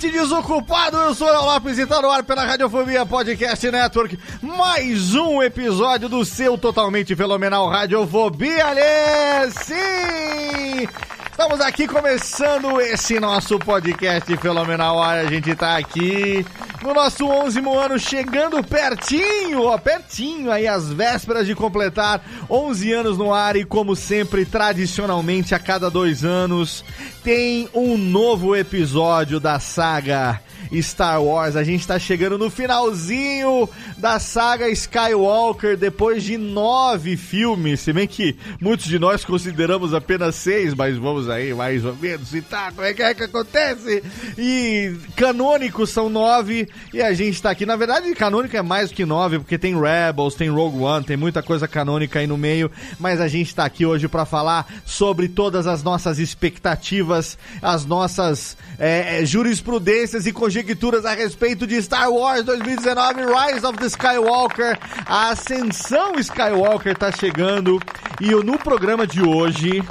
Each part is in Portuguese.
Ouvinte desocupado, eu sou o Lopes e tá no ar pela Radiofobia Podcast Network. Mais um episódio do seu totalmente fenomenal Radiofobia, Alê! Sim! Estamos aqui começando esse nosso podcast fenomenal. A gente tá aqui no nosso 11 ano, chegando pertinho, ó, pertinho aí, às vésperas de completar 11 anos no ar. E como sempre, tradicionalmente, a cada dois anos, tem um novo episódio da saga Star Wars. A gente tá chegando no finalzinho da saga Skywalker depois de nove filmes. Se bem que muitos de nós consideramos apenas seis, mas vamos aí, mais ou menos. E tá, como é que é que acontece? E canônicos são nove e a gente tá aqui. Na verdade, canônico é mais do que nove, porque tem Rebels, tem Rogue One, tem muita coisa canônica aí no meio. Mas a gente tá aqui hoje para falar sobre todas as nossas expectativas, as nossas é, jurisprudências e conjecturas a respeito de Star Wars 2019 Rise of the Skywalker. A ascensão Skywalker tá chegando e eu, no programa de hoje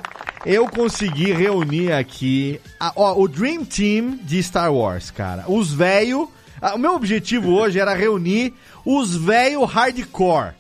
eu consegui reunir aqui a- ó, o Dream Team de Star Wars, cara. Os velho. O meu objetivo hoje era reunir os velho hardcore.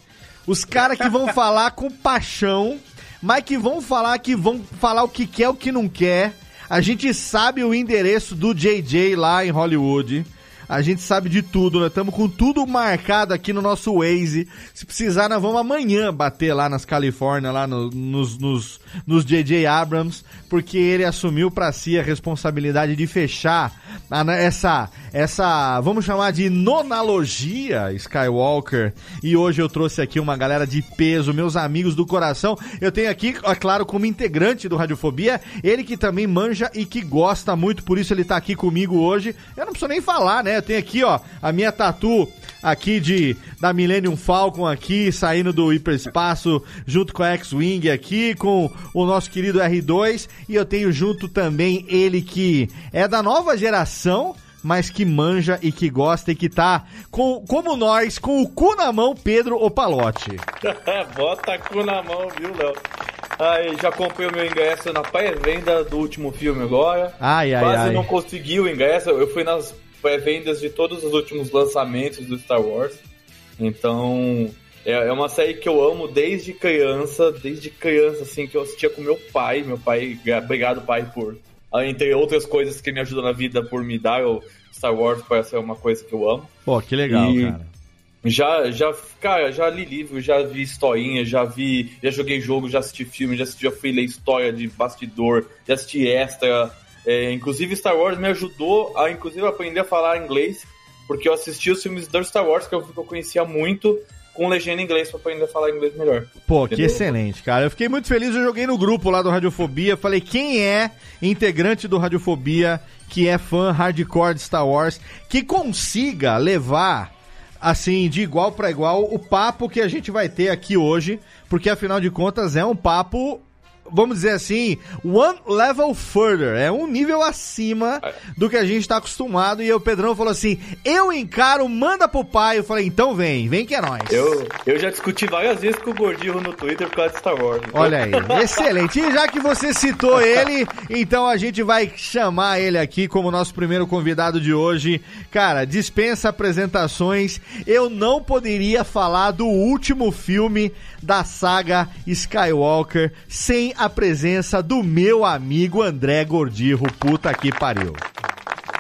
Os caras que vão falar com paixão, mas que vão falar que vão falar o que quer, o que não quer. A gente sabe o endereço do JJ lá em Hollywood. A gente sabe de tudo, nós estamos com tudo marcado aqui no nosso Waze. Se precisar, nós vamos amanhã bater lá nas Califórnia, lá no- nos, nos, nos JJ Abrams, porque ele assumiu pra si a responsabilidade de fechar a- né, essa, essa, vamos chamar de nonalogia Skywalker. E hoje eu trouxe aqui uma galera de peso, meus amigos do coração. Eu tenho aqui, é claro, como integrante do Radiofobia, ele que também manja e que gosta muito, por isso ele tá aqui comigo hoje. Eu não preciso nem falar, né? Eu tenho aqui, ó, a minha tatu aqui de da Millennium Falcon aqui, saindo do hiperespaço, junto com a X-Wing aqui, com o nosso querido R2, e eu tenho junto também ele que é da nova geração, mas que manja e que gosta e que tá com, como nós, com o cu na mão, Pedro Opalote. Bota cu na mão, viu, Léo? Aí, já comprei o meu ingresso na pré-venda do último filme agora. Ai, ai, Quase ai. não consegui o ingresso. Eu fui nas pré-vendas de todos os últimos lançamentos do Star Wars. Então, é, é uma série que eu amo desde criança. Desde criança, assim, que eu assistia com meu pai. Meu pai, gra- obrigado, pai, por... ah, Entre outras coisas que me ajudam na vida, por me dar o Star Wars para ser uma coisa que eu amo. Pô, que legal, E- cara. Já, já, cara, já li livro, já vi historinha, já vi, já joguei jogo, já assisti filme, já, assisti, já fui ler história de bastidor, já assisti extra. É, inclusive Star Wars me ajudou a, inclusive, aprender a falar inglês, porque eu assisti os filmes do Star Wars que eu, que eu conhecia muito com legenda em inglês pra aprender a falar inglês melhor. Pô, que Entendeu? excelente, cara. Eu fiquei muito feliz, eu joguei no grupo lá do Radiofobia, falei quem é integrante do Radiofobia que é fã hardcore de Star Wars, que consiga levar assim de igual pra igual o papo que a gente vai ter aqui hoje, porque afinal de contas é um papo Vamos dizer assim, one level further, é um nível acima do que a gente tá acostumado. E o Pedrão falou assim: Eu encaro, manda pro pai. Eu falei: Então vem, vem que é nóis. Eu, eu já discuti várias vezes com o Gordinho no Twitter por causa de Star Wars. então- Olha aí, excelente. E já que você citou ele, então a gente vai chamar ele aqui como nosso primeiro convidado de hoje. Cara, dispensa apresentações. Eu não poderia falar do último filme da saga Skywalker sem a presença do meu amigo André Gordirro. Puta que pariu.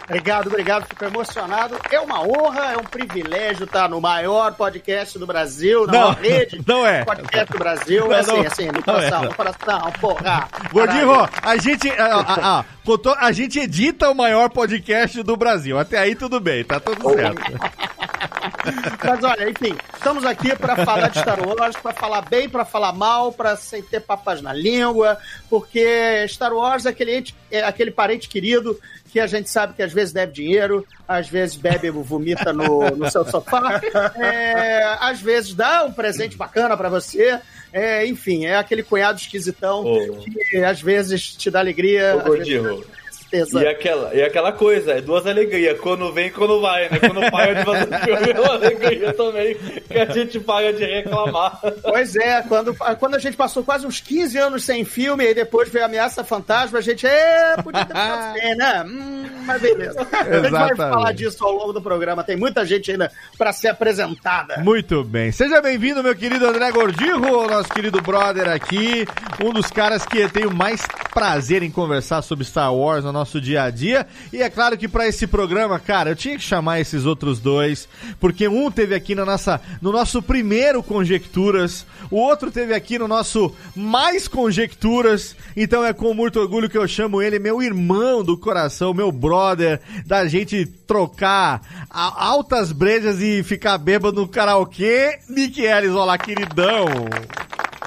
Obrigado, obrigado. Fico emocionado. É uma honra, é um privilégio estar no maior podcast do Brasil, na Não, maior rede não é. podcast do Brasil. Não, é assim, não, assim, no coração, é. no coração, porra. Gordinho, a gente, ah, ah, contou- a gente edita o maior podcast do Brasil. Até aí tudo bem, tá tudo certo. Mas olha, enfim, estamos aqui para falar de Star Wars, para falar bem, para falar mal, para sem ter papas na língua, porque Star Wars é aquele, é aquele parente querido que a gente sabe que às vezes deve dinheiro, às vezes bebe, vomita no, no seu sofá, é, às vezes dá um presente bacana para você. é, enfim, é aquele cunhado esquisitão Ô. que às vezes te dá alegria, Ô, vezes Gordinho. E aquela, e aquela coisa, é duas alegrias, quando vem e quando vai, né? Quando paga de fazer filme, é uma alegria também, que a gente paga de reclamar. Pois é, quando, quando a gente passou quase uns 15 anos sem filme e depois veio a Ameaça Fantasma, a gente, é, podia ter ficado sem, né? Hum, mas beleza. A gente vai Exatamente. falar disso ao longo do programa, tem muita gente ainda pra ser apresentada. Muito bem. Seja bem-vindo, meu querido André Gordirro, nosso querido brother aqui, um dos caras que eu tenho mais prazer em conversar sobre Star Wars no nosso dia a dia. E é claro que pra esse programa, cara, eu tinha que chamar esses outros dois, porque um teve aqui na nossa, no nosso primeiro Conjecturas, o outro teve aqui no nosso Mais Conjecturas. Então é com muito orgulho que eu chamo ele meu irmão do coração, meu brother, da gente trocar altas brejas e ficar bêbado no karaokê. Nick Ellis, olá, queridão.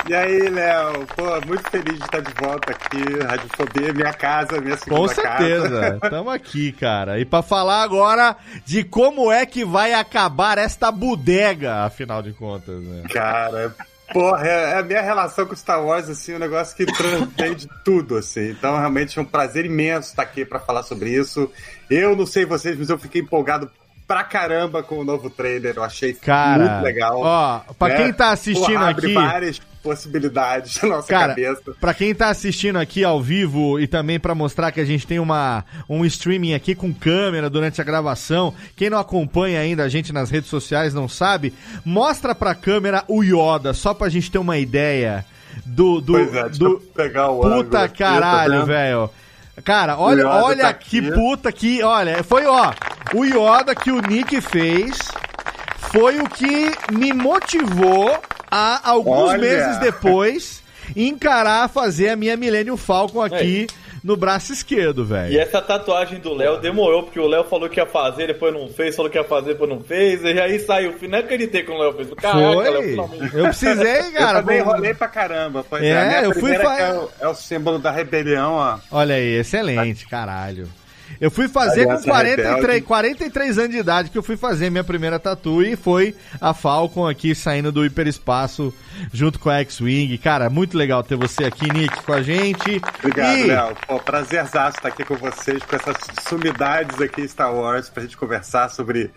E aí, Léo? Pô, muito feliz de estar de volta aqui. Radiofobia, minha casa, minha segunda Com certeza, tamo aqui, cara. E pra falar agora de como é que vai acabar esta bodega, afinal de contas, né? Cara, porra, é a minha relação com Star Wars, assim, um negócio que transcende tudo, assim. Então, realmente é um prazer imenso estar aqui pra falar sobre isso. Eu não sei vocês, mas eu fiquei empolgado pra caramba com o novo trailer. Eu achei Cara, muito legal. ó, pra né? quem tá assistindo Porra, aqui... várias possibilidades na nossa Cara, cabeça. pra quem tá assistindo aqui ao vivo e também pra mostrar que a gente tem uma, um streaming aqui com câmera durante a gravação, quem não acompanha ainda a gente nas redes sociais não sabe, mostra pra câmera o Yoda, só pra gente ter uma ideia do... do, Pois é, do pegar o ângulo puta aqui, tá caralho, velho. Cara, olha, olha tá que aqui. puta que... Olha, foi, ó, o Yoda que o Nick fez foi o que me motivou a, alguns Olha. meses depois, encarar fazer a minha Millennium Falcon aqui no braço esquerdo, E velho. essa tatuagem do Léo demorou, porque o Léo falou que ia fazer, depois não fez, falou que ia fazer, depois não fez, e aí saiu. Não acreditei que o Léo fez. Caraca, Léo, Foi. finalmente. Eu precisei, eu cara. também vou- enrolei pra caramba. Pois É, é, a minha eu fui fa- é, o, é o símbolo da rebelião, ó. Olha aí, excelente, caralho. Eu fui fazer com Aliança 43, Rebelde. 43 anos de idade que eu fui fazer minha primeira tatu e foi a Falcon aqui saindo do hiperespaço junto com a X-Wing. Cara, muito legal ter você aqui, Nick, com a gente. Obrigado, E- Léo. Pô, prazerzaço estar aqui com vocês, com essas sumidades aqui em Star Wars, pra gente conversar sobre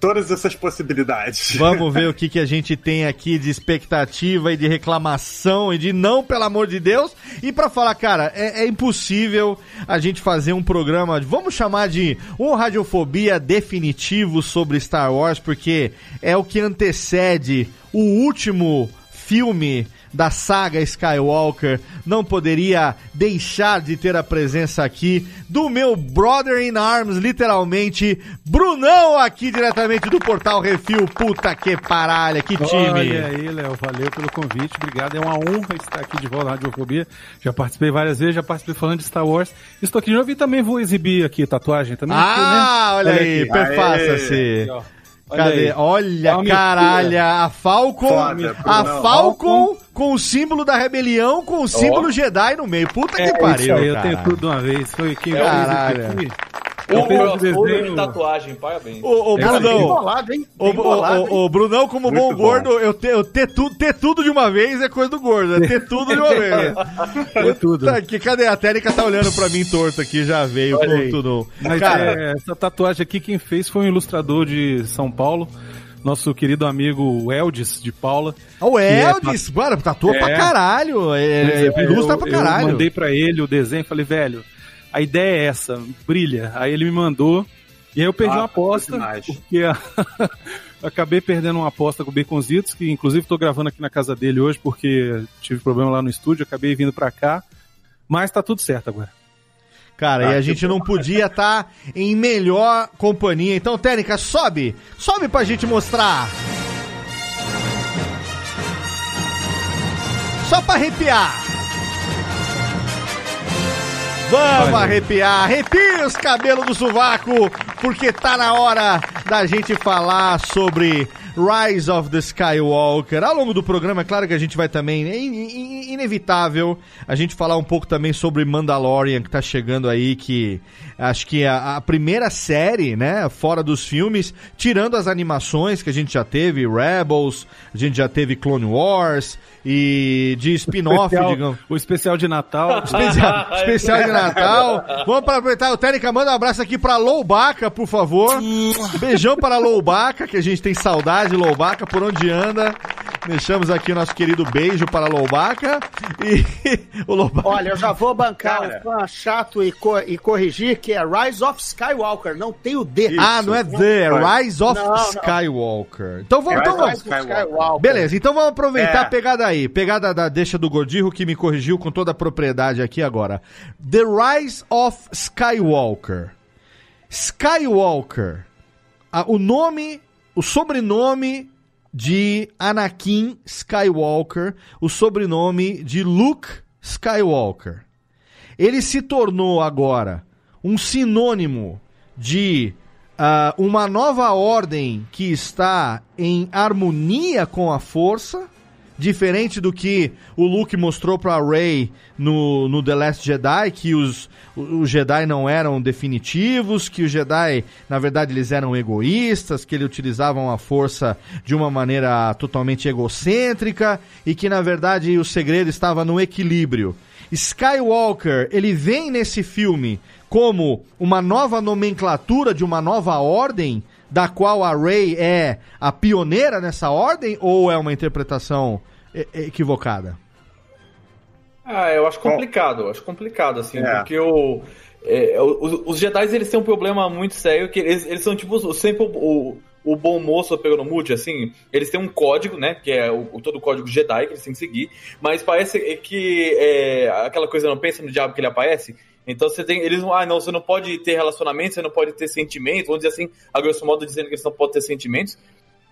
todas essas possibilidades. Vamos ver o que, que a gente tem aqui de expectativa e de reclamação e de não, pelo amor de Deus. E pra falar, cara, é, é impossível a gente fazer um programa, vamos chamar de um Radiofobia definitivo sobre Star Wars, porque é o que antecede o último filme da saga Skywalker, não poderia deixar de ter a presença aqui do meu brother in arms, literalmente, Brunão aqui diretamente do Portal Refil. Puta que paralha, que time. Olha aí, Léo, valeu pelo convite, obrigado. É uma honra estar aqui de volta na Radiofobia. Já participei várias vezes, já participei falando de Star Wars. Estou aqui de novo e também vou exibir aqui tatuagem também. Ah, porque, né? olha aí, aqui. perfaça-se. Olha Cadê? aí. Olha, Olha a caralho, a Falcon, Foda, a. Falcon com o símbolo da rebelião, com o símbolo Jedi no meio. Puta É, que pariu, aí, eu tenho tudo de uma vez. Foi quem É, caralho. O Eu o desenho- tatuagem, parabéns. Ô, É, Bem Brunão, bolado, hein? ô, Brunão, como bom bom. gordo, eu, te- eu ter, tu- ter tudo de uma vez é coisa do gordo, é ter tudo de uma vez. É tudo. Tá aqui, cadê? A Térica tá olhando pra mim torto aqui, já veio tudo. Mas Cara, é, essa tatuagem aqui, quem fez foi um ilustrador de São Paulo, nosso querido amigo Eldes de Paula. o é Eldis, mano, tatua É. pra caralho. É, Eu- ilustra pra eu caralho. mandei pra ele o desenho, falei, velho, a ideia é essa, brilha. Aí ele me mandou, e aí eu perdi Ah, uma aposta, demais. porque a- acabei perdendo uma aposta com o Baconzitos, que inclusive tô gravando aqui na casa dele hoje, porque tive problema lá no estúdio, acabei vindo pra cá, mas tá tudo certo agora. Cara, Ah, e a que gente não podia estar em melhor companhia. Então, Técnica, sobe! Sobe pra gente mostrar! Só pra arrepiar! Vamos Olha. arrepiar! Arrepia os cabelos do sovaco, porque tá na hora da gente falar sobre Rise of the Skywalker. Ao longo do programa, é claro que a gente vai também, é in- in- inevitável, a gente falar um pouco também sobre Mandalorian, que tá chegando aí, que acho que é a, a primeira série, né, fora dos filmes, tirando as animações que a gente já teve, Rebels, a gente já teve Clone Wars, e de spin-off, digamos. o especial de Natal. Especial, especial de Natal. Vamos para aproveitar o Técnica, manda um abraço aqui pra Loubaca, por favor. Beijão para Loubaca, que a gente tem saudade de Loubaca, por onde anda. Deixamos aqui o nosso querido beijo para Loubaca. E o Loubaca. Olha, eu já vou bancar Cara. um fã chato e, co- e corrigir que é Rise of Skywalker, não tem o D. Ah, não é The, é Rise of Não, não. Skywalker. Então vamos, Rise então vamos. Skywalker. Beleza, então vamos aproveitar É. a pegada aí. Pegada da deixa do Gordirro que me corrigiu com toda a propriedade aqui agora. The Rise of Skywalker. Skywalker. Ah, o nome, o sobrenome de Anakin Skywalker, o sobrenome de Luke Skywalker. Ele se tornou agora um sinônimo de ah, uma nova ordem que está em harmonia com a força, diferente do que o Luke mostrou para Rey no, no The Last Jedi, que os, os Jedi não eram definitivos, que os Jedi, na verdade, eles eram egoístas, que eles utilizavam a força de uma maneira totalmente egocêntrica e que, na verdade, o segredo estava no equilíbrio. Skywalker, ele vem nesse filme como uma nova nomenclatura de uma nova ordem, da qual a Rey é a pioneira nessa ordem, ou é uma interpretação equivocada? Ah, eu acho complicado, eu acho complicado, assim, É. porque o, é, os, os Jedi, eles têm um problema muito sério, que eles, eles são, tipo, sempre o, o, o bom moço pegando mute, assim, eles têm um código, né, que é o- todo o código Jedi que eles têm que seguir, mas parece que é, aquela coisa não pensa no diabo que ele aparece, então você tem, eles ah, não, você não pode ter relacionamento, você não pode ter sentimentos, vamos dizer assim, a grosso modo dizendo que eles não podem ter sentimentos,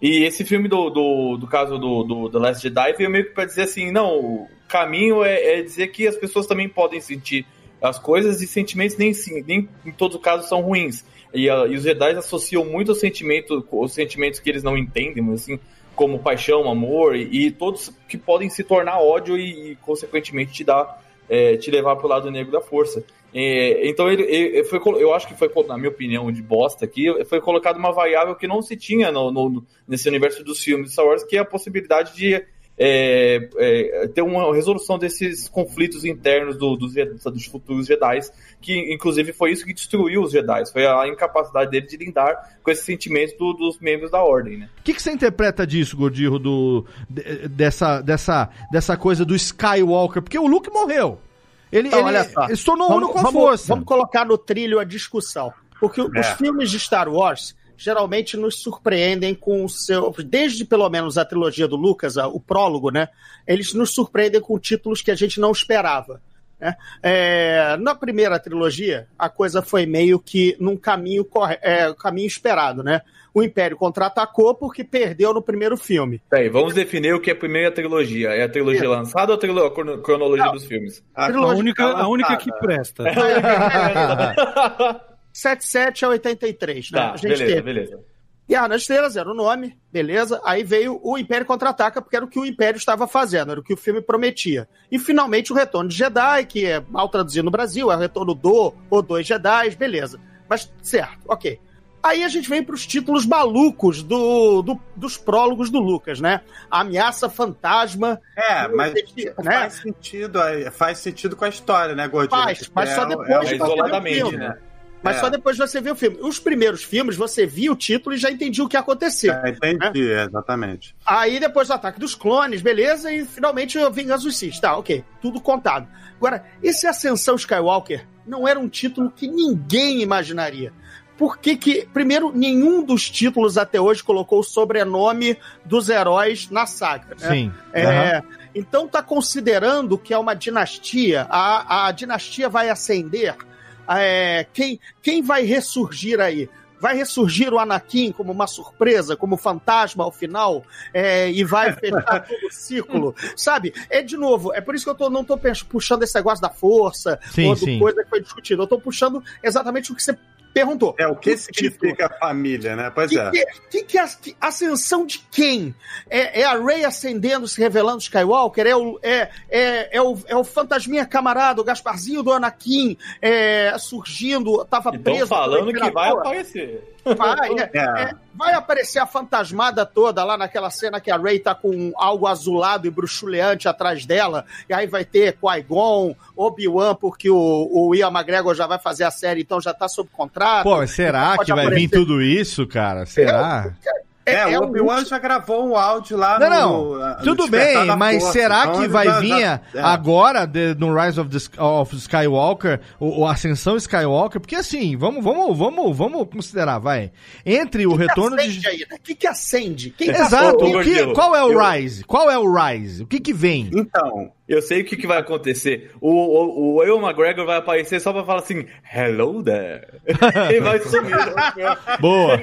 e esse filme do, do, do caso do, do The Last Jedi veio meio que pra dizer assim, não, o caminho é, é dizer que as pessoas também podem sentir as coisas e sentimentos nem, nem em todos os casos são ruins. E, a- e os Jedi associam muito os sentimentos, os sentimentos que eles não entendem, assim, como paixão, amor, e, e todos que podem se tornar ódio e, e, consequentemente, te dar, é, te levar pro lado negro da força. É, então ele, ele foi, eu acho que foi, na minha opinião, de bosta aqui, foi colocado uma variável que não se tinha no, no- nesse universo dos filmes de Star Wars, que é a possibilidade de é, é, ter uma resolução desses conflitos internos do- dos, dos futuros Jedi, que inclusive foi isso que destruiu os Jedi, foi a incapacidade dele de lidar com esses sentimentos do- dos membros da ordem, né? O que, que você interpreta disso, Gordirro, do, de- dessa, dessa, dessa coisa do Skywalker? Porque o Luke morreu. Ele, Então, ele, olha só. ele se tornou uno com a vamos, força. vamos colocar no trilho a discussão. Porque os É. filmes de Star Wars geralmente nos surpreendem com o seu. Desde pelo menos a trilogia do Lucas, o prólogo, né? Eles nos surpreendem com títulos que a gente não esperava. Né? É, na primeira trilogia, a coisa foi meio que num caminho, corre... é, caminho esperado, né? O Império contra-atacou porque perdeu no primeiro filme. Peraí, vamos definir o que é a primeira trilogia. É a trilogia lançada ou a, trilo- a crono- cronologia dos filmes? A Trilogia única, a única que presta. 77 a 83, né? Tá, a gente beleza, teve beleza. Guerra nas Estrelas era o nome, beleza. Aí veio o Império Contra-Ataca, porque era o que o Império estava fazendo, era o que o filme prometia. E finalmente o Retorno de Jedi, que é mal traduzido no Brasil, é o Retorno do ou dois Jedi, beleza. Mas certo, ok. Aí a gente vem para os títulos malucos do, do- dos prólogos do Lucas, né? A ameaça fantasma. É, mas né? faz sentido, aí, faz sentido com a história, né, Gordinho? Faz, mas só É, depois é, É isoladamente, né? Mas É. só depois de você ver o filme. Os primeiros filmes, você via o título e já entendia o que ia acontecer. é, entendi, exatamente. Aí depois do ataque dos clones, beleza, e finalmente o Vingança dos Sith. Tá, ok, tudo contado. Agora, esse Ascensão Skywalker não era um título que ninguém imaginaria. Por que que, primeiro, nenhum dos títulos até hoje colocou o sobrenome dos heróis na saga, né? Sim. É, Então tá considerando que é uma dinastia, a, a dinastia vai ascender. É, quem, quem vai ressurgir aí? Vai ressurgir o Anakin como uma surpresa, como fantasma ao final, é, e vai fechar todo o ciclo, sabe? É de novo, é por isso que eu tô, não tô puxando esse negócio da força Sim, ou do sim. coisa que foi discutida. Eu tô puxando exatamente o que você perguntou. É, o que O significa família, né? Pois que, é. que, que, que a- que ascensão de quem? É, é a Rey ascendendo, se revelando Skywalker? É o, é, é, é o, é o fantasminha camarada, o Gasparzinho do Anakin é, surgindo, tava Estão preso. falando que vai aparecer. Vai, é, É. é, vai aparecer a fantasmada toda lá naquela cena que a Rey tá com algo azulado e bruxuleante atrás dela, e aí vai ter Qui-Gon, Obi-Wan, porque o, o Ian McGregor já vai fazer a série, então já tá sob contrato contrato. Pô, será que vai vir tudo isso, cara? Será? Eu, cara, é, é o um- Obi-Wan já gravou um áudio lá Não, no. não. no Tudo bem, mas Força. será Então que vai já- vir já- é. agora de- no Rise of, the, of Skywalker, o, o Ascensão Skywalker? Porque assim, vamos, vamos, vamos, vamos considerar, vai. Entre o que retorno de. aí, né? O que, que acende? Quem tá Exato. O que- qual é o eu- Rise? Qual é o Rise? O que que vem? Então, Eu sei o que, que vai acontecer. O, o, o Ewan McGregor vai aparecer só pra falar assim, hello there. e vai sumir. Boa.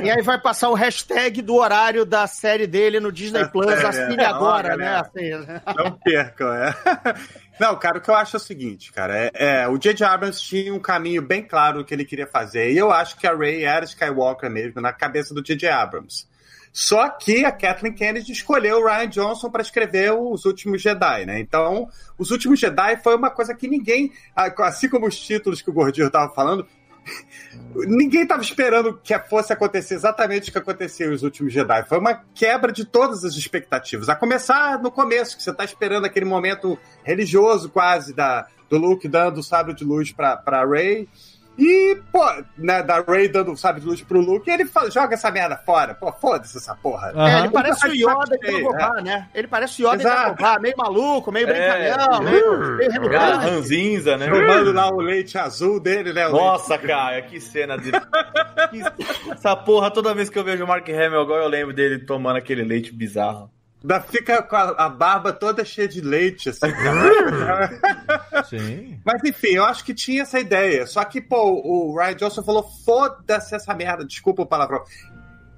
E aí vai passar o hashtag do horário da série dele no Disney Plus, série, assine é. agora, Ó, né? Assim, né? não percam, é. Não, cara, o que eu acho é o seguinte, cara. É, é, o J.J. Abrams tinha um caminho bem claro do que ele queria fazer. E eu acho que a Rey era Skywalker mesmo, na cabeça do J.J. Abrams. Só que a Kathleen Kennedy escolheu o Ryan Johnson para escrever Os Últimos Jedi, né? Então, Os Últimos Jedi foi uma coisa que ninguém, assim como os títulos que o Gordinho estava falando, ninguém estava esperando que fosse acontecer exatamente o que aconteceu nos últimos Jedi. Foi uma quebra de todas as expectativas. A começar no começo, que você está esperando aquele momento religioso quase da, do Luke dando o sabre de luz para Rey. E, pô, né, da Rey dando o sabre de luz pro Luke, e ele fala, joga essa merda fora. Pô, foda-se essa porra. É, Aham. ele parece o Yoda Cheio, Dagobah, né? Ele parece o Yoda Exato. Dagobah, meio maluco, meio É. brincalhão, meio, meio Cara, ranzinza, né? Tomando lá o leite azul dele, né? o Nossa, cara, que cena de. que- Essa porra, toda vez que eu vejo o Mark Hamill agora, eu lembro dele tomando aquele leite bizarro. Ainda fica com a, a barba toda cheia de leite, assim. Sim. Mas enfim, eu acho que tinha essa ideia. Só que, pô, o Ryan Johnson falou: foda-se essa merda, desculpa o palavrão.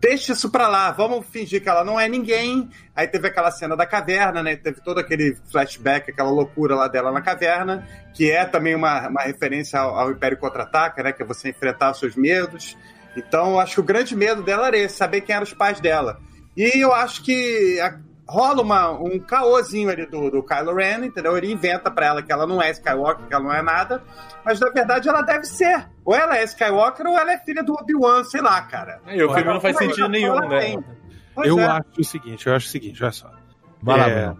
Deixa isso pra lá, vamos fingir que ela não é ninguém. Aí teve aquela cena da caverna, né? Teve todo aquele flashback, aquela loucura lá dela na caverna, que é também uma, uma referência ao, ao Império Contra-Ataca, né? Que é você enfrentar os seus medos. Então, eu acho que o grande medo dela era esse, saber quem eram os pais dela. E eu acho que a- rola uma, um caôzinho ali do, do Kylo Ren, entendeu? Ele inventa pra ela que ela não é Skywalker, que ela não é nada, mas na verdade ela deve ser. Ou ela é Skywalker ou ela é filha do Obi-Wan, sei lá, cara. E o filme não faz sentido nenhum, né? eu é. acho o seguinte, eu acho o seguinte, olha só. Vai É,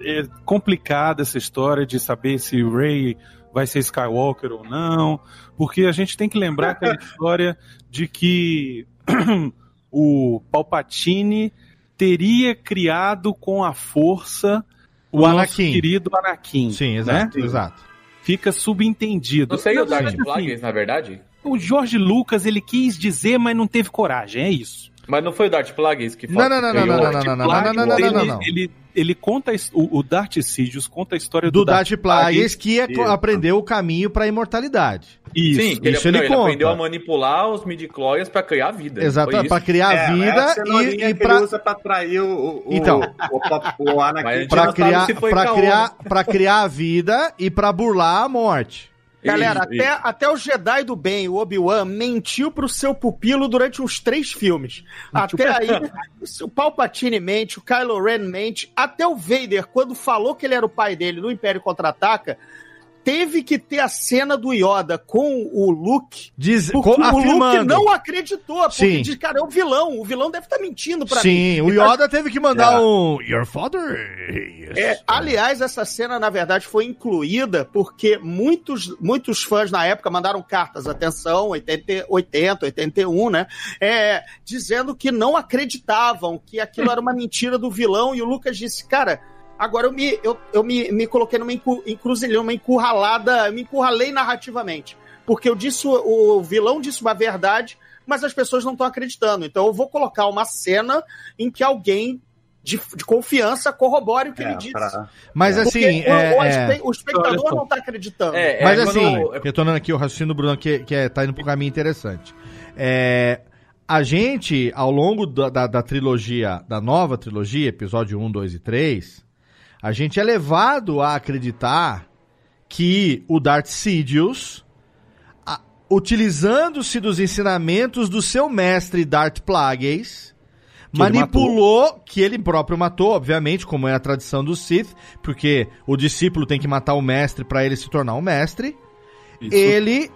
é complicada essa história de saber se o Rey vai ser Skywalker ou não, porque a gente tem que lembrar aquela história de que o Palpatine teria criado com a força O nosso Anakin. querido Anakin. Sim, né? exato, exato. Fica subentendido. Não sei o Darth verdade, assim, Plagueis, na verdade. o George Lucas ele quis dizer, mas não teve coragem, é isso. Mas não foi o Darth Plagueis que Não, não, não, não, criou- não, não, não, não, não, não, não, não, não, não. Ele, ele, ele conta o, o Sidious, conta a história do, do Dart Plagueis que é, aprendeu o caminho para a imortalidade. Isso, Sim, ele, isso ele, ele aprendeu a manipular os midichlorians para criar vida. Exato, para criar é, vida e, e para usa para atrair o, o então, o, para criar para criar para criar a vida e para burlar a morte. Galera, E- até, até o Jedi do bem, o Obi-Wan, mentiu pro seu pupilo durante uns três filmes. Até aí, o Palpatine mente, o Kylo Ren mente, até o Vader, quando falou que ele era o pai dele no Império Contra-Ataca, teve que ter a cena do Yoda com o Luke, Diz, porque co- o Luke não acreditou, porque Sim. diz, cara, é o vilão, o vilão deve estar mentindo pra mim. Sim, o Então, Yoda teve que mandar um. Your father? Yes. É, aliás, essa cena, na verdade, foi incluída porque muitos, muitos fãs na época mandaram cartas, atenção, 80, 80 81, né? É, dizendo que não acreditavam que aquilo era uma mentira do vilão, e o Lucas disse, cara. Agora eu me, eu, eu me, me coloquei numa encru- encruzilhada, numa encurralada, eu me encurralei narrativamente. Porque eu disse, o, vilão disse uma verdade, mas as pessoas não estão acreditando. Então eu vou colocar uma cena em que alguém de, de confiança corrobore o que É, ele disse. pra- Mas Porque assim, o, é, o é, o espectador não tá acreditando. É, mas é assim, eu tô dando aqui o raciocínio do Bruno que, que é, tá indo pra um caminho interessante. É, a gente, ao longo da, da, da trilogia, da nova trilogia, episódio 1, 2 e 3, a gente é levado a acreditar que o Darth Sidious, utilizando-se dos ensinamentos do seu mestre Darth Plagueis, Que ele manipulou, que ele próprio matou, obviamente, como é a tradição do Sith, porque o discípulo tem que matar o mestre para ele se tornar um mestre. Isso. Ele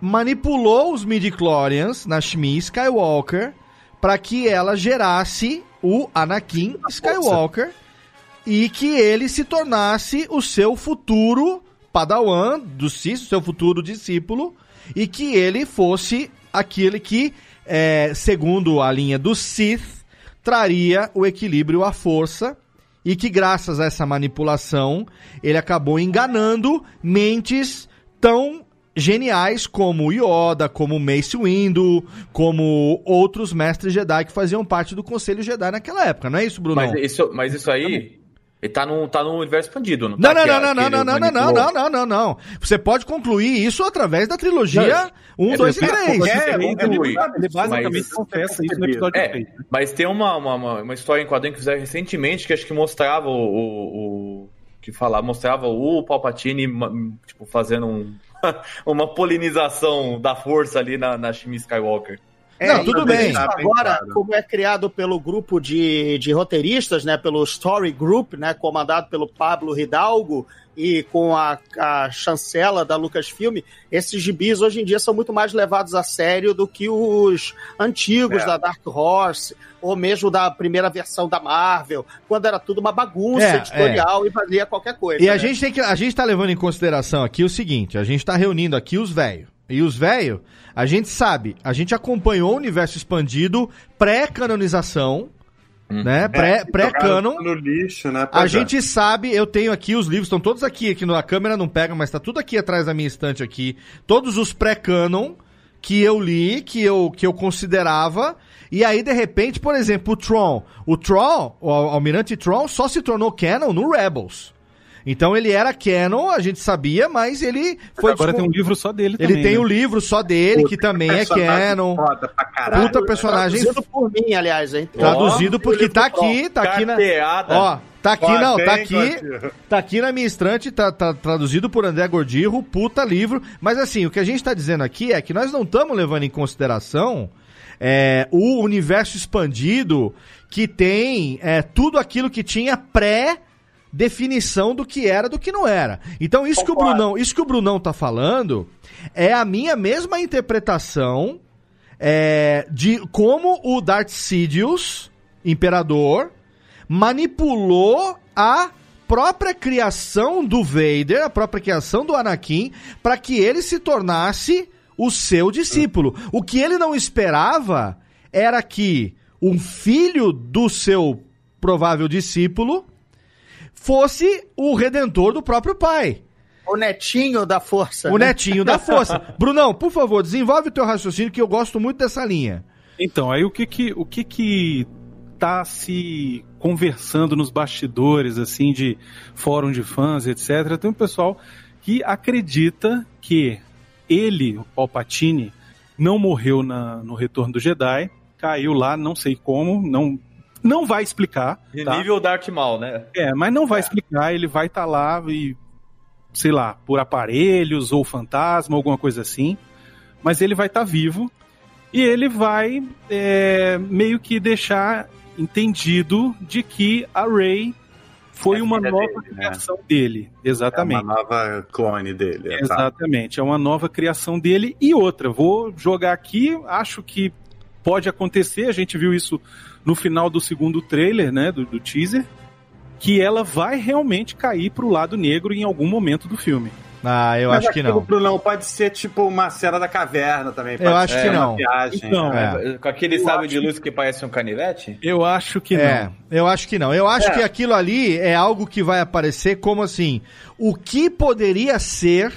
manipulou os midi-chlorians na Shmi Skywalker para que ela gerasse o Anakin Skywalker e que ele se tornasse o seu futuro padawan do Sith, o seu futuro discípulo, e que ele fosse aquele que, é, segundo a linha do Sith, traria o equilíbrio à força e que graças a essa manipulação ele acabou enganando mentes tão geniais como Yoda, como Mace Windu, como outros mestres Jedi que faziam parte do Conselho Jedi naquela época, não é isso, Bruno? Mas isso, mas isso aí, ele tá no, tá no universo expandido, não Não, tá? não, não, a- não, não, não, não, não, não, não, não, não. Você pode concluir isso através da trilogia 1, 2 e 3. É, ele, conclui. ele basicamente confessa isso no episódio É, 3. mas tem uma, uma, uma, uma história em quadrinho que fizeram recentemente que acho que mostrava o. o, o- que falava, mostrava o Palpatine tipo, fazendo um, uma polinização da força ali na, na Shmi Skywalker. Não, tudo bem. isso Agora, como é criado pelo grupo de, de roteiristas, né, pelo Story Group, né, comandado pelo Pablo Hidalgo e com a, a chancela da Lucasfilm, esses gibis hoje em dia são muito mais levados a sério do que os antigos É. da Dark Horse, ou mesmo da primeira versão da Marvel, quando era tudo uma bagunça É, editorial e valia qualquer coisa. E a né? gente tem que. A gente tá levando em consideração aqui o seguinte: a gente tá reunindo aqui os velhos. E os velhos, a gente sabe, a gente acompanhou o universo expandido pré-canonização, né? Pré- Pré-canon. No lixo, né? A é. gente sabe, eu tenho aqui os livros, estão todos aqui, aqui no- a câmera não pega, mas tá tudo aqui atrás da minha estante aqui. Todos os pré-canon que eu li, que eu, que eu considerava. E aí, de repente, por exemplo, o Tron. O Tron, o Al- Almirante Tron, só se tornou canon no Rebels. Então ele era canon, a gente sabia, mas ele foi. Agora tem um livro só dele Ele também. tem né? um livro só dele, que também é canon. Foda pra caralho. Puta personagem Traduzido por mim, aliás, hein? traduzido, Ó, porque o tá aqui, tá aqui na. Carteada. Ó, tá aqui Ó, não, tá tem, aqui. Gordinho. Tá aqui na minha estante, tá, tá traduzido por André Gordirro, puta livro. Mas assim, o que a gente tá dizendo aqui é que nós não estamos levando em consideração é, o universo expandido que tem é, tudo aquilo que tinha pré definição do que era do que não era. Então isso que o Brunão, isso que o Brunão tá falando é a minha mesma interpretação é, de como o Darth Sidious, imperador, manipulou a própria criação do Vader, a própria criação do Anakin, para que ele se tornasse o seu discípulo. O que ele não esperava era que um filho do seu provável discípulo fosse o redentor do próprio pai. O netinho da força. O né? netinho da força. Brunão, por favor, desenvolve o teu raciocínio que eu gosto muito dessa linha. Então, aí o que que, o que que tá se conversando nos bastidores, assim, de fórum de fãs, etc. Tem um pessoal que acredita que ele, o Palpatine, não morreu na, no Retorno do Jedi, caiu lá, não sei como, não, não vai explicar. De tá? nível Darth Maul, né? É, mas não vai explicar, ele vai estar lá e sei lá, por aparelhos ou fantasma, alguma coisa assim. Mas ele vai estar tá vivo e ele vai é, meio que deixar entendido de que a Rey foi É uma nova dele, né? criação dele. Exatamente. É uma nova clone dele. exato. Exatamente, é uma nova criação dele. E outra, vou jogar aqui, acho que pode acontecer, a gente viu isso no final do segundo trailer, né, do, do teaser, que ela vai realmente cair pro lado negro em algum momento do filme. Ah, eu Mas acho que não. Brunão, pode ser tipo uma cena da caverna também. Eu pode acho ser que uma não. Viagem. Então, É. Com aquele sábio de luz que parece um canivete? Eu acho que É, não. eu acho que não. Eu acho É. que aquilo ali é algo que vai aparecer como assim, o que poderia ser,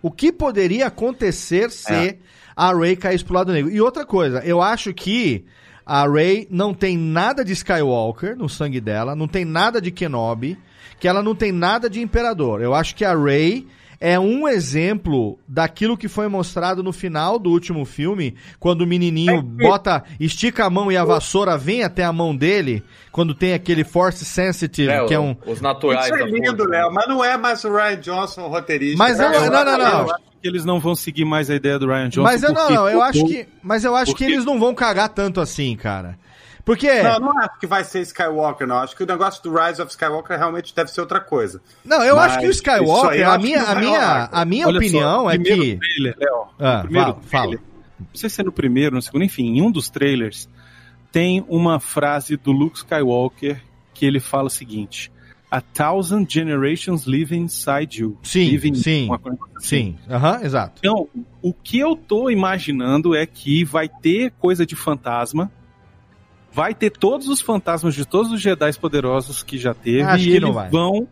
o que poderia acontecer se a Rey caísse pro lado negro. E outra coisa, eu acho que a Rey não tem nada de Skywalker no sangue dela, não tem nada de Kenobi, que ela não tem nada de Imperador. Eu acho que a Rey é um exemplo daquilo que foi mostrado no final do último filme, quando o menininho bota, estica a mão e a vassoura vem até a mão dele, quando tem aquele Force Sensitive, É, que é um... Os naturais Isso é lindo. Léo, mas não é mais o Ryan Johnson o roteirista. Mas eu- É, não, não, não. Eu que eles não vão seguir mais a ideia do Ryan Johnson. Mas eu não, não, eu acho que, mas eu acho que eles não vão cagar tanto assim, cara. Porque Não, não acho que vai ser Skywalker, não. Acho que o negócio do Rise of Skywalker realmente deve ser outra coisa. Não, eu Mas acho que o Skywalker, eu a minha, a minha, a minha Olha só, opinião é primeiro que. Trailer, Léo, Ah, primeiro fala, fala. trailer, Não sei se é no primeiro, no segundo, enfim, em um dos trailers tem uma frase do Luke Skywalker que ele fala o seguinte: A thousand generations live inside you. Sim, Live sim, assim. Sim, aham, exato. Então, o que eu tô imaginando é que vai ter coisa de fantasma. Vai ter todos os fantasmas de todos os Jedi poderosos que já teve. Acho e que eles vão,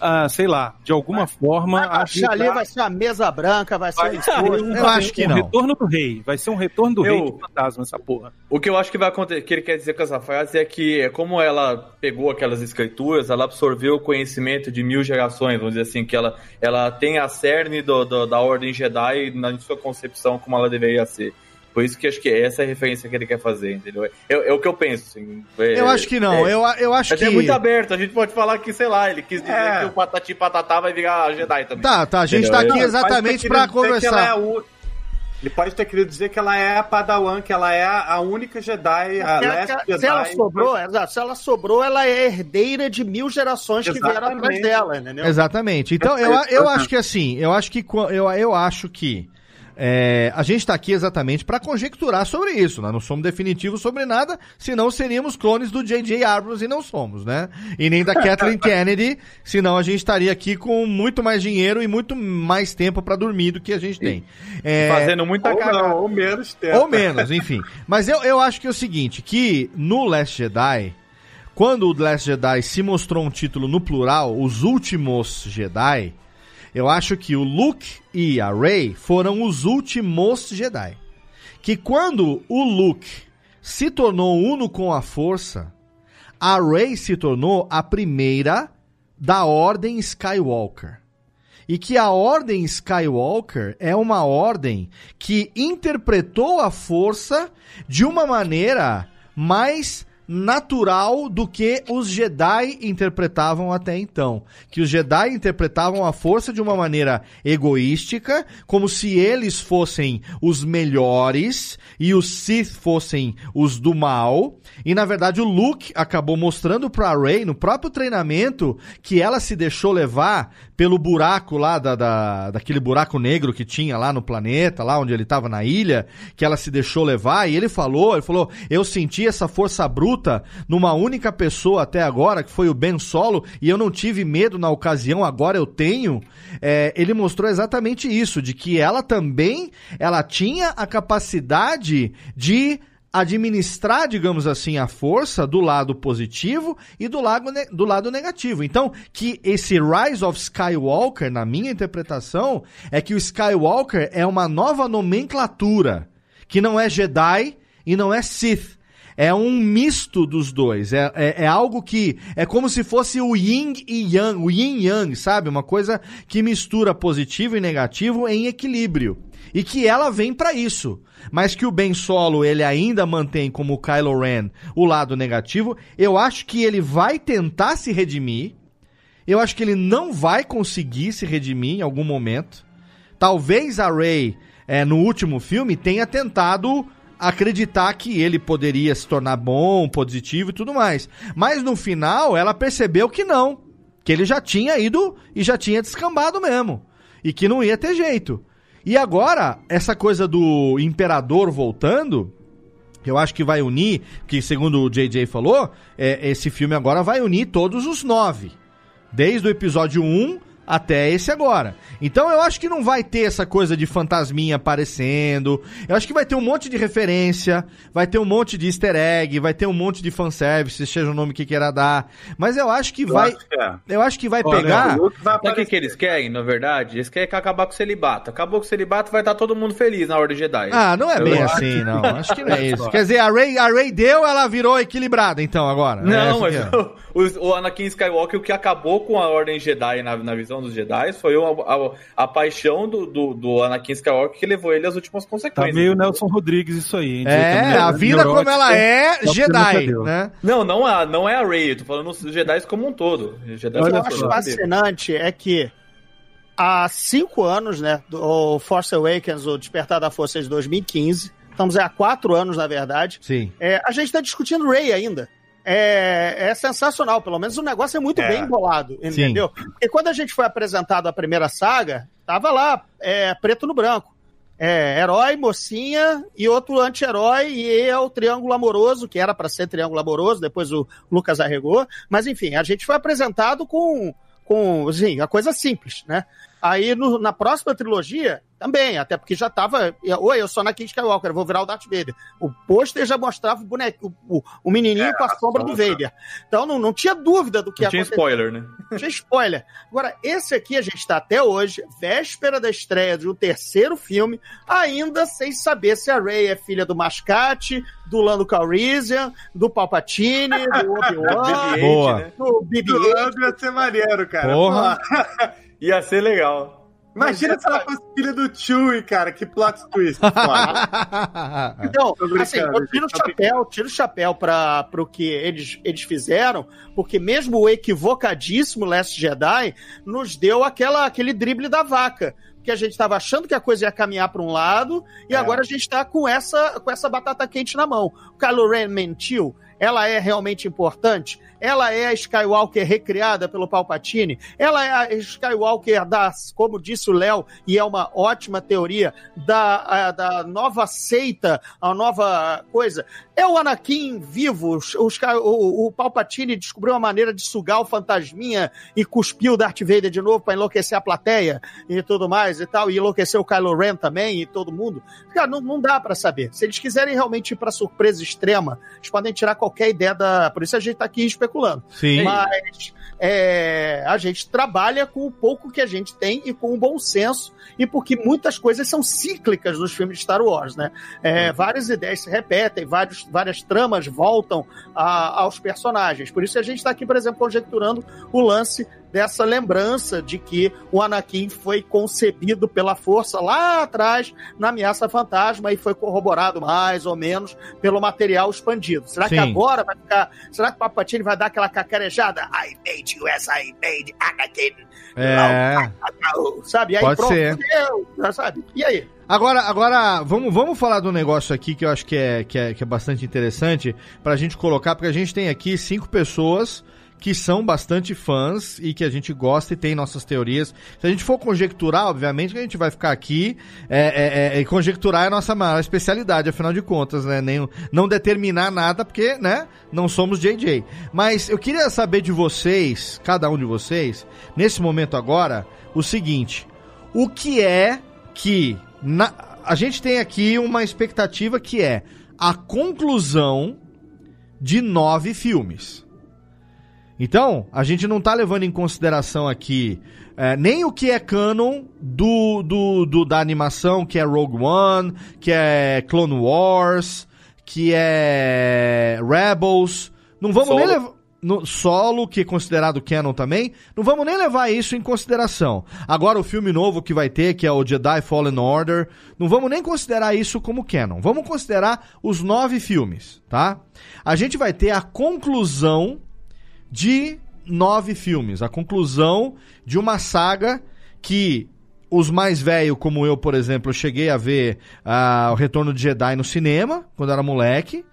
ah, sei lá, de alguma forma. Achar ali vai ser uma mesa branca, vai ser um. Eu acho que um não. retorno do rei. Vai ser um retorno do Eu- rei de fantasma, essa porra. O que eu acho que vai acontecer, que ele quer dizer com essa frase é que, é como ela pegou aquelas escrituras, ela absorveu o conhecimento de mil gerações, vamos dizer assim, que ela, ela tem a cerne do- do- da Ordem Jedi na sua concepção como ela deveria ser. Por isso que acho que essa é a referência que ele quer fazer, entendeu? É, é o que eu penso, assim. É- Eu acho que não. é- Eu, eu acho a que. é muito aberto, a gente pode falar que, sei lá, ele quis dizer É. que o Patati Patatá vai virar Jedi também. Tá, tá, a gente Entendeu? tá aqui exatamente pra ela é conversar. u- Ele pode ter querido dizer que ela é a Padawan, que ela é a única Jedi, a Se, last Jedi. se ela sobrou, exato, se ela sobrou, ela é herdeira de mil gerações que vieram atrás Exatamente. dela, entendeu? Exatamente. Então, eu, eu acho que assim, eu acho que eu, eu acho que é, a gente tá aqui exatamente pra conjecturar sobre isso. Nós não somos definitivos sobre nada, senão seríamos clones do J.J. Abrams e não somos, né? E nem da Kathleen Kennedy, senão a gente estaria aqui com muito mais dinheiro e muito mais tempo pra dormir do que a gente tem. É, Fazendo muita Ou cagada. não, ou menos tempo. ou menos, enfim. Mas eu, eu acho que é o seguinte, que no Last Jedi, quando o Last Jedi se mostrou um título no plural, os últimos Jedi, eu acho que o Luke e a Rey foram os últimos Jedi. Que quando o Luke se tornou uno com a força, a Rey se tornou a primeira da Ordem Skywalker. E que a Ordem Skywalker é uma ordem que interpretou a força de uma maneira mais natural do que os Jedi interpretavam até então. Que os Jedi interpretavam a força de uma maneira egoística, como se eles fossem os melhores e os Sith fossem os do mal. E na verdade o Luke acabou mostrando pra Rey no próprio treinamento que ela se deixou levar pelo buraco lá da, da, daquele buraco negro que tinha lá no planeta, lá onde ele tava na ilha, que ela se deixou levar e ele falou, ele falou, eu senti essa força bruta numa única pessoa até agora, que foi o Ben Solo, e eu não tive medo na ocasião, agora eu tenho. É, ele mostrou exatamente isso, de que ela também, ela tinha a capacidade de administrar, digamos assim, a força do lado positivo e do lado, do lado negativo. Então, que esse Rise of Skywalker, na minha interpretação, é que o Skywalker é uma nova nomenclatura, que não é Jedi e não é Sith. É um misto dos dois. É, é, é algo que. É como se fosse o yin e yang, o yin yang, sabe? Uma coisa que mistura positivo e negativo em equilíbrio. E que ela vem pra isso. Mas que o Ben Solo ele ainda mantém como Kylo Ren o lado negativo. Eu acho que ele vai tentar se redimir. Eu acho que ele não vai conseguir se redimir em algum momento. Talvez a Rey, é, no último filme, tenha tentado acreditar que ele poderia se tornar bom, positivo e tudo mais. Mas no final, ela percebeu que não. Que ele já tinha ido e já tinha descambado mesmo. E que não ia ter jeito. E agora, essa coisa do imperador voltando, eu acho que vai unir, que segundo o JJ falou, é, esse filme agora vai unir todos os nove. Desde o episódio 1 até esse agora. Então eu acho que não vai ter essa coisa de fantasminha aparecendo. Eu acho que vai ter um monte de referência, vai ter um monte de easter egg, vai ter um monte de fanservice, seja o nome que queira dar. Mas eu acho que vai. acho que é. Eu acho que vai Olha, pegar. o que, que eles querem, na verdade? Eles querem acabar com o celibato. Acabou com o celibato, vai estar todo mundo feliz na Ordem Jedi. Ah, não é Eu bem acho assim, não. Acho que não é isso. Quer dizer, a Ray, a Ray deu, ela virou equilibrada, então, agora. Não, É mas é. o, o Anakin Skywalker, o que acabou com a Ordem Jedi na, na visão dos Jedi foi a, a, a paixão do, do, do Anakin Skywalker que levou ele às últimas Tá consequências. meio Nelson Rodrigues isso aí, hein? É, a vida como ela é porque Jedi, né? Não, não é, não é a Rey, eu tô falando os Jedi como um todo. Jedi O que eu acho fascinante é que há cinco anos, né, do o Force Awakens, o Despertar da Força de 2015, estamos há quatro anos, na verdade, Sim. é, a gente está discutindo Ray ainda. É, é sensacional, pelo menos o negócio é muito É. bem bolado, entendeu? Porque quando a gente foi apresentado a primeira saga, tava lá, é, preto no branco. É, herói, mocinha e outro anti-herói, e é o triângulo amoroso, que era para ser triângulo amoroso, depois o Lucas arregou. Mas enfim, a gente foi apresentado com, com assim, a coisa simples, né? Aí no- na próxima trilogia, também, até porque já tava. Oi, eu sou Anakin Skywalker, vou virar o Darth Vader. O pôster já mostrava o boneco, o, o menininho É, com a sombra do. Vader. Então não, não tinha dúvida do que Não ia tinha acontecer. spoiler, né? Não tinha spoiler. Agora, esse aqui a gente está até hoje, véspera da estreia de um terceiro filme, ainda sem saber se a Rey é filha do Mascate, do Lando Calrissian, do Palpatine, do Obi-Wan, Boa. né? do Do BB-8. Lando ia ser maneiro, cara. Porra. Porra. Ia ser legal. Imagina se ela fosse filha do Chewie, cara. Que plot twist. Então, assim, eu tiro o tô chapéu, tiro o chapéu para o que eles, eles fizeram, porque mesmo o equivocadíssimo Last Jedi nos deu aquela, aquele drible da vaca. Porque a gente estava achando que a coisa ia caminhar para um lado, e É. agora a gente está com essa, com essa batata quente na mão. O Kylo Ren mentiu, ela é realmente importante? Ela é a Skywalker recriada pelo Palpatine? Ela é a Skywalker da, como disse o Léo, e é uma ótima teoria, da, a- da nova seita, a nova coisa. É o Anakin vivo, os, os o, o Palpatine descobriu uma maneira de sugar o fantasminha e cuspiu o Darth Vader de novo para enlouquecer a plateia e tudo mais e tal, e enlouquecer o Kylo Ren também e todo mundo. Cara, não, não dá para saber. Se eles quiserem realmente ir para surpresa extrema, eles podem tirar qualquer ideia da. Por isso a gente tá aqui especulando. Sim. Mas é, a gente trabalha com o pouco que a gente tem e com o bom senso, e porque muitas coisas são cíclicas nos filmes de Star Wars, né? É, várias ideias se repetem, vários, várias tramas voltam a- aos personagens. Por isso a gente está aqui, por exemplo, conjecturando o lance dessa lembrança de que o Anakin foi concebido pela força lá atrás na ameaça fantasma e foi corroborado mais ou menos pelo material expandido. Será que Sim. agora vai ficar. Será que o Papatini vai dar aquela cacarejada? I made you as I made Anakin. É. Sabe? E aí Pode pronto, ser. fudeu, sabe? E aí? Agora, agora vamos, vamos falar do negócio aqui que eu acho que é, que é, que é bastante interessante pra gente colocar, porque a gente tem aqui cinco pessoas que são bastante fãs e que a gente gosta e tem nossas teorias. Se a gente for conjecturar, obviamente que a gente vai ficar aqui é, é, é, e conjecturar é a nossa maior especialidade, afinal de contas, né? Nem, não determinar nada, porque, né? Não somos JJ. Mas eu queria saber de vocês, cada um de vocês, nesse momento agora, o seguinte: o que é que na- a gente tem aqui uma expectativa que é a conclusão de nove filmes. Então, a gente não tá levando em consideração aqui é, nem o que é canon do, do, do- da animação, que é Rogue One, que é Clone Wars, que é Rebels. Não vamos Solo. nem levar. No solo, que é considerado canon também, não vamos nem levar isso em consideração. Agora o filme novo que vai ter, que é o Jedi Fallen Order, não vamos nem considerar isso como canon. Vamos considerar os nove filmes, tá? A gente vai ter a conclusão de nove filmes. A conclusão de uma saga que os mais velhos, como eu, por exemplo, eu cheguei a ver ah, o Retorno de Jedi no cinema, quando era moleque.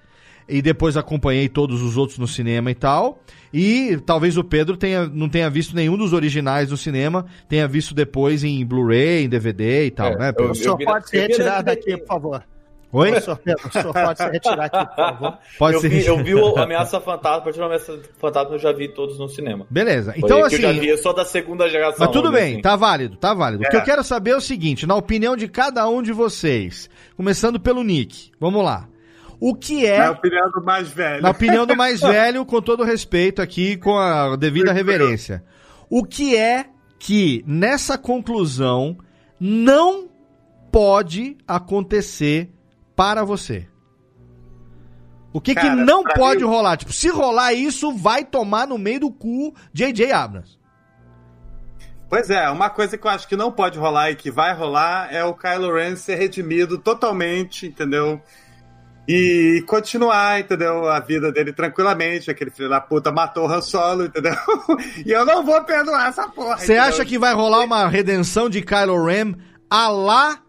E depois acompanhei todos os outros no cinema e tal. E talvez o Pedro tenha, não tenha visto nenhum dos originais no cinema, tenha visto depois em Blu-ray, em DVD e tal, É, né, eu- Pedro? Pode se eu vi na retirar DVD. daqui, por favor. Oi? O senhor, Pedro, o senhor pode se retirar aqui, por favor. Pode eu, ser. vi, eu vi o Ameaça Fantasma, a partir do Ameaça Fantasma eu já vi todos no cinema. Beleza. Foi Então, que assim. eu já vi só da segunda geração. Mas tudo bem, assim. tá válido, tá válido. O que É. eu quero saber é o seguinte, na opinião de cada um de vocês, começando pelo Nick, vamos lá. O que é, Na opinião do mais velho. na opinião do mais velho, com todo respeito aqui, com a devida reverência, o que é que nessa conclusão não pode acontecer para você? O que que Cara, não pra pode mim- rolar? Tipo, se rolar isso, vai tomar no meio do cu J.J. Abrams. Pois é, uma coisa que eu acho que não pode rolar e que vai rolar é o Kylo Ren ser redimido totalmente, entendeu? E continuar, entendeu? A vida dele tranquilamente. Aquele filho da puta matou o Han Solo, entendeu? e eu não vou perdoar essa porra. Você acha que vai rolar uma redenção de Kylo Ren a lá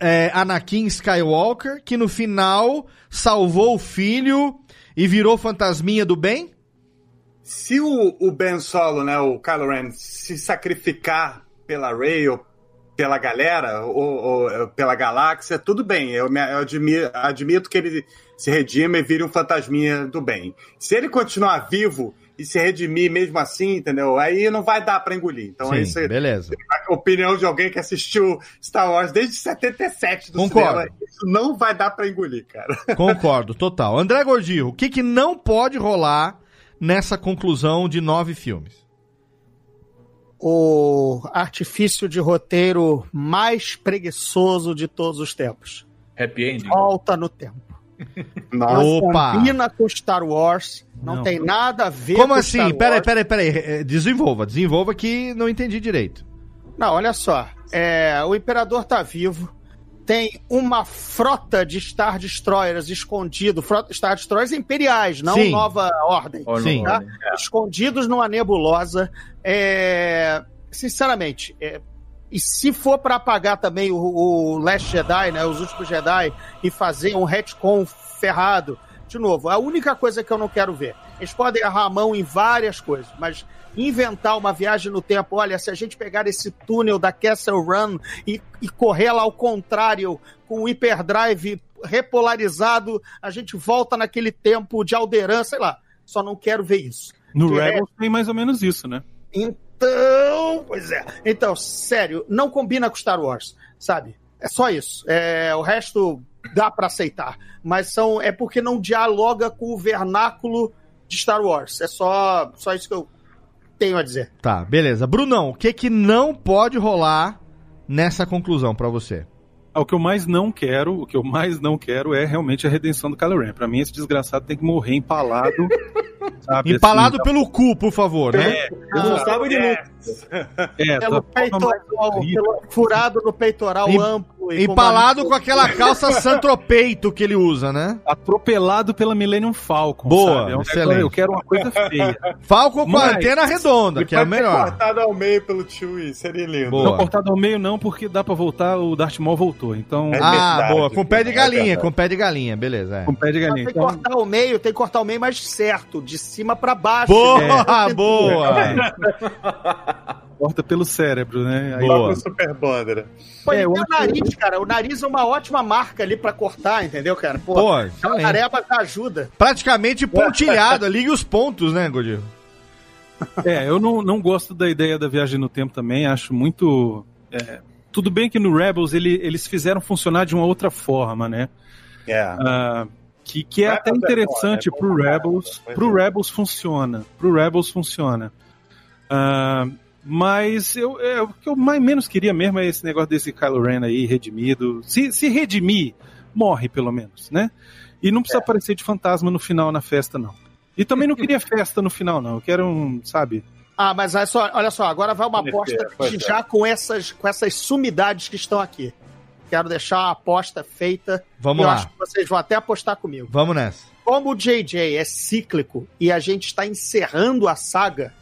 é, Anakin Skywalker, que no final salvou o filho e virou fantasminha do bem? Se o, o Ben Solo, né, o Kylo Ren, se sacrificar pela Rey ou pela galera, ou, ou pela galáxia, tudo bem. Eu, me- eu admi- admito que ele se redima e vire um fantasminha do bem. Se ele continuar vivo e se redimir mesmo assim, entendeu? Aí não vai dar pra engolir. Então é isso aí. beleza. A opinião de alguém que assistiu Star Wars desde 77 do Concordo. cinema. Isso não vai dar pra engolir, cara. Concordo, total. André Gordillo, o que, que não pode rolar nessa conclusão de nove filmes? O artifício de roteiro mais preguiçoso de todos os tempos. Happy Ending. Volta no tempo. Nossa. Não Opa! combina com Star Wars. Não, Não. tem nada a ver Como com assim? Star Peraí, Wars. peraí, peraí. eh, Desenvolva, desenvolva que não entendi direito. Não, olha só. É, o Imperador tá vivo. Tem uma frota de Star Destroyers escondido. Frota, Star Destroyers imperiais, não Sim. Nova Ordem. Olha, Sim. olha. Escondidos numa nebulosa. É, sinceramente, é, e se for para apagar também o, o Last Jedi, né, os últimos Jedi, e fazer um retcon ferrado, de novo, a única coisa que eu não quero ver. Eles podem errar a mão em várias coisas, mas inventar uma viagem no tempo, olha, se a gente pegar esse túnel da Castle Run e, e correr lá ao contrário, com o hyperdrive repolarizado, a gente volta naquele tempo de Alderan, sei lá. Só não quero ver isso. No Que é- Rebels tem mais ou menos isso, né? Então, pois é. Então, sério, não combina com Star Wars, sabe? É só isso. É, o resto dá pra aceitar, mas são é porque não dialoga com o vernáculo de Star Wars. É só só isso que eu tenho a dizer. Tá, beleza. Brunão, o que que não pode rolar nessa conclusão pra você? Ah, O que eu mais não quero, o que eu mais não quero é realmente a redenção do Kylo Ren. Pra mim, esse desgraçado tem que morrer empalado. sabe, Empalado assim, pelo cu, por favor, né? Eu não sabe de é. É, Pelo forma mais peitoral, pelo furado no peitoral Em- amplo e Empalado com aquela calça santropeito que ele usa, né? atropelado pela Millennium Falcon. Boa, sabe? É um excelente. Eu quero uma coisa feia. Falcon com a Mas- antena redonda, que é ser melhor. cortado ao meio pelo Chewie, seria lindo. Boa. Não cortado ao meio, não, porque dá pra voltar, o Darth Maul voltou. Então, É Ah, verdade, boa. Com pé de é galinha, verdade. com pé de galinha, beleza. É. com pé de Mas galinha. tem que Então, cortar o meio, tem que cortar o meio mais certo, de cima pra baixo. Boa, É. boa. corta pelo cérebro, né? Aí, Boa. Pro Super Bonder. Pô, É, e o nariz, cara. O nariz é uma ótima marca ali pra cortar, entendeu, cara? Pô, Pô, a tarefa já ajuda. Praticamente pontilhado, liga os pontos, né, Godinho? É, eu não, não gosto da ideia da viagem no tempo também, acho muito. é, tudo bem que no Rebels ele- eles fizeram funcionar de uma outra forma, né? É. Ah, que, que é Rebels até é interessante é bom pro pra caramba, Rebels. Pro é. Rebels funciona. Pro Rebels funciona. Ah, mas eu, é, o que eu mais menos queria mesmo é esse negócio desse Kylo Ren aí, redimido. Se, se redimir, morre pelo menos, né? E não É. precisa aparecer de fantasma no final na festa, não. E também não queria festa no final, não. Eu quero um, sabe? Ah, mas olha só, olha só agora vai uma é, aposta é. já com essas, com essas sumidades que estão aqui. Quero deixar a aposta feita. Vamos e eu lá. acho que vocês vão até apostar comigo. Vamos nessa. Como o JJ é cíclico e a gente está encerrando a saga,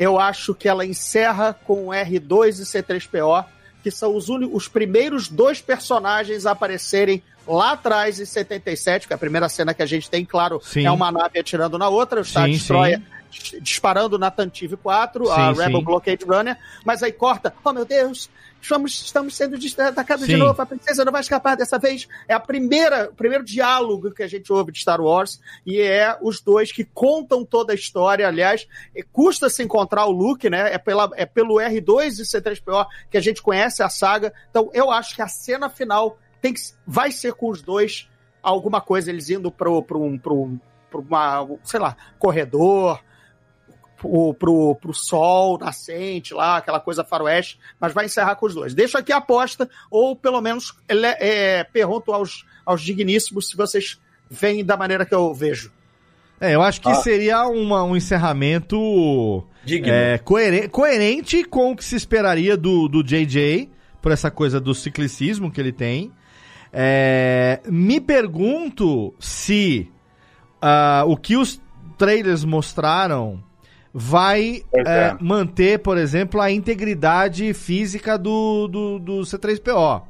eu acho que ela encerra com o R2 e C3PO, que são os, os primeiros dois personagens a aparecerem lá atrás em 77, que é a primeira cena que a gente tem, claro, Sim. é uma nave atirando na outra, o Star Sim, Destroyer dis- disparando na Tantive 4, a Sim, Rebel sim. Blockade Runner, mas aí corta, oh meu Deus, estamos, estamos sendo atacados de novo, a princesa não vai escapar dessa vez. É a primeira, o primeiro diálogo que a gente ouve de Star Wars, e é os dois que contam toda a história, aliás, e custa se encontrar o Luke, né, é, pela, é pelo R2 e C3PO que a gente conhece a saga, então eu acho que a cena final tem que, vai ser com os dois, alguma coisa, eles indo pro, pro, um- pro, um- uma, sei lá, corredor, pro, pro, pro sol nascente lá, aquela coisa faroeste, mas vai encerrar com os dois. Deixa aqui a aposta, ou pelo menos ele- é, pergunto aos, aos digníssimos se vocês veem da maneira que eu vejo. É, eu acho que Ah. seria uma- um encerramento Digno. é, coeren- coerente com o que se esperaria do, do JJ, por essa coisa do ciclicismo que ele tem. É, me pergunto se ah, o que os trailers mostraram vai é, é. manter, por exemplo, a integridade física do, do, do C3PO.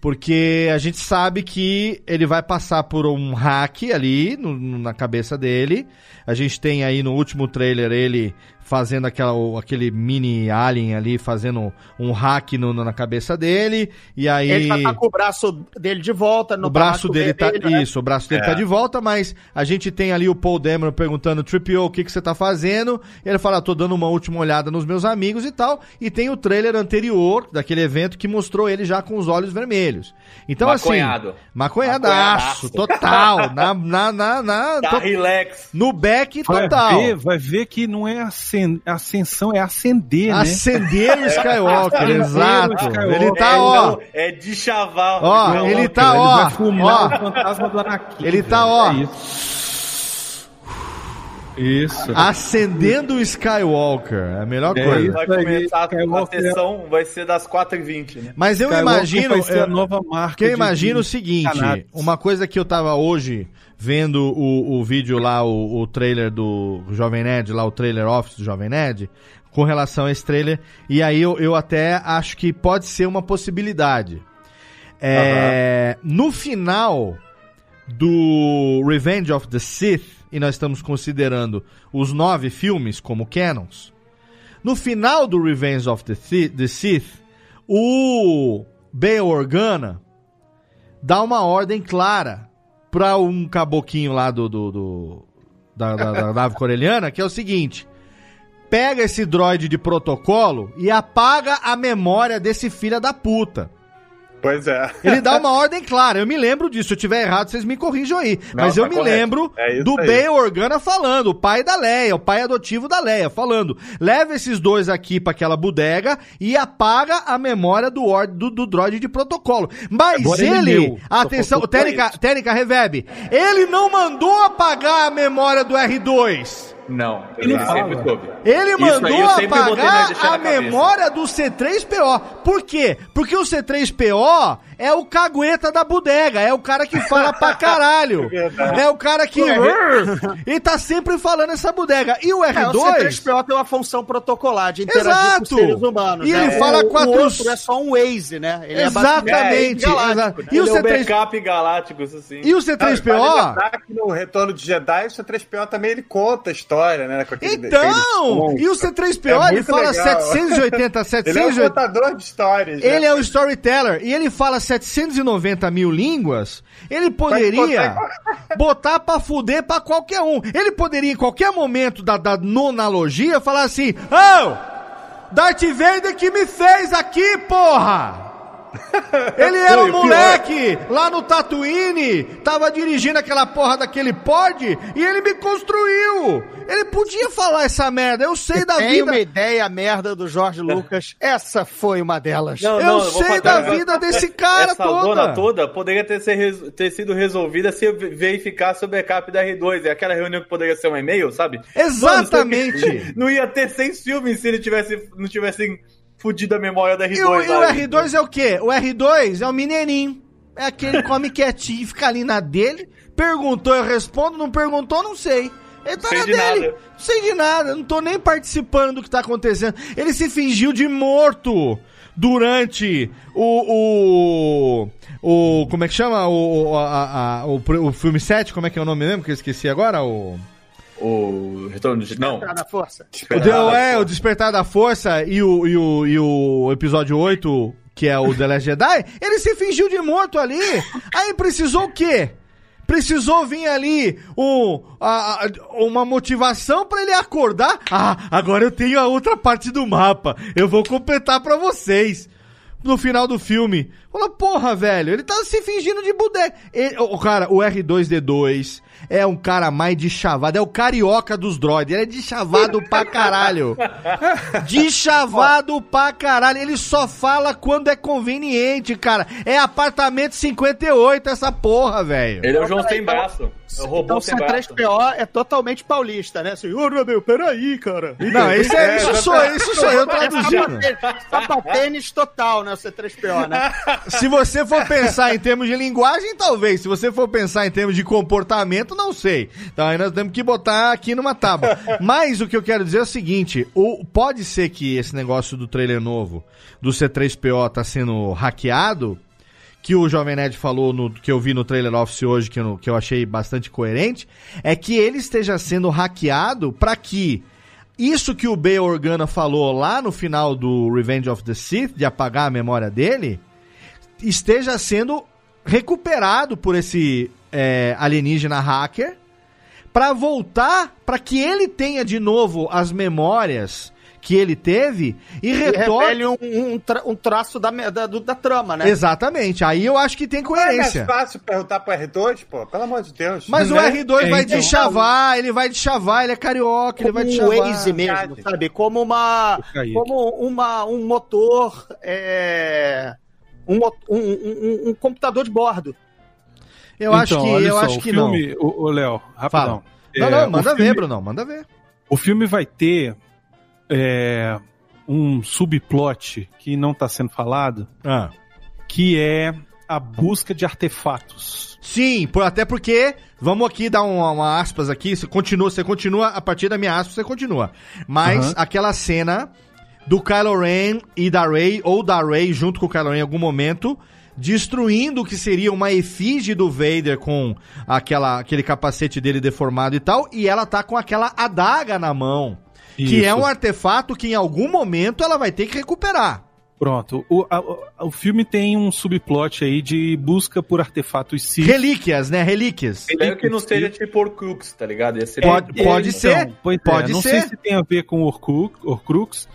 Porque a gente sabe que ele vai passar por um hack ali no- na cabeça dele. A gente tem aí no último trailer ele fazendo aquela, aquele mini alien ali, fazendo um hack no- na cabeça dele. E aí. Ele já tá com o braço dele de volta, no o braço dele tá. né? Isso, o braço dele É. tá de volta, mas a gente tem ali o Paul Dameron perguntando, Tripio, o que, que você tá fazendo? Ele fala, tô dando uma última olhada nos meus amigos e tal. E tem o trailer anterior daquele evento que mostrou ele já com os olhos vermelhos. Então, Maconhado. assim. Maconhadaço, Maconhadaço. total. na, na, na, na- Tá to- relax. no back Vai total. ver, vai ver que não é ascen- ascensão, é ascender, né? Acender o Skywalker, exato. Skywalker. Ele é, tá, ó. não, é de chaval. Ó, Não, ele tá, Ele ó, vai fumar ó. o fantasma do Anakin. Ele tá, velho. ó. É isso. Isso. Acendendo o Skywalker. É a melhor É coisa. Vai começar a Skywalker- sessão, vai ser das 4h20, né? Mas eu Skywalker imagino. vai ser a nova marca Que eu imagino o seguinte: cannabis. uma coisa que eu tava hoje vendo o, o vídeo lá, o, o trailer do Jovem Nerd, lá o trailer office do Jovem Nerd, com relação a esse trailer, e aí eu, eu até acho que pode ser uma possibilidade. É, No final do Revenge of the Sith, e nós estamos considerando os nove filmes como canons, no final do Revenge of the, Thi- the Sith, o Bail Organa dá uma ordem clara pra um caboquinho lá do, do, do- da, da- da nave coreliana, que é o seguinte: pega esse droid de protocolo e apaga a memória desse filho da puta. Pois é. Ele dá uma ordem clara, eu me lembro disso. Se eu tiver errado, vocês me corrijam aí. Não, Mas eu tá me correto. lembro É do aí. Bail Organa falando, o pai da Leia, o pai adotivo da Leia, falando: leva esses dois aqui pra aquela bodega e apaga a memória do, or- do, do droid de protocolo. Mas Agora ele ele, atenção, técnica, isso. técnica Reverb, ele não mandou apagar a memória do R2. Não, Ele ele sempre soube. Ele mandou aí apagar a memória do C3PO. Por quê? Porque o C3PO é o cagueta da bodega, é o cara que fala pra caralho. É o cara que. e tá sempre falando essa bodega. E o É, o R2. C3PO tem uma função protocolar de interagir Exato. com os seres humanos. E né? ele fala o, quatro- O outro é só um Waze, né? Ele é Exatamente, basicamente galáctico, né? E o Ele é um C3 backup galáctico, isso sim. E o Não, vale C3PO? lembrar que no Retorno de Jedi, o C3PO também ele conta a história, né? Com aquele, Então! E o som. C3PO, É ele fala legal. 780, Ele é um 780. contador de histórias. né? Ele é o storyteller e ele fala 790 mil línguas. Ele poderia botar pra fuder pra qualquer um. Ele poderia, em qualquer momento da, da nonalogia, falar assim: Ô! Darth Vader que me fez aqui, porra! Ele era um moleque lá no Tatooine, tava dirigindo aquela porra daquele pod e ele me construiu. Ele podia falar essa merda, eu sei da Tem vida. uma ideia merda do Jorge Lucas. Essa foi uma delas. Não, Eu não, sei falar- da vida desse cara Essa toda. zona toda poderia ter, ser ter sido resolvida se eu verificasse o backup da R2. É aquela reunião que poderia ser um e-mail, sabe? Exatamente. Mano, não ia ter 100 filmes se ele tivesse, não tivesse fudido a memória da R2. E o, e o lá. R2 é o quê? O R2 é o mineirinho. É aquele que come quietinho, fica ali na dele. Perguntou, eu respondo. Não perguntou, não sei. Ele tá Sei na de dele. nada. Não sei de nada. Não tô nem participando do que tá acontecendo. Ele se fingiu de morto durante o. O. o como é que chama? O, o, a- a- o, o filme 7, como é que é o nome mesmo? Que eu esqueci agora? O. O retorno de. Não. Tá na força. O, deu, é, o Despertar da Força e o, e, o, e o episódio 8, que é o The Last Jedi, ele se fingiu de morto ali. Aí precisou o quê? Precisou vir ali um, a- a- uma motivação pra ele acordar. Ah, agora eu tenho a outra parte do mapa. Eu vou completar pra vocês. No final do filme. Fala, porra, velho, ele tá se fingindo de boneco. O cara, o R2D2 é um cara mais de chavado. É o carioca dos droids. Ele é de chavado pra caralho. De chavado pra caralho. Ele só fala quando é conveniente, cara. É apartamento 58 essa porra, velho. Ele é o João sem Então- braço. É o robô Então, sem braço. C3PO é totalmente paulista, né? Assim, ô, meu, peraí, cara. Não, isso, é, isso sou eu, isso sou eu traduzindo. Sapatênis total, né? O C3PO, né? Se você for pensar em termos de linguagem, talvez. Se você for pensar em termos de comportamento, não sei. Então aí nós temos que botar aqui numa tábua. Mas o que eu quero dizer é o seguinte: o, pode ser que esse negócio do trailer novo do C3PO tá sendo hackeado. Que o Jovem Nerd falou no que eu vi no trailer office hoje, que eu, que eu achei bastante coerente, é que ele esteja sendo hackeado para que isso que o B. Organa falou lá no final do Revenge of the Sith, de apagar a memória dele, esteja sendo recuperado por esse é, alienígena hacker para voltar, para que ele tenha de novo as memórias que ele teve e E retorne. revele um, um, tra- um traço da, da, da trama, né? Exatamente. Aí eu acho que tem Não é mais coerência. fácil perguntar pro R2, pô? Pelo amor de Deus. Mas o Né? R2 vai então. de chavar, ele vai de chavar, ele é carioca, ele vai de Como um chavar. Waze mesmo, sabe? Como uma, como uma, um motor, é, um, um, um- um computador de bordo. Eu acho Então, que, olha eu só, acho o que filme, O, o Léo, rapidão. não. Não, É, não, manda filme, ver, Bruno, manda ver. O filme vai ter é, um subplot que não está sendo falado, Ah. que é a busca de artefatos. Sim, por, até porque, vamos aqui dar uma, uma aspas aqui, você continua, você continua, a partir da minha aspas você continua. Mas Aham. aquela cena do Kylo Ren e da Rey, ou da Rey junto com o Kylo Ren em algum momento, destruindo o que seria uma efígie do Vader com aquela, aquele capacete dele deformado e tal, e ela tá com aquela adaga na mão. Que é Isso. um artefato que em algum momento ela vai ter que recuperar. Pronto. O, a- o- filme tem um subplot aí de busca por artefatos Sith. Relíquias, né? Relíquias. Espero que não seja tipo Orcrux, tá ligado? Ia ser Pode- pode então, ser, pois é, pode não ser. sei se tem a ver com Orcrux, Orcrux,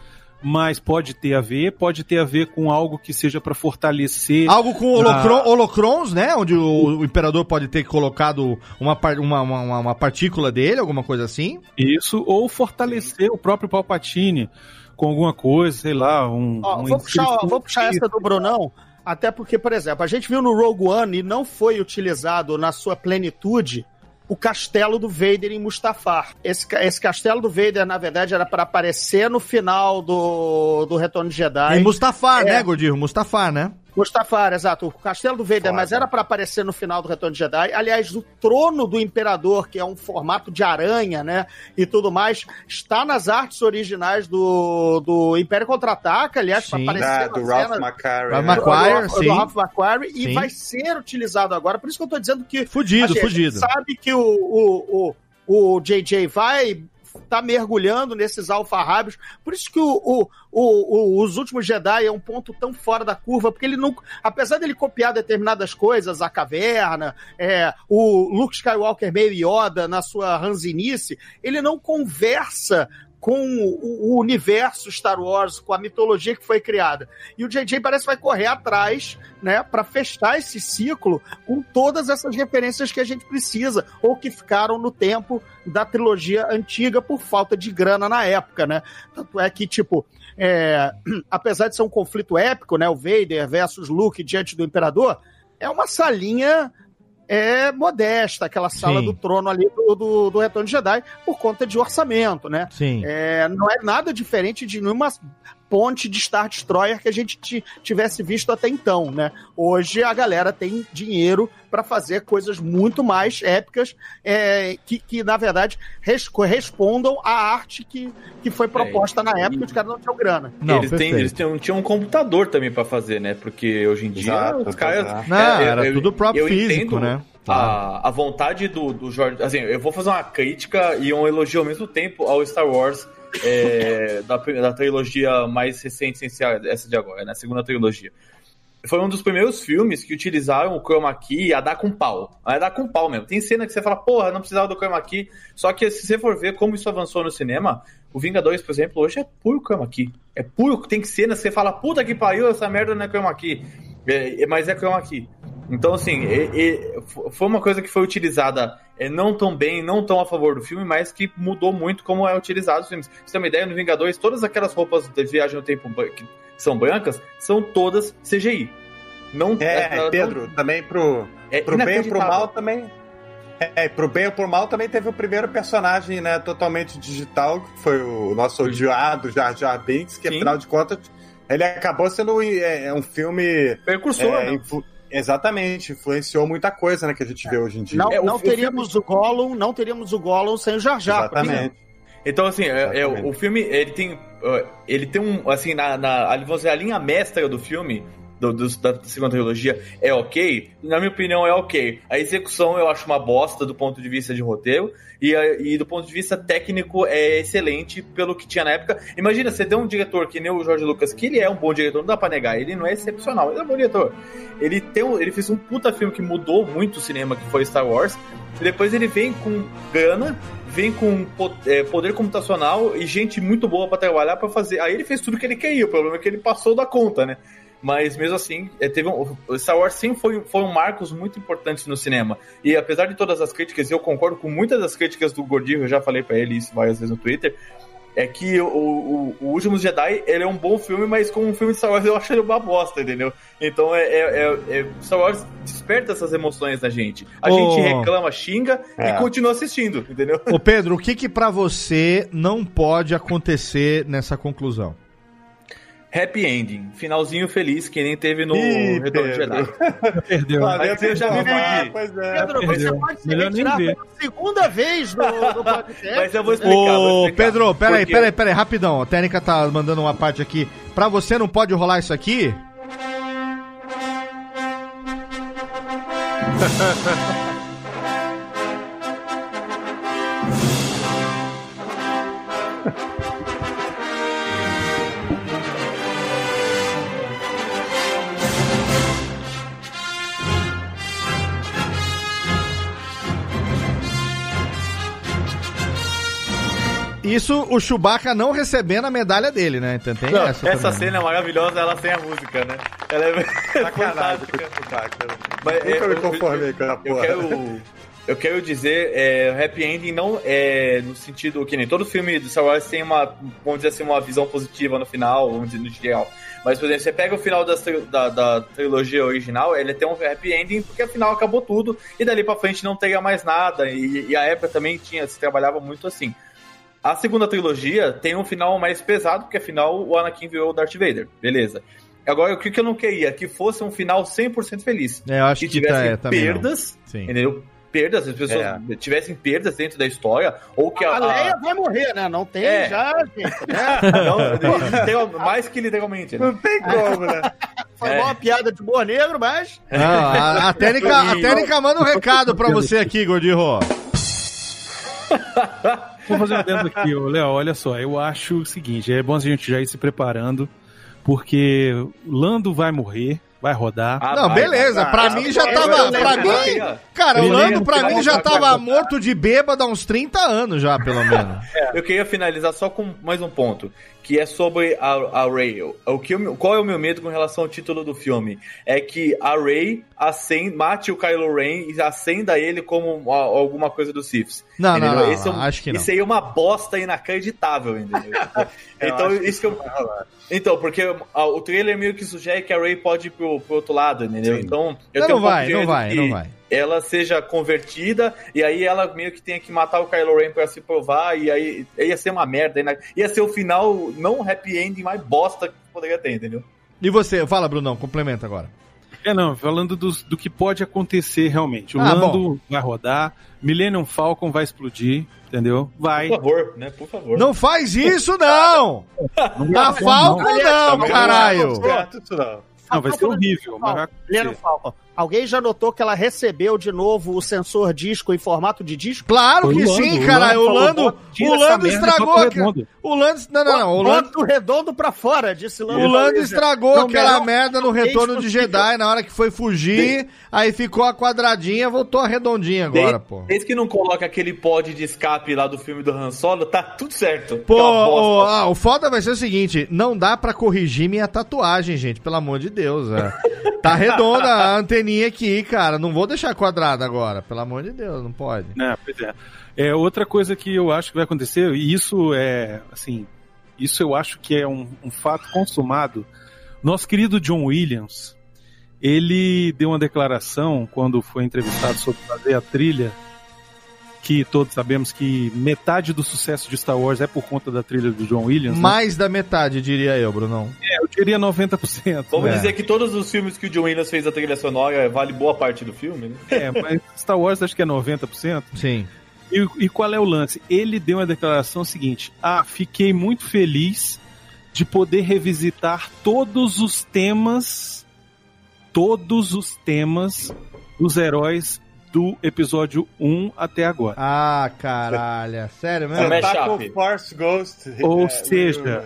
mas pode ter a ver, pode ter a ver com algo que seja para fortalecer. Algo com holocron, Ah. holocrons, né? Onde o, o imperador pode ter colocado uma, uma, uma, uma- partícula dele, alguma coisa assim. Isso, ou fortalecer o próprio Palpatine com alguma coisa, sei lá, um. Ó, uma vou, puxar, vou puxar essa do Brunão, até porque, por exemplo, a gente viu no Rogue One e não foi utilizado na sua plenitude o castelo do Vader em Mustafar. Esse, esse castelo do Vader, na verdade, era para aparecer no final do, do Retorno de Jedi. Em Mustafar, É. né, Gordinho? Mustafar, né? Mustafar, exato. O castelo do Vader, Foda. mas era para aparecer no final do Retorno de Jedi. Aliás, o trono do Imperador, que é um formato de aranha, né? E tudo mais, está nas artes originais do, do Império Contra-Ataca, aliás, para Sim. aparecer Ah, do Ralph cena- McQuarrie. Ralph né? McQuarrie. do, sim. do Ralph McQuarrie e Sim. vai ser utilizado agora. Por isso que eu tô dizendo que Fudido, a gente fudido. sabe que o, o, o, o JJ vai tá mergulhando nesses alfarrábios. Por isso que o, o, o, os últimos Jedi é um ponto tão fora da curva, porque ele não. Apesar dele copiar determinadas coisas, a caverna, é, o Luke Skywalker meio Yoda na sua ranzinice, ele não conversa com o, o universo Star Wars, com a mitologia que foi criada. E o JJ parece que vai correr atrás, né, para fechar esse ciclo com todas essas referências que a gente precisa, ou que ficaram no tempo da trilogia antiga por falta de grana na época, né? Tanto é que, tipo, é, apesar de ser um conflito épico, né, o Vader versus Luke diante do Imperador, é uma salinha é modesta, aquela sala Sim. do trono ali do, do, do Retorno de Jedi, por conta de orçamento, né? Sim. É, não é nada diferente de nenhuma ponte de Star Destroyer que a gente ti- tivesse visto até então, né? Hoje a galera tem dinheiro para fazer coisas muito mais épicas é, que, que, na verdade, res- correspondam à arte que, que foi proposta na época e os caras não tinham grana. Não, eles, têm, eles tinham, tinham um computador também pra fazer, né? Porque hoje em dia Exato, os caras. exato. Não, É, era eu- tudo próprio físico, entendo né? A, a vontade do, do Jorge. Assim, eu vou fazer uma crítica e um elogio ao mesmo tempo ao Star Wars é, da, da trilogia mais recente, ser essa de agora, né? Segunda trilogia. Foi um dos primeiros filmes que utilizaram o chroma key a dar com pau. A dar com pau mesmo. Tem cena que você fala, porra, não precisava do chroma key. Só que se você for ver como isso avançou no cinema, o Vingadores, por exemplo, hoje é puro chroma key. É puro, tem cena que você fala, puta que pariu, essa merda não é chroma key. É, é- mas é chroma key. Então, assim, é- é- f- foi uma coisa que foi utilizada é, não tão bem, não tão a favor do filme, mas que mudou muito como é utilizado os filmes. Pra você ter uma ideia, no Vingadores, todas aquelas roupas de viagem no tempo que são brancas, são todas CGI. Não, É, elas Pedro, não- também pro, é pro bem ou pro mal também. É, pro bem ou pro mal também teve o primeiro personagem, né, totalmente digital, que foi o nosso odiado Jar Jar Binks, que Sim. afinal de contas ele acabou sendo é, é um filme Precursor, é, né? Exatamente, influenciou muita coisa, né, que a gente vê hoje em dia. Não, É, o- não o teríamos o Gollum, não teríamos o Gollum sem o Jar Jar. Exatamente. Então, assim, é- é, o filme, ele tem. uh, Ele tem um. Assim, na, na, ali, a linha mestra do filme. Do- do- da segunda trilogia é ok, na minha opinião é ok. A execução eu acho uma bosta do ponto de vista de roteiro, e, e do ponto de vista técnico é excelente pelo que tinha na época. Imagina, você tem um diretor que nem o Jorge Lucas, que ele é um bom diretor, não dá pra negar, ele não é excepcional, ele é um bom diretor. Ele, tem ele fez um puta filme que mudou muito o cinema, que foi Star Wars, e depois ele vem com grana, vem com é, poder computacional e gente muito boa pra trabalhar pra fazer. Aí ele fez tudo que ele queria, o problema é que ele passou da conta, né? Mas mesmo assim, é, teve um, o Star Wars sim foi, foram marcos muito importantes no cinema. E apesar de todas as críticas, e eu concordo com muitas das críticas do Gordinho, eu já falei pra ele isso várias vezes no Twitter, é que o, o, o Últimos Jedi ele é um bom filme, mas como um filme de Star Wars eu acho ele uma bosta, entendeu? Então é, é, é- é- Star Wars desperta essas emoções na gente. A Ô. gente reclama, xinga É. e continua assistindo, entendeu? Ô Pedro, o que que pra você não pode acontecer nessa conclusão? Happy ending, finalzinho feliz que nem teve no Ih, Retorno de Pedro. Jedi. Perdeu. Mas eu já me Ah, pois é. Pedro, você Perdeu. pode se Melhor retirar pela segunda vez do, do podcast. Mas eu vou explicar. vou Ô, explicar. Pedro, peraí, peraí, peraí, rapidão. A técnica tá mandando uma parte aqui. Pra você não pode rolar isso aqui? Isso o Chewbacca não recebendo a medalha dele, né? Então tem Não, essa, essa, também, né? cena é maravilhosa, ela sem a música, né? Ela é fantástica. Mas, Nunca é, me eu- conformei com Eu porra. quero, eu quero dizer, é, Happy Ending não é no sentido que nem todo filme do Star Wars tem uma, vamos dizer assim, uma visão positiva no final, vamos dizer, no geral. Mas, por exemplo, você pega o final das da, da trilogia original, ele tem um happy ending porque afinal acabou tudo e dali pra frente não teria mais nada. E, e a época também tinha, se trabalhava muito assim. A segunda trilogia tem um final mais pesado, porque afinal o Anakin virou o Darth Vader. Beleza. Agora, o que que eu não queria? Que fosse um final 100% feliz. É, eu acho que que, tivessem tá, é, perdas, Sim. entendeu? Perdas, as pessoas É. tivessem perdas dentro da história, ou que a. A Leia vai morrer, né? Não tem É. já, gente. Né? não, mais que literalmente, né? Não tem como, né? Foi É. uma piada de boa negro, mas. Não, a, a técnica, a técnica manda um recado pra você aqui, Gordirro. Vou fazer um adendo aqui, Léo. Olha só, eu acho o seguinte: é bom a gente já ir se preparando, porque Lando vai morrer, vai rodar. Ah, Não, vai, beleza, vai, pra vai. mim já tava- pra mim- Cara, o Lando pra mim já tava morto de bêbado há uns 30 anos já, pelo menos. Eu queria finalizar só com mais um ponto, que é sobre a, a Rey. O que eu- qual é o meu medo com relação ao título do filme? É que a Rey acenda, mate o Kylo Ren e acenda ele como a- alguma coisa do Siths. Não, não, Entendeu? não, Esse é um- acho que não. Isso aí é uma bosta inacreditável, entendeu? então, acho que isso que eu... Então, porque a- o trailer meio que sugere que a Rey pode ir pro, pro outro lado, entendeu? Sim. Então, eu Não, tenho não um vai, não vai, que, não vai. Ela seja convertida e aí ela meio que tenha que matar o Kylo Ren pra se provar e aí ia ser uma merda. né? Ia ser o final, não o happy ending mais bosta que poderia ter, entendeu? E você? Fala, Brunão, complementa agora. É, não, falando dos- do, que pode acontecer realmente. O Ah, Lando vai rodar, Millennium Falcon vai explodir, entendeu? Vai. Por favor, né? Por favor. Não faz isso, não! Na Falcon não, caralho! Certo, isso não. Não, vai ser horrível, acontecer. Falcon. Alguém já notou que ela recebeu de novo o sensor disco em formato de disco? Claro Foi que Lando, sim, o caralho. O Lando Lando, falou, "Tira o Lando estragou. o aqua- redondo." O Lando. Não, não, não. O Lando, Bota o redondo pra fora, disse Lando. o Lando estragou Não aquela melhor- merda no retorno de. Jedi na hora que foi fugir. Aí ficou a quadradinha, voltou a redondinha agora, pô. Desde que não coloca aquele pod de escape lá do filme do Han Solo, tá tudo certo. Pô, bosta. o, ah, o foda vai ser o seguinte: não dá pra corrigir minha tatuagem, gente, pelo amor de Deus. é. Tá redonda a anteninha aqui, cara. Não vou deixar quadrada agora, pelo amor de Deus, não pode. É, pois é. É outra coisa que eu acho que vai acontecer, e isso é, assim, isso eu acho que é um, um fato consumado. Nosso querido John Williams, ele deu uma declaração quando foi entrevistado sobre fazer a trilha, que todos sabemos que metade do sucesso de Star Wars é por conta da trilha do John Williams. né? Mais da metade, diria eu, Brunão. É, eu diria 90%. Vamos É. dizer que todos os filmes que o John Williams fez a trilha sonora vale boa parte do filme, né? É, mas Star Wars acho que é 90%. Sim. E, e qual é o lance? Ele deu uma declaração seguinte: Ah, fiquei muito feliz de poder revisitar todos os temas, todos os temas dos heróis do episódio 1 até agora. Ah, caralho. Sério mesmo? é Tá com? Force Ghost. Ou é, seja,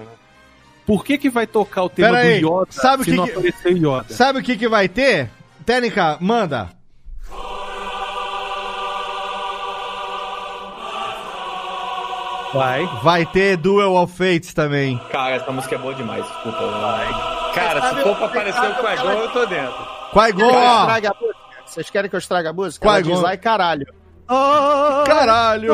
Por que que vai tocar o tema Pera do aí, Yoda sabe o se que não que- aparecer Yoda? Sabe o que que vai ter? Técnica, manda. Vai. Vai ter Duel of Fates também. Cara, essa música é boa demais, desculpa. Cara, se for pra aparecer o Qui-Gon, eu tô dentro. Qui-Gon, ó. Vocês querem que eu estrague a música? Ela diz, ai caralho. Caralho.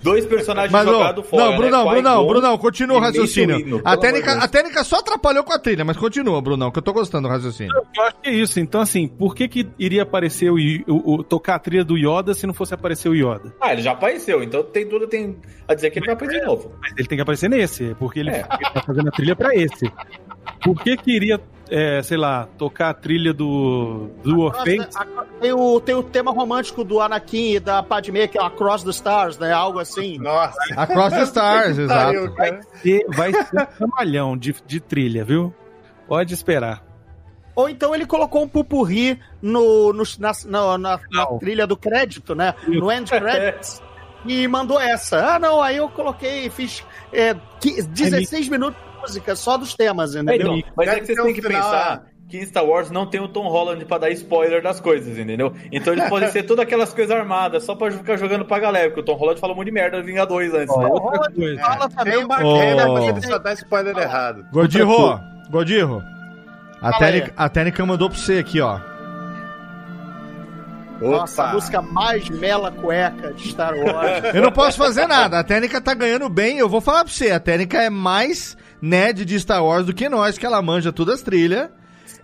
Dois personagens Mas, jogados fora. não, Brunão, né? Brunão, Brunão, continua o raciocínio. A técnica, a técnica só atrapalhou com a trilha, mas continua, Brunão, que eu tô gostando do raciocínio. Eu acho que é isso. Então, assim, por que que iria aparecer o, o- o- tocar a trilha do Yoda se não fosse aparecer o Yoda? Ah, ele já apareceu, então tem tudo tem a dizer que ele vai aparecer de novo. Mas ele tem que aparecer nesse, porque ele, É. ele tá fazendo a trilha pra esse. Por que que iria, é, sei lá, tocar a trilha do do a- Tem o, tem o tema romântico do Anakin e da Padmé, que é o Across the Stars, né? Algo assim. Nossa. Across the Stars, exato. Pariu, cara. E vai ser um trabalhão de, de trilha, viu? Pode esperar. Ou então ele colocou um pupurri no, no- na, na- na- na trilha do crédito, né? No end credits. E mandou essa. Ah, não, aí eu coloquei, fiz é, qui- 16 minutos música só dos temas, É, entendeu? então, mas é que vocês têm um que final, pensar que em Star Wars não tem o Tom Holland pra dar spoiler das coisas, entendeu? Então eles podem ser todas aquelas coisas armadas, só pra ficar jogando pra galera, porque o Tom Holland falou um monte de merda do Vingadores antes, né? Outra coisa. Fala Tem também. um bacana, Ô. mas ele só dá spoiler errado. Godirro, Godirro. A Fala técnica, a técnica mandou pra você aqui, ó. Nossa, a Opa. música mais mela cueca de Star Wars. Eu não posso fazer nada. A técnica tá ganhando bem. Eu vou falar pra você. A técnica é mais nerd de Star Wars do que nós, que ela manja todas as trilhas.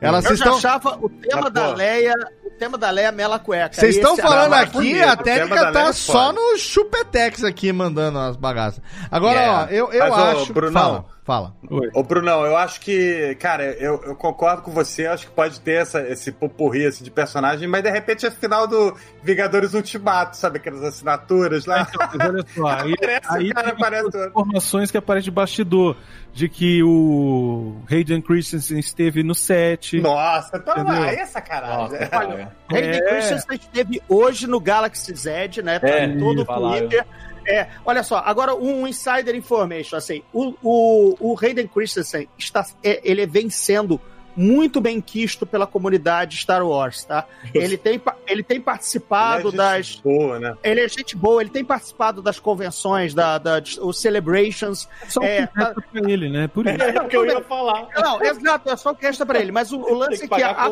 Ela, Eu já estão achava o tema da pô. Leia, o tema da Leia mela cueca. Vocês estão Esse falando aqui, bonito. a técnica da Leia tá é só no chupetex aqui, mandando as bagaças. Agora, Yeah. ó, eu, eu Mas, ô, acho... Brunão. Fala, fala. Oi. Ô, Brunão, eu acho que, cara, eu, eu concordo com você, acho que pode ter essa, esse popurri assim, de personagem, mas de repente é final do Vingadores Ultimato, sabe? Aquelas assinaturas lá. Mas olha só, aí, Parece, aí cara tem parece as todo. informações que aparecem de bastidor, de que o Hayden Christensen esteve no set. Nossa, tá Entendeu? aí é sacanagem. Nossa, cara. Hayden É. Christensen esteve hoje no Galaxy Z, né? Tá É, em todo o. Twitter. É, olha só, agora um insider information, assim, o, o, o Hayden Christensen está, é, ele vem sendo muito bem quisto pela comunidade Star Wars, tá? Ele tem, ele tem participado Ele é das, gente Boa, né? ele é gente boa, ele tem participado das convenções, da, da, os celebrations. Só É, é, pra ele, né? Por isso. É o que eu ia falar. Não, exato, é só o que resta pra ele. Mas o, o lance que é que a, a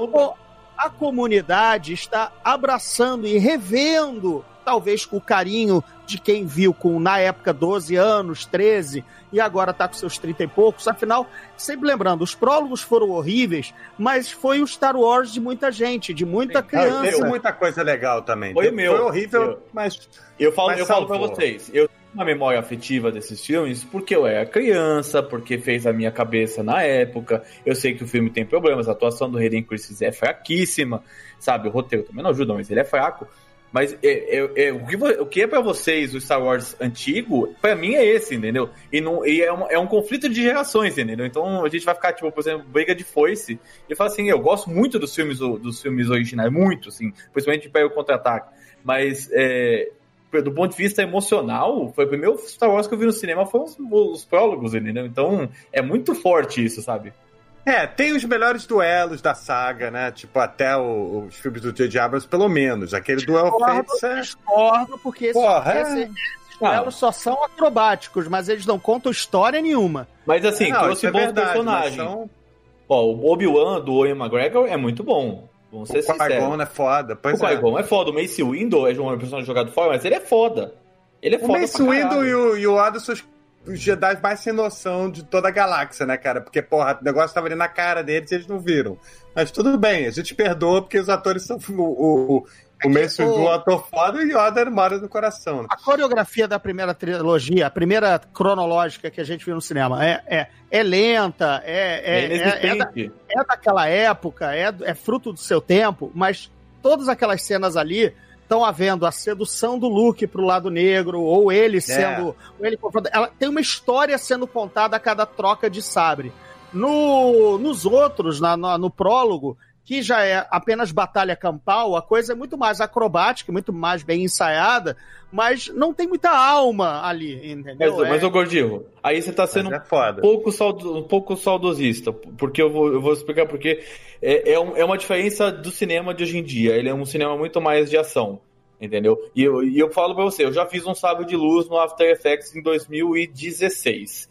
a comunidade está abraçando e revendo talvez com o carinho de quem viu com, na época, 12 anos, 13, e agora tá com seus 30 e poucos. Afinal, sempre lembrando, os prólogos foram horríveis, mas foi o Star Wars de muita gente, de muita criança. Teve muita coisa legal também. Foi o meu. Foi horrível, Eu- mas. Eu falo, Mas eu falo pra vocês, eu tenho uma memória afetiva desses filmes porque eu era criança, porque fez a minha cabeça na época. Eu sei que o filme tem problemas, a atuação do Hayden Christensen é fraquíssima, sabe? O roteiro também não ajuda, mas ele é fraco. Mas é, é- é- o, que, o que é pra vocês o Star Wars antigo, pra mim é esse, entendeu? E, não, e é, um, é um conflito de gerações, entendeu? Então a gente vai ficar, tipo, por exemplo, briga de foice. E fala assim, eu gosto muito dos filmes, dos filmes originais, muito, assim, principalmente para o contra-ataque. Mas é, do ponto de vista emocional, foi o primeiro Star Wars que eu vi no cinema, foram os, os prólogos, entendeu? Então é muito forte isso, sabe? É, tem os melhores duelos da saga, né? Tipo, até o- os filmes do J.J. Abrams, pelo menos. Aquele duelo feito. é- discordo, porque esses, Porra, é. esses, esses duelos só são acrobáticos, mas eles não contam história nenhuma. Mas assim, Não, trouxe é bons verdade, personagens. são- Ó, o Obi-Wan do Ian McGregor é muito bom. Vamos ser O Qui-Gon é foda. O Pois é. Qui-Gon é foda. O Mace Windu é um personagem jogado fora, mas ele é foda. Ele é O foda Mace caralho. e o, e o os, Jedi mais sem noção de toda a galáxia, né, cara? Porque, porra, o negócio tava ali na cara deles e eles não viram. Mas tudo bem, a gente perdoa porque os atores são. O, o, o, Mace Windu é um ator foda e o Yoda mora no coração. né? A coreografia da primeira trilogia, a primeira cronológica que a gente viu no cinema, é, é, é lenta, é, É é, é, é, da- é daquela época, é, é fruto do seu tempo, mas todas aquelas cenas ali estão havendo a sedução do Luke pro lado negro, ou ele sendo. Ou ele, ela tem uma história sendo contada a cada troca de sabre. No, nos outros, na, na- no prólogo, que já é apenas batalha campal, a coisa é muito mais acrobática, muito mais bem ensaiada, mas não tem muita alma ali, entendeu? Mas, mas É- ô Gordinho, aí você tá sendo Mas é foda. um pouco, saudo- um pouco saudosista, porque eu vou, eu vou explicar porque é, é, um- é uma diferença do cinema de hoje em dia. Ele é um cinema muito mais de ação, entendeu? E eu, e eu falo pra você, eu já fiz um sábio de luz no After Effects em 2016.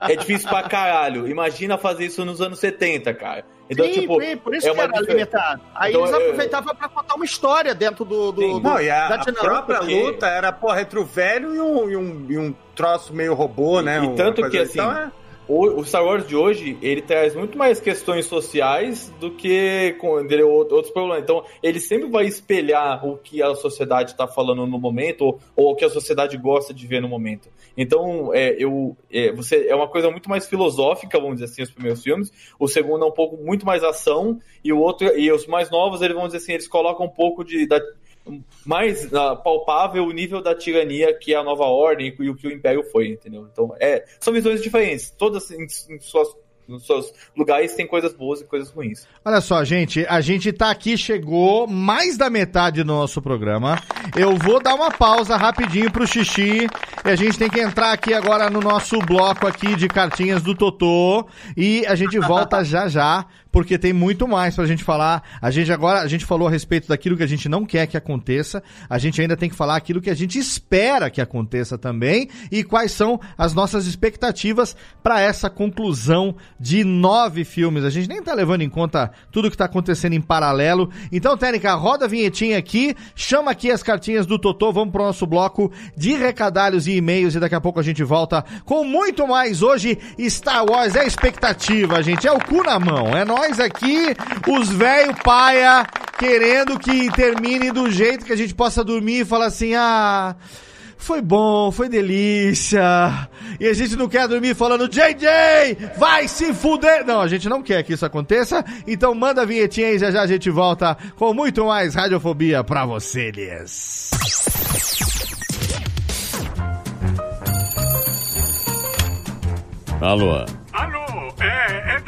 é difícil pra caralho. Imagina fazer isso nos anos 70, cara. Então, Sim, tipo, sim, por isso é que era limitado. Aí Então, eles é- aproveitavam pra contar uma história dentro do, do, Sim. do- Não, e a, da a própria porque- luta era, porra, entre o velho e um, e um, e um troço meio robô, né? E uma tanto que, assim, Então, é- O, Star Wars de hoje, ele traz muito mais questões sociais do que outros problemas. Então, ele sempre vai espelhar o que a sociedade está falando no momento, ou, ou o que a sociedade gosta de ver no momento. Então, é, eu, é, você, é uma coisa muito mais filosófica, vamos dizer assim, os primeiros filmes. O segundo é um pouco muito mais ação, e o outro, e os mais novos, eles vão dizer assim, eles colocam um pouco de. Da, mais ah, palpável o nível da tirania que é a nova ordem e o que o império foi, entendeu? Então, é, são visões diferentes. Todas em, em suas, nos seus lugares tem coisas boas e coisas ruins. Olha só, gente, a gente tá aqui, chegou mais da metade do nosso programa. Eu vou dar uma pausa rapidinho pro xixi. E a gente tem que entrar aqui agora no nosso bloco aqui de cartinhas do Totô. E a gente volta já já, porque tem muito mais pra gente falar. A gente agora, a gente falou a respeito daquilo que a gente não quer que aconteça. A gente ainda tem que falar aquilo que a gente espera que aconteça também. E quais são as nossas expectativas para essa conclusão de nove filmes. A gente nem tá levando em conta tudo que tá acontecendo em paralelo. Então, Técnica, roda a vinhetinha aqui, chama aqui as cartinhas do Totô, vamos pro nosso bloco de recadalhos e e-mails e daqui a pouco a gente volta com muito mais. Hoje, Star Wars é expectativa, gente, é o cu na mão. É nós aqui, os velho paia, querendo que termine do jeito que a gente possa dormir e falar assim, ah... Foi bom, foi delícia. E a gente não quer dormir falando, JJ, vai se fuder. Não, a gente não quer que isso aconteça. Então manda a vinhetinha aí, já já a gente volta com muito mais radiofobia pra vocês. Alô, Alô, é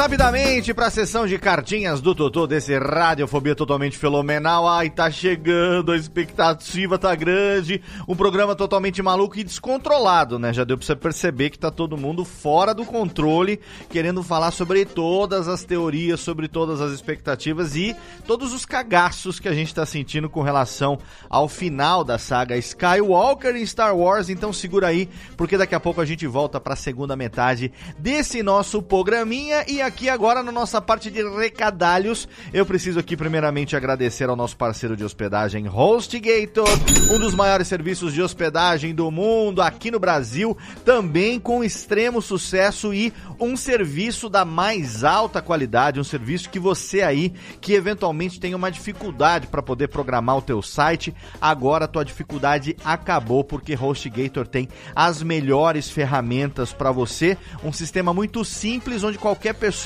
Rapidamente para a sessão de cartinhas do Totô desse Radiofobia totalmente fenomenal. Ai, tá chegando, a expectativa tá grande. Um programa totalmente maluco e descontrolado, né? Já deu pra você perceber que tá todo mundo fora do controle, querendo falar sobre todas as teorias, sobre todas as expectativas e todos os cagaços que a gente tá sentindo com relação ao final da saga Skywalker em Star Wars. Então segura aí, porque daqui a pouco a gente volta para a segunda metade desse nosso programinha e aqui agora na nossa parte de recadalhos, eu preciso aqui primeiramente agradecer ao nosso parceiro de hospedagem HostGator, um dos maiores serviços de hospedagem do mundo aqui no Brasil, também com extremo sucesso e um serviço da mais alta qualidade, um serviço que você aí que eventualmente tem uma dificuldade para poder programar o teu site, agora a tua dificuldade acabou porque HostGator tem as melhores ferramentas para você, um sistema muito simples onde qualquer pessoa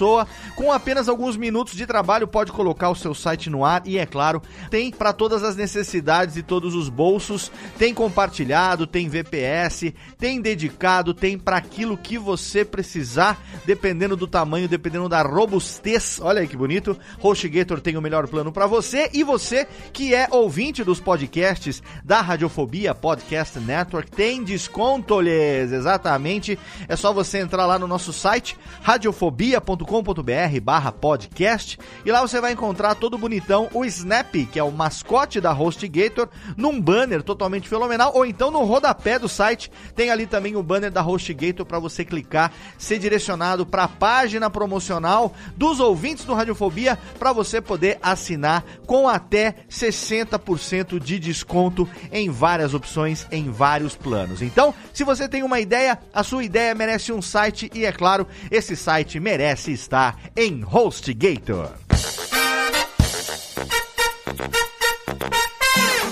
com apenas alguns minutos de trabalho pode colocar o seu site no ar e é claro, tem para todas as necessidades e todos os bolsos, tem compartilhado, tem VPS, tem dedicado, tem para aquilo que você precisar, dependendo do tamanho, dependendo da robustez. Olha aí que bonito. HostGator tem o melhor plano para você e você que é ouvinte dos podcasts da Radiofobia Podcast Network tem desconto, lhes. Exatamente. É só você entrar lá no nosso site radiofobia.com.br barra podcast e lá você vai encontrar todo bonitão o Snap, que é o mascote da HostGator, num banner totalmente fenomenal, ou então no rodapé do site tem ali também o banner da HostGator para você clicar, ser direcionado para a página promocional dos ouvintes do Radiofobia para você poder assinar com até 60% de desconto em várias opções, em vários planos. Então, se você tem uma ideia, a sua ideia merece um site e é claro, esse site merece estar em HostGator.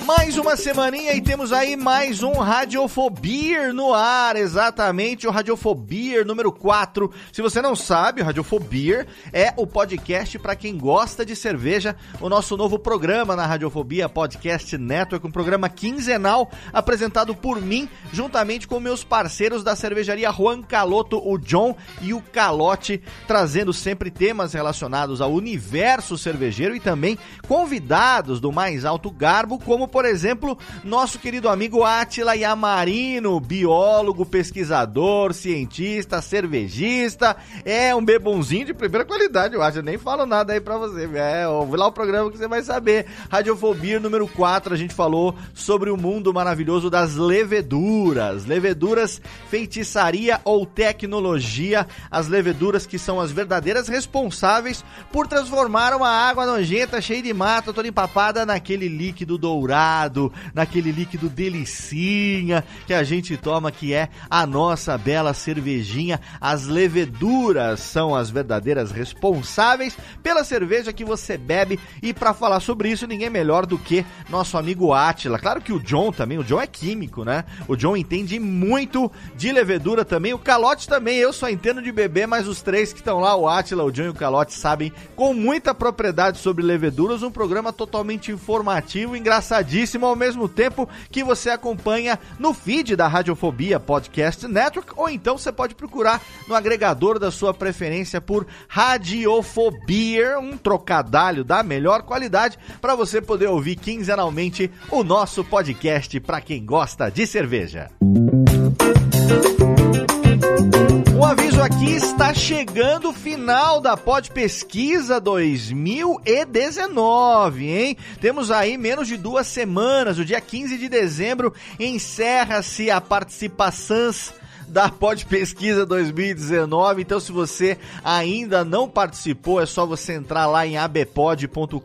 Mais uma semaninha e temos aí mais um Radiofobia no ar, exatamente, o Radiofobia número 4. Se você não sabe, o Radiofobia é o podcast para quem gosta de cerveja, o nosso novo programa na Radiofobia Podcast Network, um programa quinzenal apresentado por mim, juntamente com meus parceiros da cervejaria Juan Caloto, o John e o Calote, trazendo sempre temas relacionados ao universo cervejeiro e também convidados do mais alto garbo, como por exemplo, nosso querido amigo Atila Yamarino, biólogo, pesquisador, cientista, cervejista, é um bebonzinho de primeira qualidade, eu acho, eu nem falo nada aí pra você, é, ouve lá o programa que você vai saber. Radiofobia número 4, a gente falou sobre o mundo maravilhoso das leveduras, leveduras, feitiçaria ou tecnologia, as leveduras que são as verdadeiras responsáveis por transformar uma água nojenta, cheia de mata, toda empapada naquele líquido dourado, naquele líquido delicinha que a gente toma, que é a nossa bela cervejinha. As leveduras são as verdadeiras responsáveis pela cerveja que você bebe. E para falar sobre isso, ninguém melhor do que nosso amigo Atila. Claro que o John também, o John é químico, né? O John entende muito de levedura também. O Calote também, eu só entendo de beber, mas os três que estão lá, o Atila, o John e o Calote, sabem com muita propriedade sobre leveduras. Um programa totalmente informativo, engraçadíssimo ao mesmo tempo que você acompanha no feed da Radiofobia Podcast Network, ou então você pode procurar no agregador da sua preferência por Radiofobia, um trocadalho da melhor qualidade para você poder ouvir quinzenalmente o nosso podcast para quem gosta de cerveja. Aviso aqui, está chegando o final da Pod Pesquisa 2019, hein? Temos aí menos de duas semanas, o dia 15 de dezembro encerra-se a participação da Pod Pesquisa 2019. Então, se você ainda não participou, é só você entrar lá em abpod.com.br.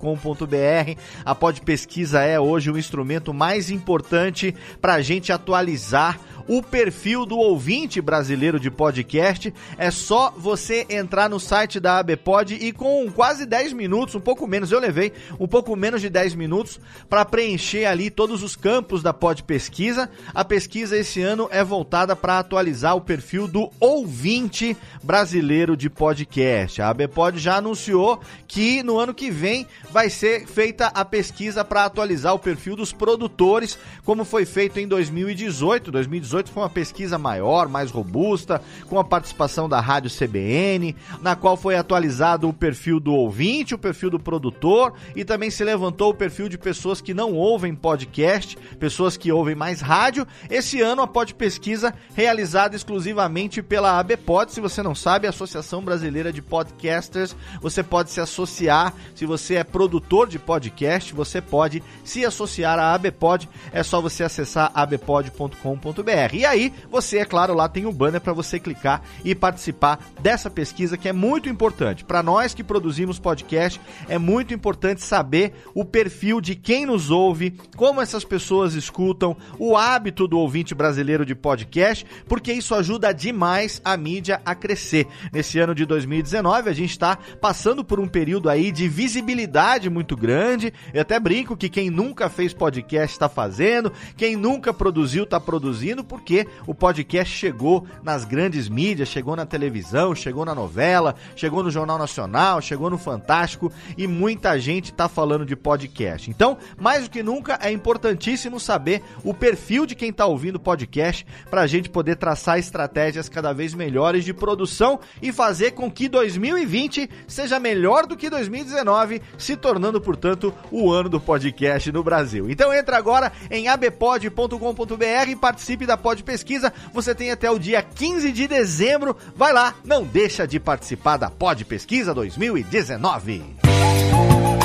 A Pod Pesquisa é hoje o instrumento mais importante para a gente atualizar o perfil do ouvinte brasileiro de podcast. É só você entrar no site da ABPod e com quase 10 minutos, um pouco menos, eu levei um pouco menos de 10 minutos para preencher ali todos os campos da Pod Pesquisa. A pesquisa esse ano é voltada para atualizar o perfil do ouvinte brasileiro de podcast. A ABPod já anunciou que no ano que vem vai ser feita a pesquisa para atualizar o perfil dos produtores, como foi feito em 2018. 2018 foi uma pesquisa maior, mais robusta, com a participação da Rádio CBN, na qual foi atualizado o perfil do ouvinte, o perfil do produtor e também se levantou o perfil de pessoas que não ouvem podcast, pessoas que ouvem mais rádio. Esse ano a Pod Pesquisa realizada exclusivamente pela ABPod. Se você não sabe, a Associação Brasileira de Podcasters, você pode se associar. Se você é produtor de podcast, você pode se associar à ABPod. É só você acessar abpod.com.br. E aí, você, é claro, lá tem um banner para você clicar e participar dessa pesquisa que é muito importante. Para nós que produzimos podcast, é muito importante saber o perfil de quem nos ouve, como essas pessoas escutam, o hábito do ouvinte brasileiro de podcast, porque isso ajuda demais a mídia a crescer. Nesse ano de 2019, a gente está passando por um período aí de visibilidade muito grande. Eu até brinco que quem nunca fez podcast está fazendo, quem nunca produziu está produzindo, porque o podcast chegou nas grandes mídias, chegou na televisão, chegou na novela, chegou no Jornal Nacional, chegou no Fantástico e muita gente está falando de podcast. Então, mais do que nunca, é importantíssimo saber o perfil de quem está ouvindo podcast para a gente poder traçar estratégias cada vez melhores de produção e fazer com que 2020 seja melhor do que 2019, se tornando, portanto, o ano do podcast no Brasil. Então entra agora em abpod.com.br e participe da Pod Pesquisa. Você tem até o dia 15 de dezembro. Vai lá, não deixa de participar da Pod Pesquisa 2019. E o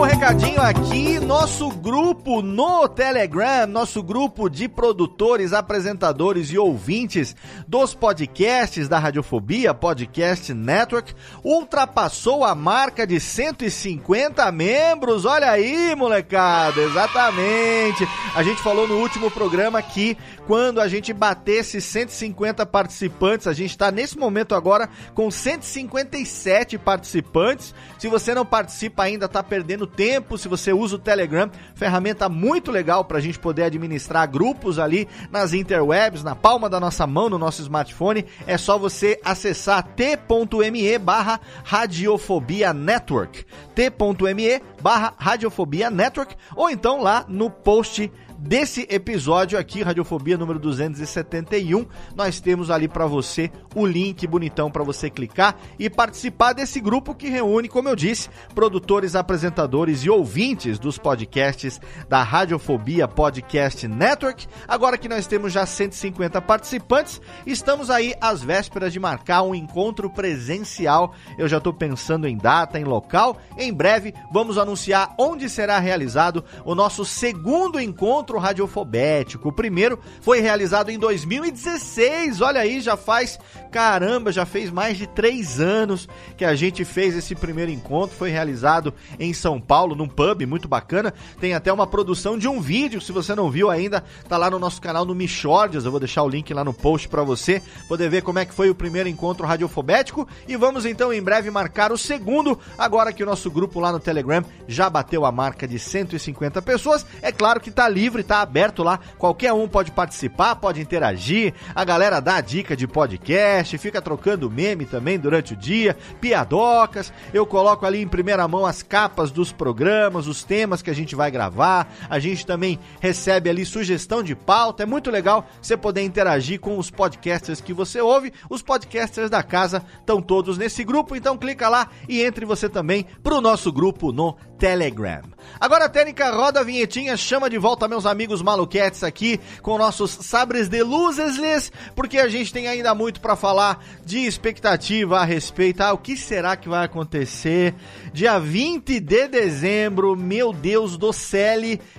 último recadinho aqui, nosso grupo no Telegram, nosso grupo de produtores, apresentadores e ouvintes dos podcasts da Radiofobia Podcast Network, ultrapassou a marca de 150 membros. Olha aí, molecada, exatamente. A gente falou no último programa que quando a gente batesse 150 participantes, a gente está nesse momento agora com 157 participantes. Se você não participa ainda, tá perdendo tempo. Se você usa o Telegram, ferramenta muito legal para a gente poder administrar grupos ali nas interwebs, na palma da nossa mão, no nosso smartphone. É só você acessar t.me barra Radiofobia Network. t.me barra Radiofobia Network ou então lá no post desse episódio aqui, Radiofobia número 271. Nós temos ali para você o link bonitão para você clicar e participar desse grupo que reúne, como eu disse, produtores, apresentadores e ouvintes dos podcasts da Radiofobia Podcast Network. Agora que nós temos já 150 participantes, estamos aí às vésperas de marcar um encontro presencial. Eu já estou pensando em data, em local. Em breve vamos anunciar onde será realizado o nosso segundo encontro radiofobético. O primeiro foi realizado em 2016. Olha aí, já faz caramba, já fez mais de três anos que a gente fez esse primeiro encontro. Foi realizado em São Paulo, num pub muito bacana. Tem até uma produção de um vídeo. Se você não viu ainda, tá lá no nosso canal no Michordias. Eu vou deixar o link lá no post para você poder ver como é que foi o primeiro encontro radiofobético. E vamos então em breve marcar o segundo. Agora que o nosso grupo lá no Telegram já bateu a marca de 150 pessoas. É claro que tá livre, tá aberto lá. Qualquer um pode participar, pode interagir. A galera dá dica de podcast, fica trocando meme também durante o dia, piadocas. Eu coloco ali em primeira mão as capas dos programas, os temas que a gente vai gravar. A gente também recebe ali sugestão de pauta. É muito legal você poder interagir com os podcasters que você ouve. Os podcasters da casa estão todos nesse grupo, então clica lá e entre você também pro nosso grupo no Telegram. Agora a técnica roda a vinhetinha, chama de volta meus amigos maluquetes aqui com nossos sabres de luzes, porque a gente tem ainda muito para falar de expectativa a respeito. Ah, o que será que vai acontecer? Dia 20 de dezembro, meu Deus do céu,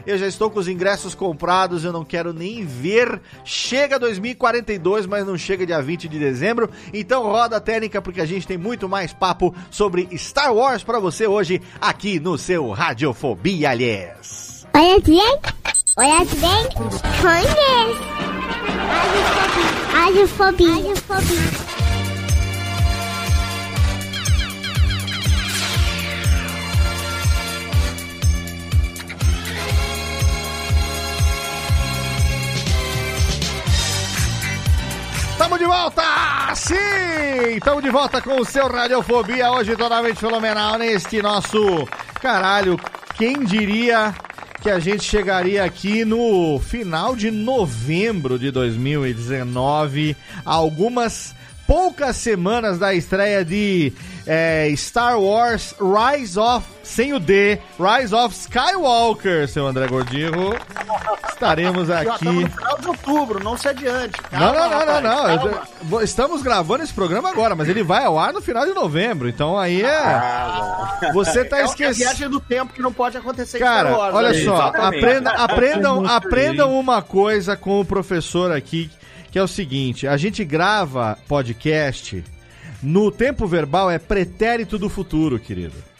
eu já estou com os ingressos comprados, eu não quero nem ver. Chega 2042, mas não chega dia 20 de dezembro. Então roda a técnica porque a gente tem muito mais papo sobre Star Wars para você hoje aqui no seu Radiofobia, aliás. Olha hein? Olha bem, conheço. Radiofobia. Radiofobia. Estamos de volta! Sim! Estamos de volta com o seu Radiofobia, hoje totalmente fenomenal neste nosso caralho. Quem diria que a gente chegaria aqui no final de novembro de 2019, algumas poucas semanas da estreia de é, Star Wars Rise of, sem o D, Rise of Skywalker, seu André Gordillo. Estaremos Já aqui. estamos no final de outubro, não se adiante. Não, Calma, não, não, não, rapaz, não. Eu- Estamos gravando esse programa agora, mas ele vai ao ar no final de novembro. Então aí é. Você tá É esquecendo. viagem do tempo que não pode acontecer Cara, Star Wars, olha né? só, Exatamente. aprenda, aprendam, aprendam uma coisa com o professor aqui, que é o seguinte: a gente grava podcast no tempo verbal é pretérito do futuro, querido.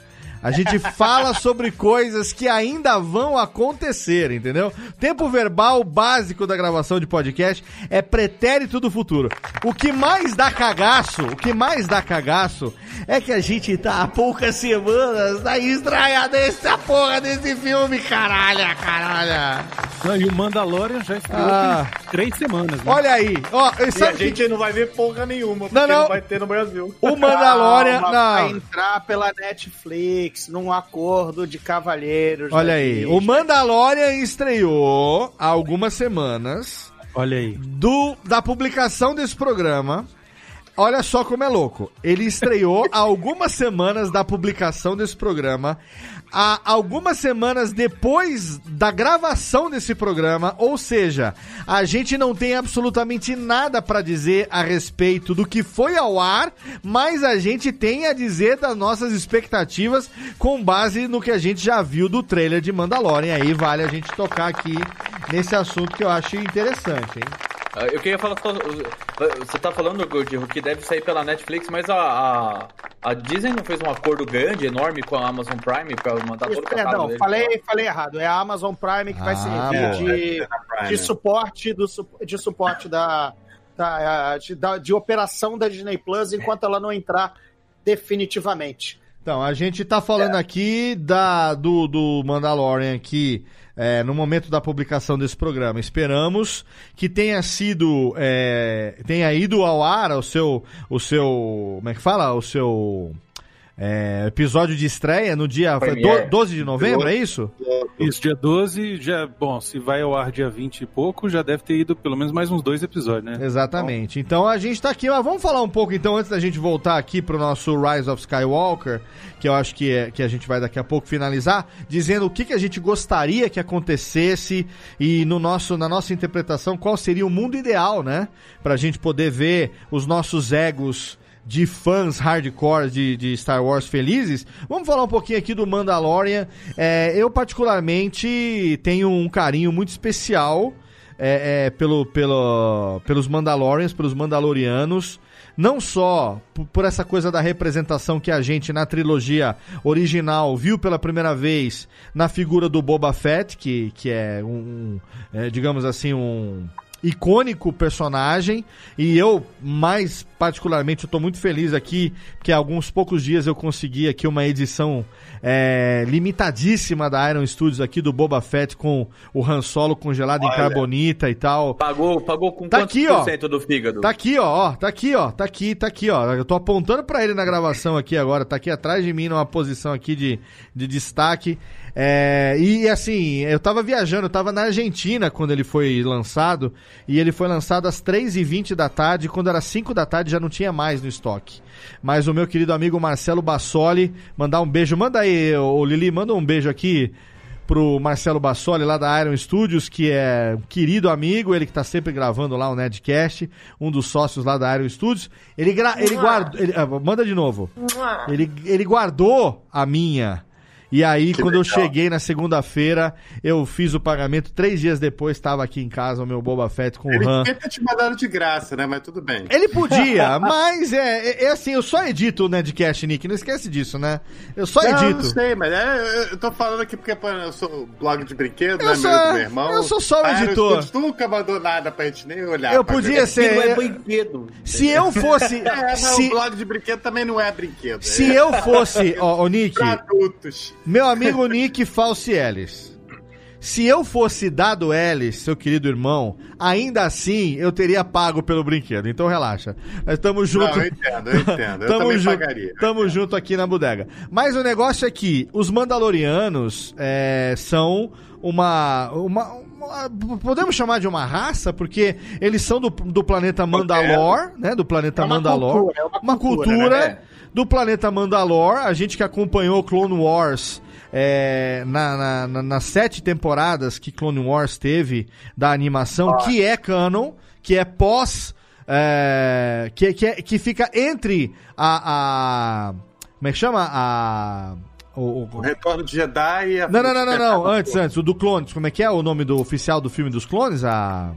A gente fala sobre coisas que ainda vão acontecer, entendeu? Tempo verbal básico da gravação de podcast é pretérito do futuro. O que mais dá cagaço, o que mais dá cagaço é que a gente tá há poucas semanas da estreia dessa porra desse filme, caralho, caralho. Não, e o Mandalorian já estreou Ah. três semanas. Né? Olha aí, ó, E a sabe que gente não vai ver porra nenhuma, porque Não, não. não vai ter no Brasil. o Mandalorian, Calma, Vai não. entrar pela Netflix num acordo de cavalheiros. Olha da aí, Disney. o Mandalorian estreou há algumas semanas. Olha aí. do, da publicação desse programa. Olha só como é louco. Ele estreou há algumas semanas da publicação desse programa. Há algumas semanas depois da gravação desse programa, ou seja, a gente não tem absolutamente nada pra dizer a respeito do que foi ao ar, mas a gente tem a dizer das nossas expectativas com base no que a gente já viu do trailer de Mandalorian. Aí vale a gente tocar aqui nesse assunto que eu acho interessante, hein? Ah, Eu queria falar só. Você tá falando, Gordirro, que deve sair pela Netflix, mas a, a, a Disney não fez um acordo grande, enorme com a Amazon Prime pra mandar Isso, todo o catálogo perdão, deles? falei, falei errado. É a Amazon Prime que vai Ah, servir boa. de, de suporte do de suporte da, da, de, da- de operação da Disney Plus enquanto ela não entrar definitivamente. Então, a gente tá falando aqui da, do, do Mandalorian aqui, é, no momento da publicação desse programa. Esperamos que tenha sido, é, tenha ido ao ar o seu, o seu, como é que fala? O seu é, episódio de estreia no dia do- 12 de novembro, é isso? Isso, dia 12, já, bom, se vai ao ar dia 20 e pouco, já deve ter ido pelo menos mais uns dois episódios, né? Exatamente. Então a gente tá aqui, mas vamos falar um pouco então antes da gente voltar aqui pro nosso Rise of Skywalker, que eu acho que, é, que a gente vai daqui a pouco finalizar, dizendo o que, que a gente gostaria que acontecesse e no nosso, na nossa interpretação qual seria o mundo ideal, né? Pra gente poder ver os nossos egos de fãs hardcore de, de Star Wars felizes, vamos falar um pouquinho aqui do Mandalorian. É, eu, particularmente, tenho um carinho muito especial é, é, pelo, pelo, pelos Mandalorians, pelos Mandalorianos. Não só por essa coisa da representação que a gente na trilogia original viu pela primeira vez na figura do Boba Fett, que, que é um, um, é, digamos assim, um icônico personagem e eu mais particularmente tô muito feliz aqui que há alguns poucos dias eu consegui aqui uma edição é, limitadíssima da Iron Studios aqui do Boba Fett com o Han Solo congelado em Olha. carbonita e tal Pagou, pagou com Tá quantos aqui, por ó. cento do fígado? Tá aqui, ó, ó, tá aqui, ó, tá aqui, tá aqui, ó. Eu tô apontando pra ele na gravação aqui agora, tá aqui atrás de mim numa posição aqui de, de destaque. É, e assim, eu tava viajando, eu tava na Argentina quando ele foi lançado, e ele foi lançado às 3h20 da tarde, quando era 5 da tarde já não tinha mais no estoque. Mas o meu querido amigo Marcelo Bassoli, mandar um beijo, manda aí, ô Lili, manda um beijo aqui pro Marcelo Bassoli lá da Iron Studios, que é um querido amigo, ele que tá sempre gravando lá o Nedcast, um dos sócios lá da Iron Studios. Ele, gra ele guardou. ele- ah, manda de novo. Ele, ele guardou a minha. E aí, Que quando eu legal. cheguei na segunda-feira, eu fiz o pagamento. Três dias depois, estava aqui em casa o meu Boba Fett com o Ele Han. devia ter te mandado de graça, né? Mas tudo bem. Ele podia, mas é, é, é assim, eu só edito o Nedcast, Nick. Não esquece disso, né? Eu só Não, eu edito. não sei, mas é, eu tô falando aqui porque eu sou blog de brinquedo, Eu né? sou- Meu, irmão. eu sou só o Aero editor. Studios nunca mandou nada pra gente nem olhar. Eu podia ver. ser- Não é eu- brinquedo. Se eu fosse. É, não, se, o blog de brinquedo também não é brinquedo. se é eu fosse. Ó, ô, Nick. pra adultos. Meu amigo Nick Falcielis. Se eu fosse dado Ellis, seu querido irmão, ainda assim eu teria pago pelo brinquedo. Então relaxa. Nós estamos juntos. Não, eu entendo, eu entendo. Eu Tamo também junto, pagaria. tamo junto aqui na bodega. Mas o negócio é que os Mandalorianos é, são uma, uma, uma- Podemos chamar de uma raça, porque eles são do, do planeta Mandalor, né? Do planeta É uma Mandalor. cultura, é uma uma cultura, cultura né? Do planeta Mandalor. A gente que acompanhou Clone Wars. é, na, na- na- nas sete temporadas que Clone Wars teve da animação, que é canon, que é pós. é, que, que, é- que fica entre a, a. Como é que chama? A. O, o- O Retorno de Jedi e a... não, não, não, não, não. Antes, antes. O do Clones. Como é que é o nome do oficial do filme dos clones? A.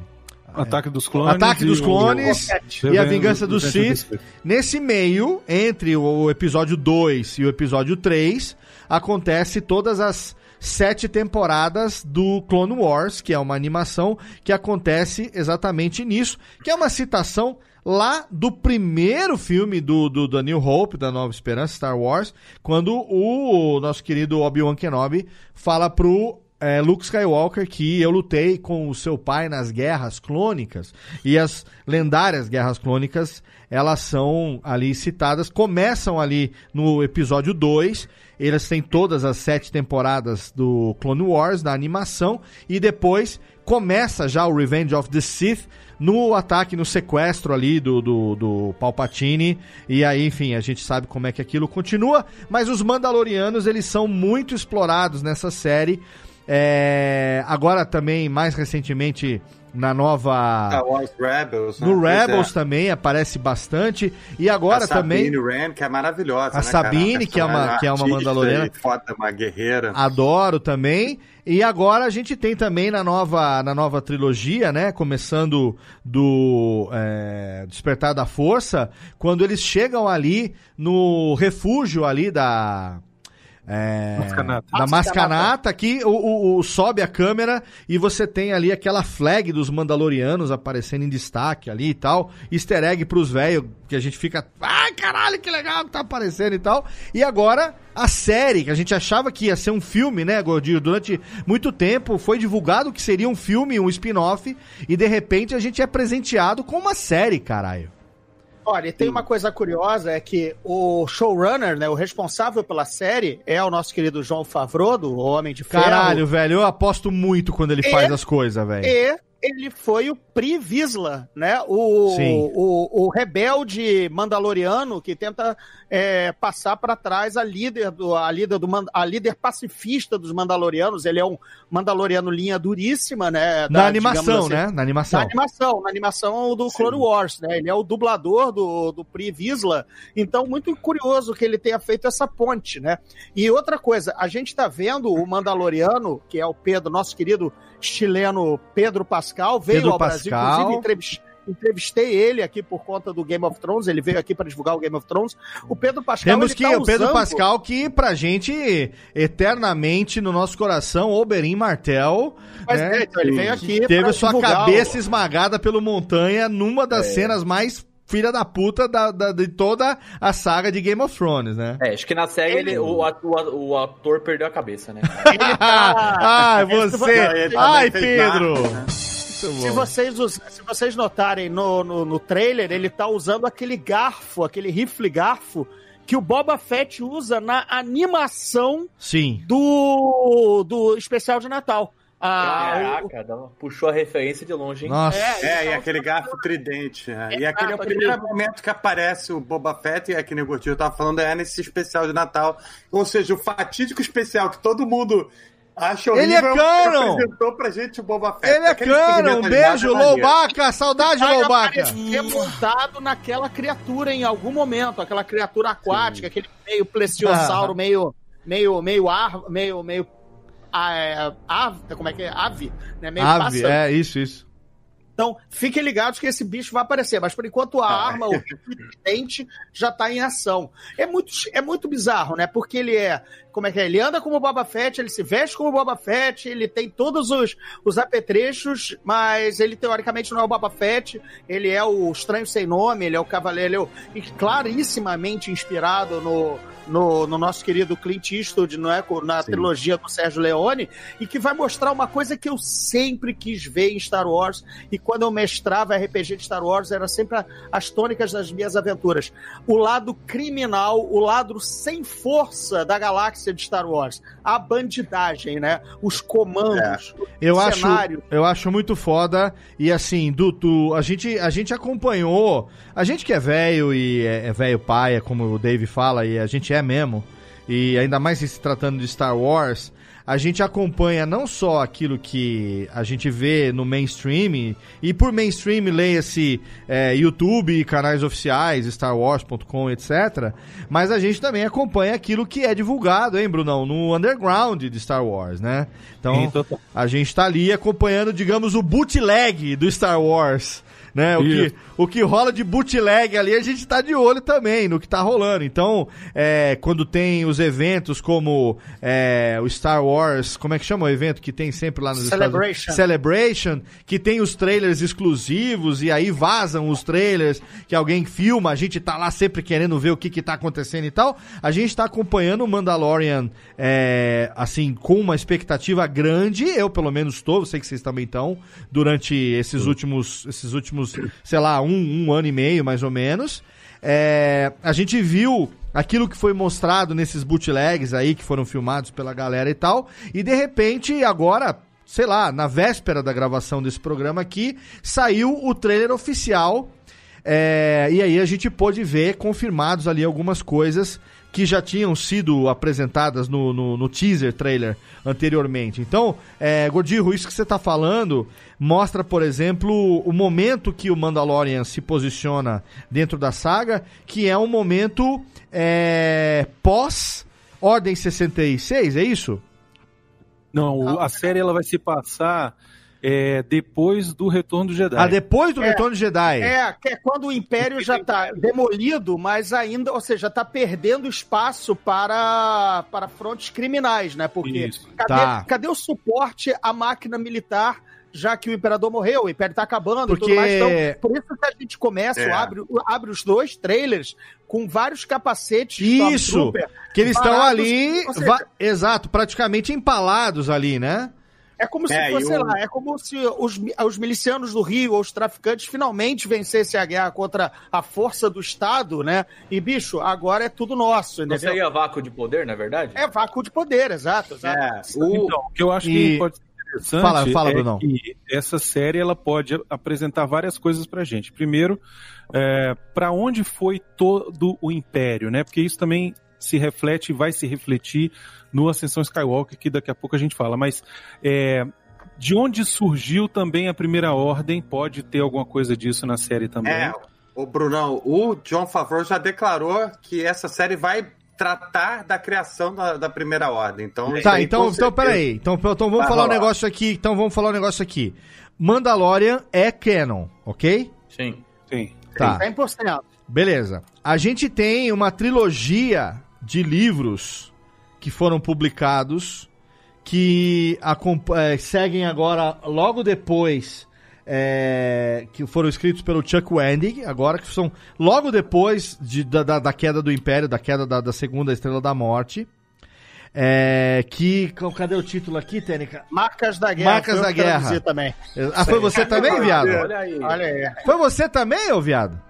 Ataque dos Clones. Ataque dos e Clones e a Vingança dos Sith. Nesse meio, entre o episódio 2 e o episódio 3, acontece todas as sete temporadas do Clone Wars, que é uma animação que acontece exatamente nisso, que é uma citação lá do primeiro filme do, do, da New Hope, da Nova Esperança, Star Wars, quando o nosso querido Obi-Wan Kenobi fala pro é, Luke Skywalker que eu lutei com o seu pai nas guerras clônicas e as lendárias guerras clônicas elas são ali citadas, começam ali no episódio 2, eles têm todas as sete temporadas do Clone Wars, da animação, e depois começa já o Revenge of the Sith no ataque, no sequestro ali do, do, do Palpatine, e aí, enfim, a gente sabe como é que aquilo continua, mas os Mandalorianos, eles são muito explorados nessa série, é, agora também, mais recentemente, na nova... Star Wars Rebels. né? No Pois é. Rebels também aparece bastante. E agora a Sabine também que é maravilhosa. A né? Sabine, que é uma- personagem que é uma Mandaloriana. Foda, uma guerreira. adoro também. E agora a gente tem também na nova, na nova trilogia, né? Começando do é, Despertar da Força, quando eles chegam ali no refúgio ali da. É, Mascanata. da Mascanata, que o, o- o- sobe a câmera e você tem ali aquela flag dos Mandalorianos aparecendo em destaque ali e tal. Easter egg pros velhos, que a gente fica. Ai, caralho, que legal que tá aparecendo e tal. E agora, a série, que a gente achava que ia ser um filme, né, Gordinho? Durante muito tempo foi divulgado que seria um filme, um spin-off, e de repente a gente é presenteado com uma série, caralho. Olha, e tem uma coisa curiosa, é que o showrunner, né, o responsável pela série, é o nosso querido João Favreau, do Homem de Ferro. Caralho, velho, eu aposto muito quando ele E- faz as coisas, velho. E ele foi o Pri Vizsla, né? O, Sim. o, o rebelde mandaloriano que tenta é, passar para trás a líder do a líder do a líder pacifista dos mandalorianos. Ele é um mandaloriano linha duríssima, né? Na da- animação, digamos assim, né? Na animação. na animação, na animação do Clone Wars, né? Ele é o dublador do, do Pri Vizsla. Então, muito curioso que ele tenha feito essa ponte, né? E outra coisa, a gente tá vendo o Mandaloriano, que é o Pedro, nosso querido chileno Pedro Pascal, veio Pedro ao Brasil, Pascal. inclusive entrevis- entrevistei ele aqui por conta do Game of Thrones, ele veio aqui para divulgar o Game of Thrones. O Pedro Pascal Temos que tá o Pedro usando- Pascal que pra gente eternamente no nosso coração Oberyn Martel, Mas né, é, então, ele veio aqui teve sua divulgar cabeça esmagada pelo montanha numa das cenas mais filha da puta da, da- de toda a saga de Game of Thrones, né? É, acho que na série ele, o, atu- o ator perdeu a cabeça, né? Ai, você! Não, ele Ai, também fez Pedro! Né? Se vocês, se vocês notarem no, no, no trailer, ele tá usando aquele garfo, aquele rifle garfo, que o Boba Fett usa na animação Sim. do, do especial de Natal. Ah, o- Caraca, uma- puxou a referência de longe, hein? Nossa. É, e aquele garfo tridente. é. E aquele é o primeiro momento que aparece o Boba Fett, e é que nem o Gordinho tava falando, é nesse especial de Natal. Ou seja, o fatídico especial que todo mundo acha horrível. Ele é canon! apresentou pra gente o Boba Fett. Ele é Aquele cano! Um beijo, é maneiro. Loubaca! Saudade, Loubaca! aparecer montado naquela criatura em algum momento, aquela criatura aquática, aquele meio plesiossauro, meio meio, meio ar, meio, meio ah, é, ave, como é que é? Ave, né? Meio Ave, pássaro. é, isso, isso. Então, fiquem ligados que esse bicho vai aparecer, mas por enquanto a Ah. arma, o dente, já tá em ação. É muito, é muito bizarro, né? Porque ele é. Como é que é? Ele anda como Boba Fett, ele se veste como Boba Fett, ele tem todos os, os apetrechos, mas ele teoricamente não é o Boba Fett, ele é o Estranho Sem Nome, ele é o Cavaleiro, é clarissimamente inspirado no, no, no nosso querido Clint Eastwood, não é? na trilogia do Sérgio Leone, e que vai mostrar uma coisa que eu sempre quis ver em Star Wars, e quando eu mestrava RPG de Star Wars, era sempre a- as tônicas das minhas aventuras. O lado criminal, o lado sem força da galáxia de Star Wars. A bandidagem, né? Os comandos, Eu o acho, cenário. eu acho muito foda. E assim, do- a, gente, a gente acompanhou. A gente que é velho e é, é velho paia, como o Dave fala, e a gente é mesmo. E ainda mais se tratando de Star Wars, a gente acompanha não só aquilo que a gente vê no mainstream, e por mainstream leia-se é, YouTube, canais oficiais, StarWars.com, etc. Mas a gente também acompanha aquilo que é divulgado, hein, Brunão? No underground de Star Wars, né? Então, a gente tá ali acompanhando, digamos, o bootleg do Star Wars. Né? O, que, o que rola de bootleg ali, a gente tá de olho também no que tá rolando. Então, é, quando tem os eventos como é, o Star Wars, como é que chama o evento que tem sempre lá nos Estados Unidos? Celebration. Celebration, que tem os trailers exclusivos e aí vazam os trailers que alguém filma, a gente tá lá sempre querendo ver o que que tá acontecendo e tal. A gente tá acompanhando o Mandalorian, é, assim, com uma expectativa grande, eu pelo menos tô, eu sei que vocês também estão, durante esses últimos, esses últimos, sei lá, um, um ano e meio mais ou menos. É, a gente viu aquilo que foi mostrado nesses bootlegs aí que foram filmados pela galera e tal, e de repente agora, sei lá, na véspera da gravação desse programa aqui, saiu o trailer oficial. é, e aí a gente pôde ver confirmados ali algumas coisas que já tinham sido apresentadas no, no, no teaser trailer anteriormente. Então, é, isso que você está falando mostra, por exemplo, o momento que o Mandalorian se posiciona dentro da saga, que é um momento é, pós Ordem 66, é isso? Não, a série ela vai se passar é, depois do Retorno do Jedi. Ah, depois do É. Retorno de Jedi. É, que é quando o Império já tá demolido, mas ainda, ou seja, tá perdendo espaço para, para frontes criminais, né? Porque Isso. cadê, Tá. cadê o suporte à máquina militar, já que o Imperador morreu, o Império tá acabando Porque- e tudo mais. Então, por isso que a gente começa, É. abre, abre os dois trailers com vários capacetes Isso! Que eles estão ali, seja, exato, praticamente empalados ali, né? É como se É, fosse, e sei o- lá, é como se os, os milicianos do Rio ou os traficantes finalmente vencessem a guerra contra a força do Estado, né? E, bicho, agora é tudo nosso, Não entendeu? seria vácuo de poder, na verdade? É vácuo de poder, exato, exato. É, o, Então, o que eu acho E- que pode ser interessante Fala, fala, é Brunão. que essa série ela pode apresentar várias coisas pra gente. Primeiro, é, para onde foi todo o Império, né? Porque isso também se reflete e vai se refletir no Ascensão Skywalker, que daqui a pouco a gente fala. Mas é, de onde surgiu também a Primeira Ordem? Pode ter alguma coisa disso na série também. é, o Brunão, o John Favreau já declarou que essa série vai tratar da criação da, da Primeira Ordem. Então, isso Tá, aí, então, então peraí. Então, então vamos Vai falar um rolar. negócio aqui. Então vamos falar um negócio aqui. Mandalorian é canon, ok? Sim. Sim. Tá. 100%. Beleza. A gente tem uma trilogia de livros que foram publicados que eh, seguem agora logo depois eh, que foram escritos pelo Chuck Wendig, agora que são logo depois de- da, da- da queda do Império, da queda da, da segunda Estrela da Morte. É, que. Cadê o título aqui, Tênica? Marcas da guerra. Marcas da guerra. também. Ah, foi você também, viado? Olha aí. Olha aí. Foi você também, ô viado?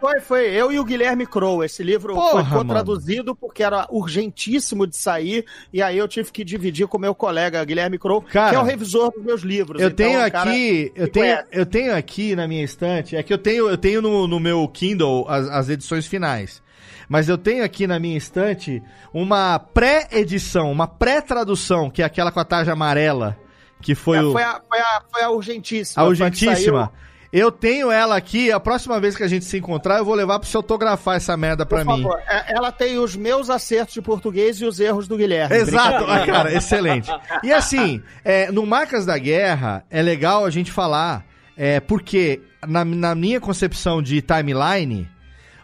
Foi, foi. Eu e o Guilherme Crow. Esse livro Porra, foi traduzido porque era urgentíssimo de sair. E aí eu tive que dividir com meu colega Guilherme Crow, Cara, que é o revisor dos meus livros. Eu Então, tenho cara aqui, eu tenho, conhece. eu tenho aqui na minha estante, é que eu tenho, eu tenho no, no meu Kindle as, as edições finais. Mas eu tenho aqui na minha estante uma pré-edição, uma pré-tradução, que é aquela com a tarja amarela, que foi É, o, foi, a, foi, a, foi a urgentíssima. a urgentíssima. Eu tenho ela aqui, a próxima vez que a gente se encontrar, eu vou levar pra você autografar essa merda pra Por mim. favor, é- ela tem os meus acertos de português e os erros do Guilherme. Exato, ah, cara, excelente. E assim, é, no Marcas da Guerra, é legal a gente falar, é, porque na, na minha concepção de timeline,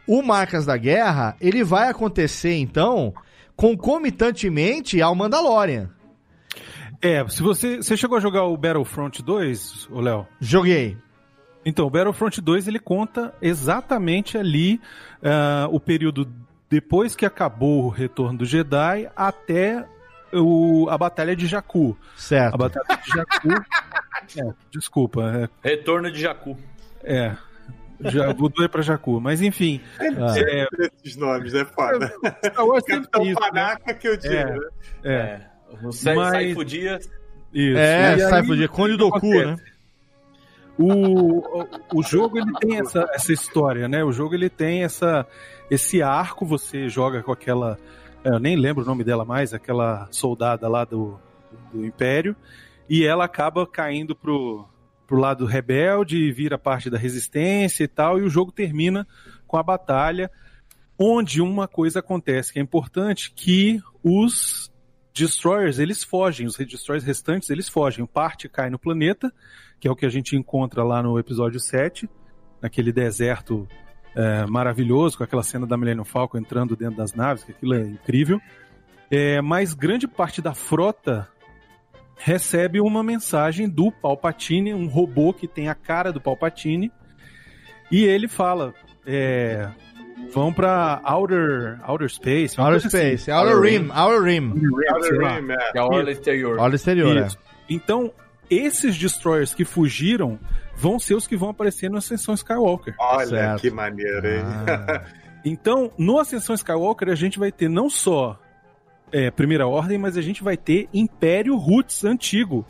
o Marcas da Guerra, ele vai acontecer, então, concomitantemente ao Mandalorian. É, se você, você chegou a jogar o Battlefront 2, ô Léo? Joguei. Então, o Battlefront 2 ele conta exatamente ali ah, o período depois que acabou o retorno do Jedi até o, a Batalha de Jakku. Certo. A Batalha de Jakku. é, desculpa, Retorno de Jacu. é. é já mudou pra Jakku, mas enfim. Ah. É, Esses nomes, é foda. Star Wars Capitão isso, né? Panaca que eu digo, É. né? é, O Sai- Mas- Saifu Dias. isso. É, E sai aí, fudir, Conde do cu, né? O, o, jogo ele tem essa, essa história, né? O jogo ele tem essa, esse arco, você joga com aquela. é, Eu nem lembro o nome dela mais, aquela soldada lá do, do Império, e ela acaba caindo pro, pro lado rebelde vira parte da resistência e tal, e o jogo termina com a batalha, onde uma coisa acontece que é importante, que os destroyers eles fogem, os destroyers restantes eles fogem, parte cai no planeta, que é o que a gente encontra lá no episódio 7, naquele deserto é, maravilhoso, com aquela cena da Millennium Falcon entrando dentro das naves, que aquilo é incrível. É, mas grande parte da frota recebe uma mensagem do Palpatine, um robô que tem a cara do Palpatine, e ele fala: é, vão para outer, outer space, Outer assim. Space, Outer Rim, Outer Rim. lá. Rim, é. Que é a Orla Exterior. Olha o exterior? Isso. Então, esses destroyers que fugiram vão ser os que vão aparecer no Ascensão Skywalker. Olha Certo. que maneiro, hein? Ah. Então, no Ascensão Skywalker, a gente vai ter não só é, Primeira Ordem, mas a gente vai ter Império Roots antigo,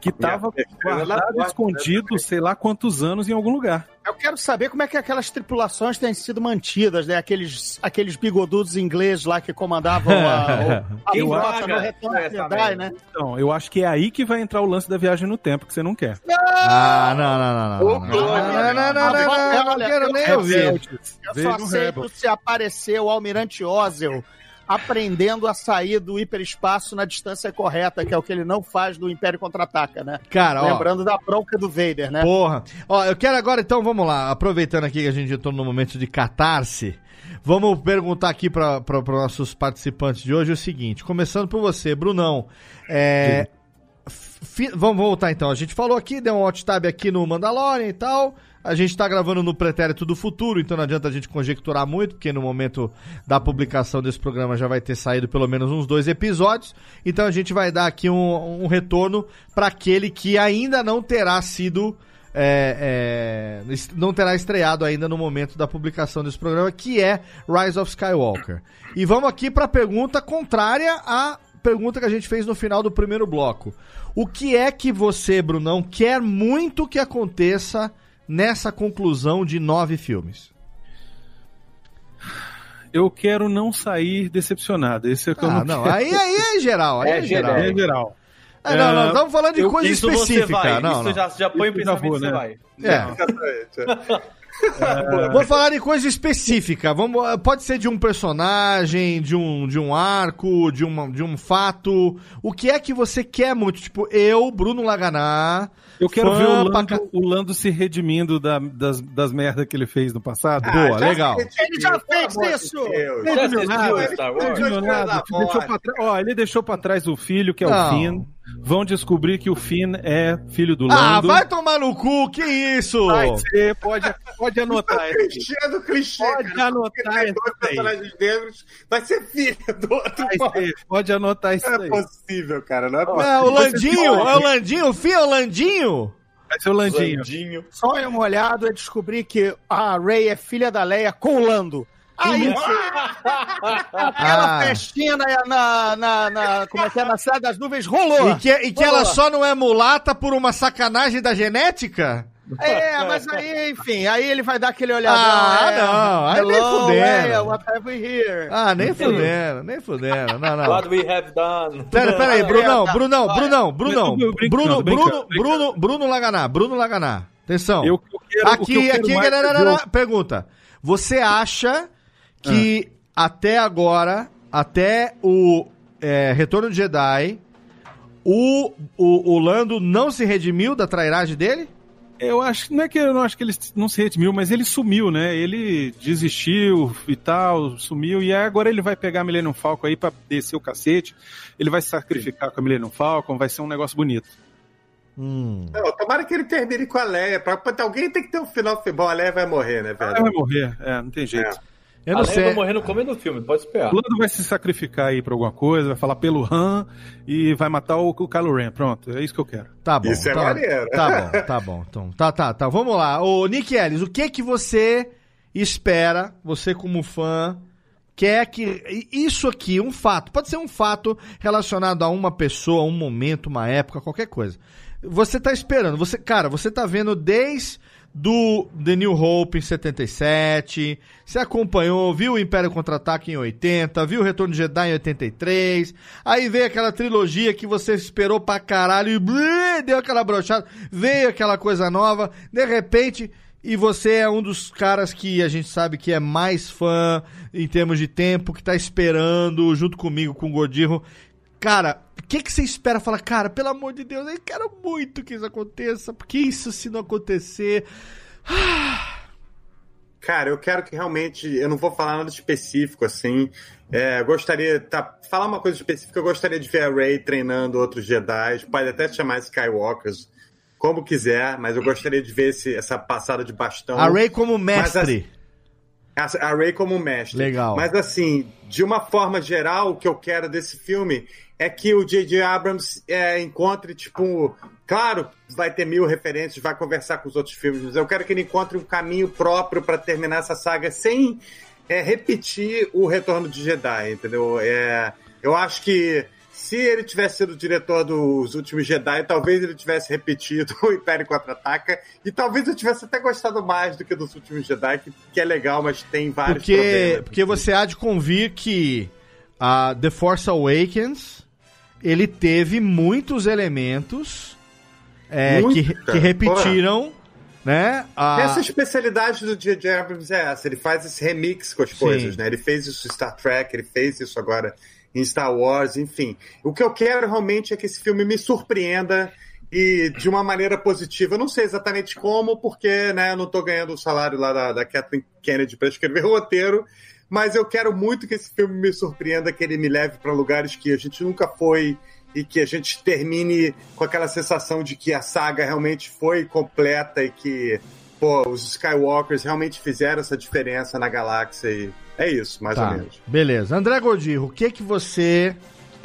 que estava guardado, escondido, né? sei lá quantos anos em algum lugar. Eu quero saber como é que aquelas tripulações têm sido mantidas, né? Aqueles, aqueles bigodudos ingleses lá que comandavam a, a paga no Retorno de Jedi, né? Então, eu acho que é aí que vai entrar o lance da viagem no tempo, que você não quer. Ah, não, não, não, não. Ô, Não, Glória. não, não, não, não, não, não, não quero nem ouvir. Rebeldes. Eu Veja só um aceito Rebel. se aparecer o Almirante Ozel aprendendo a sair do hiperespaço na distância correta, que é o que ele não faz do Império Contra-Ataca, né? Cara, ó. Lembrando da bronca do Vader, né? Porra. Ó, eu quero agora, então, vamos lá. Aproveitando aqui que a gente entrou no momento de catarse, vamos perguntar aqui para os nossos participantes de hoje o seguinte. Começando por você, Brunão. É, fi- vamos voltar então. A gente falou aqui, deu um hot tab aqui no Mandalorian e tal. A gente tá gravando no pretérito do futuro, então não adianta a gente conjecturar muito, porque no momento da publicação desse programa já vai ter saído pelo menos uns dois episódios. Então a gente vai dar aqui um, um retorno para aquele que ainda não terá sido. é, é, não terá estreado ainda no momento da publicação desse programa, que é Rise of Skywalker. E vamos aqui para a pergunta contrária à pergunta que a gente fez no final do primeiro bloco. O que é que você, Brunão, quer muito que aconteça nessa conclusão de nove filmes? Eu quero não sair decepcionado. Esse é o que eu Ah, não, não, quero. aí, aí é geral, aí é, É geral. geral. É geral. Ah, não, não, estamos falando de Eu- coisa isso específica. Você vai. Não, isso não. Já, já põe o eu pensamento vou, você né? vai. É. Vamos falar de coisa específica. Vamos, pode ser de um personagem, de um, de um arco, de, uma, de um fato. O que é que você quer muito? Tipo, eu, Bruno Laganá. Eu quero ver o Lando, ca- o Lando se redimindo da- das, das merdas que ele fez no passado. Boa, legal. Ele já fez isso! Ele deixou pra trás o filho, que é Não. o Finn. Vão descobrir que o Finn é filho do Ah, Lando. vai tomar no cu, que isso? Vai ser, pode, pode anotar isso. Clichê do clichê, Pode cara. anotar isso dois personagens negros, vai ser filho do outro. Vai ser, Pode anotar isso Não é possível, cara. Não é É, possível. o Landinho, é o Landinho, o Fih é o Landinho? Vai ser o Landinho. Landinho. Só em uma olhada é descobrir que a Rey é filha da Leia com o Lando. Aí, aquela Ah. festinha na, na, na, na- Como é que é? Na Cidade das Nuvens rolou. E que, e que ela só não é mulata por uma sacanagem da genética? É, mas aí, enfim, aí ele vai dar aquele olhadão. Ah, é, não, aí nem. Leia, what have we here? Ah, nem fudendo, nem fudendo. Não, não. What we have done. Pera, pera aí, Brunão, tá. Brunão. Brunão, Brunão, Bruno, Bruno, Bruno, Bruno Laganá, Bruno Laganá. Atenção. Eu- eu quero- o que eu aqui, quero aqui, é o- pergunta. Você acha que até agora, até o é, Retorno de Jedi, o, o, o Lando não se redimiu da trairagem dele? Eu acho, não é que eu não acho que ele não se redimiu, mas ele sumiu, né? Ele desistiu e tal, sumiu, e agora ele vai pegar a Millennium Falcon aí pra descer o cacete, ele vai se sacrificar com a Millennium Falcon, vai ser um negócio bonito. Hum. Não, tomara que ele termine com a Leia. Pra, pra- alguém tem que ter um final. Bom, a Leia vai morrer, né, velho? Ela vai morrer, é, não tem jeito. Eu a não Leia sei. vai morrer no começo do filme, pode esperar. O Lando vai se sacrificar aí pra alguma coisa, vai falar pelo Han e vai matar o, o Kylo Ren. Pronto, é isso que eu quero. Tá bom. Isso é tá, maneiro. Tá bom, tá bom. Então, tá, tá, tá. Vamos lá. Ô, Nick Ellis, o que que você espera, você como fã, quer que i- isso aqui, um fato, pode ser um fato relacionado a uma pessoa, um momento, uma época, qualquer coisa. Você tá esperando, você, cara, você tá vendo desde do The New Hope em 77, você acompanhou, viu o Império Contra-Ataque em 80, viu o Retorno de Jedi em 83, aí veio aquela trilogia que você esperou pra caralho e blê, deu aquela brochada, veio aquela coisa nova, de repente, e você é um dos caras que a gente sabe que é mais fã em termos de tempo, que tá esperando junto comigo, com o Gordirro. Cara, o que, que você espera? Fala, cara, pelo amor de Deus, eu quero muito que isso aconteça, porque isso se não acontecer. Cara, eu quero que realmente. Eu não vou falar nada específico, assim. É, eu gostaria. Tá, falar uma coisa específica, eu gostaria de ver a Rey treinando outros Jedi. Pode até chamar Skywalkers, como quiser, mas eu gostaria de ver esse, essa passada de bastão. A Ray como Mas, mestre. assim, A a Ray como mestre. Legal. Mas assim, de uma forma geral, o que eu quero desse filme é que o J.J. Abrams é, encontre, tipo, claro, vai ter mil referências, vai conversar com os outros filmes, mas eu quero que ele encontre um caminho próprio para terminar essa saga sem é, repetir o Retorno de Jedi, entendeu? É, eu acho que se ele tivesse sido o diretor dos últimos Jedi, talvez ele tivesse repetido o Império Contra-Ataca, e talvez eu tivesse até gostado mais do que dos últimos Jedi, que, que é legal, mas tem vários Porque, problemas. porque você há de convir que a The Force Awakens ele teve muitos elementos é, Muito, que, que repetiram, né? A... Essa especialidade do J.J. Abrams é essa, ele faz esse remix com as coisas, né? Ele fez isso em Star Trek, ele fez isso agora em Star Wars, enfim. O que eu quero realmente é que esse filme me surpreenda e de uma maneira positiva. Eu não sei exatamente como, porque né, eu não tô ganhando o salário lá da, da Kathleen Kennedy para escrever o roteiro, mas eu quero muito que esse filme me surpreenda, que ele me leve para lugares que a gente nunca foi e que a gente termine com aquela sensação de que a saga realmente foi completa e que pô, os Skywalkers realmente fizeram essa diferença na galáxia e é isso, mais Tá, ou menos. beleza. André Gordirro, o que que você...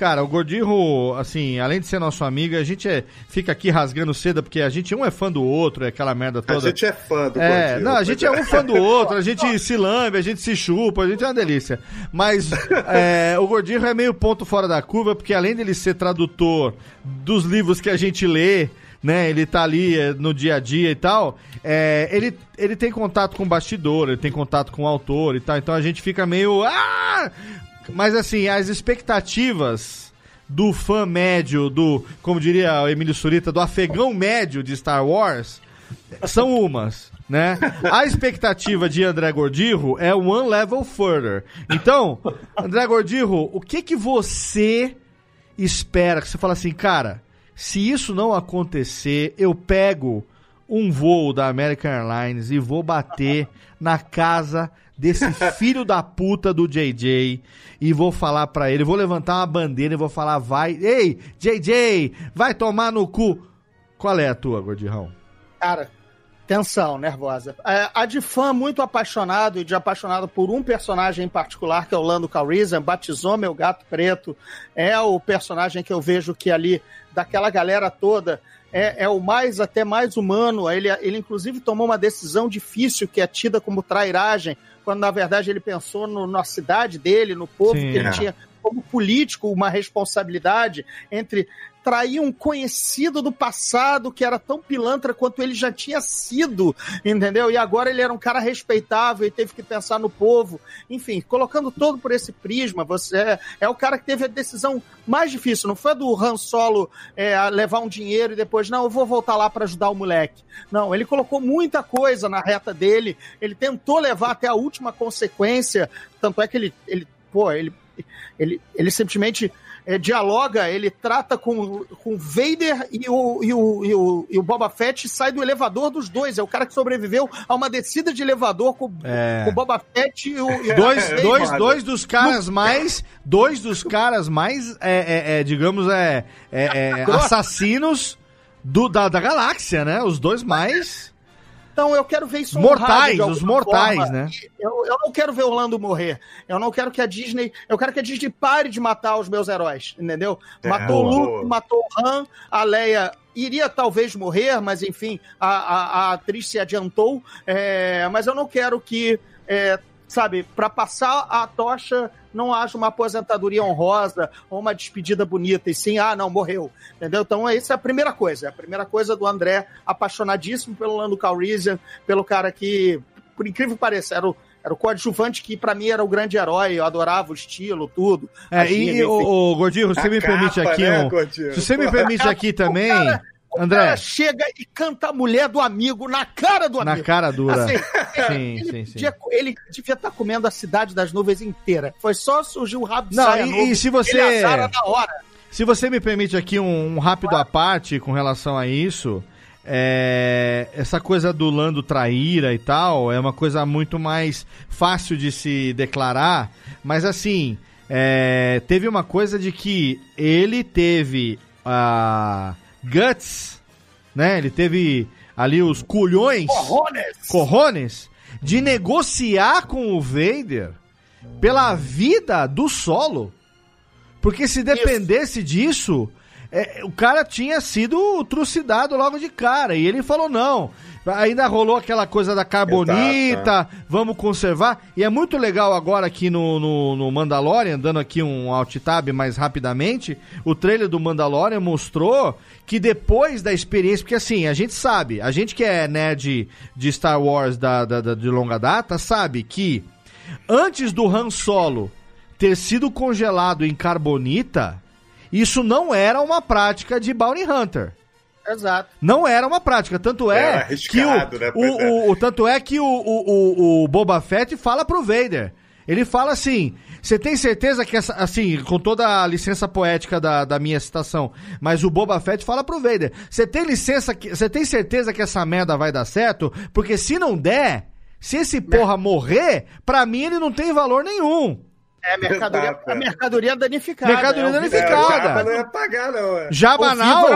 Cara, o Gordirro, assim, além de ser nosso amigo, a gente é- fica aqui rasgando seda, porque a gente um é fã do outro, é aquela merda toda. A gente é fã do É, Gordinho, não, a gente é um fã do outro, a gente se lambe, a gente se chupa, a gente é uma delícia. Mas é, o Gordinho é meio ponto fora da curva, porque além dele ser tradutor dos livros que a gente lê, né, ele tá ali é, no dia a dia e tal, é, ele, ele tem contato com o bastidor, ele tem contato com o autor e tal, então a gente fica meio... Ah! Mas assim, as expectativas do fã médio, do, como diria o Emílio Surita, do afegão médio de Star Wars, são umas, né? A expectativa de André Gordirro é one level further. Então, André Gordirro, o que que você espera? Que você fala assim, cara, se isso não acontecer, eu pego um voo da American Airlines e vou bater na casa desse filho da puta do JJ e vou falar pra ele, vou levantar uma bandeira e vou falar, vai, ei, JJ, vai tomar no cu. Qual é a tua, Gordirrão? Cara, tensão nervosa. É, a de fã muito apaixonado e de apaixonado por um personagem em particular, que é o Lando Calrissian, batizou meu gato preto. É o personagem que eu vejo que ali, daquela galera toda, é, é o mais, até mais humano. Ele, ele, inclusive, tomou uma decisão difícil, que é tida como trairagem, quando, na verdade, ele pensou no, na cidade dele, no povo Sim, que ele é. tinha como político uma responsabilidade entre trair um conhecido do passado que era tão pilantra quanto ele já tinha sido, entendeu? E agora ele era um cara respeitável e teve que pensar no povo. Enfim, colocando todo por esse prisma, você é, é o cara que teve a decisão mais difícil. Não foi do Han Solo é, levar um dinheiro e depois, não, eu vou voltar lá para ajudar o moleque. Não, ele colocou muita coisa na reta dele, ele tentou levar até a última consequência, tanto é que ele, ele pô, ele, ele, ele simplesmente é, dialoga, ele trata com, com Vader e o, e, o, e, o, e o Boba Fett sai do elevador dos dois. É o cara que sobreviveu a uma descida de elevador com, É. com o Boba Fett e o. e Dois, Vader. dois, dois dos caras mais. Dois dos caras mais, é, é, é, digamos, é, é, é, assassinos do, da, da galáxia, né? Os dois mais. Então eu quero ver isso Mortais, os mortais, forma. né? Eu, eu não quero ver Orlando morrer. Eu não quero que a Disney. Eu quero que a Disney pare de matar os meus heróis, entendeu? É, matou o. Luke, matou o Han, a Leia iria talvez morrer, mas enfim, a, a, a atriz se adiantou. É, mas eu não quero que, é, sabe, para passar a tocha não haja uma aposentadoria honrosa ou uma despedida bonita, e sim, ah, não, morreu. Entendeu? Então, essa é a primeira coisa. A primeira coisa do André, apaixonadíssimo pelo Lando Calrissian, pelo cara que, por incrível que pareça, era o, era o coadjuvante que pra mim era o grande herói, eu adorava o estilo, tudo. É, e, o, o Gordinho, você A me permite capa, aqui né, um. Se você me permite aqui também, O André, cara chega e canta a mulher do amigo na cara do na amigo. cara dura. Assim, Sim, ele, sim, sim. Devia, ele devia estar comendo a cidade das nuvens inteira. Foi só surgir o rabo de Não, saia e- novo, e se você- na hora. Se você me permite aqui um, um rápido à parte com relação a isso, é, essa coisa do Lando traíra e tal é uma coisa muito mais fácil de se declarar, mas assim, é, teve uma coisa de que ele teve a guts, né? Ele teve ali os culhões, corrones, de negociar com o Vader pela vida do solo. Porque se dependesse disso, é, o cara tinha sido trucidado logo de cara. E ele falou: não. Ainda rolou aquela coisa da carbonita, vamos conservar. E é muito legal agora aqui no, no, no Mandalorian, dando aqui um alt tab mais rapidamente. O trailer do Mandalorian mostrou que depois da experiência, porque assim, a gente sabe, a gente que é nerd de Star Wars da, da- da- de longa data, sabe que antes do Han Solo ter sido congelado em carbonita, isso não era uma prática de Bounty Hunter. Exato. Não era uma prática, tanto Era é que o, né? o, é. o- o- tanto é que o, o, o, o Boba Fett fala pro Vader. Ele fala assim: você tem certeza que essa. Assim, com toda a licença poética da, da minha citação, mas o Boba Fett fala pro Vader: você tem licença, que- você tem certeza que essa merda vai dar certo? Porque se não der, se esse porra morrer, pra mim ele não tem valor nenhum. É mercadoria, Exato, a é. mercadoria danificada. Mercadoria é, danificada. É, não ia pagar, não. É. Jabanal.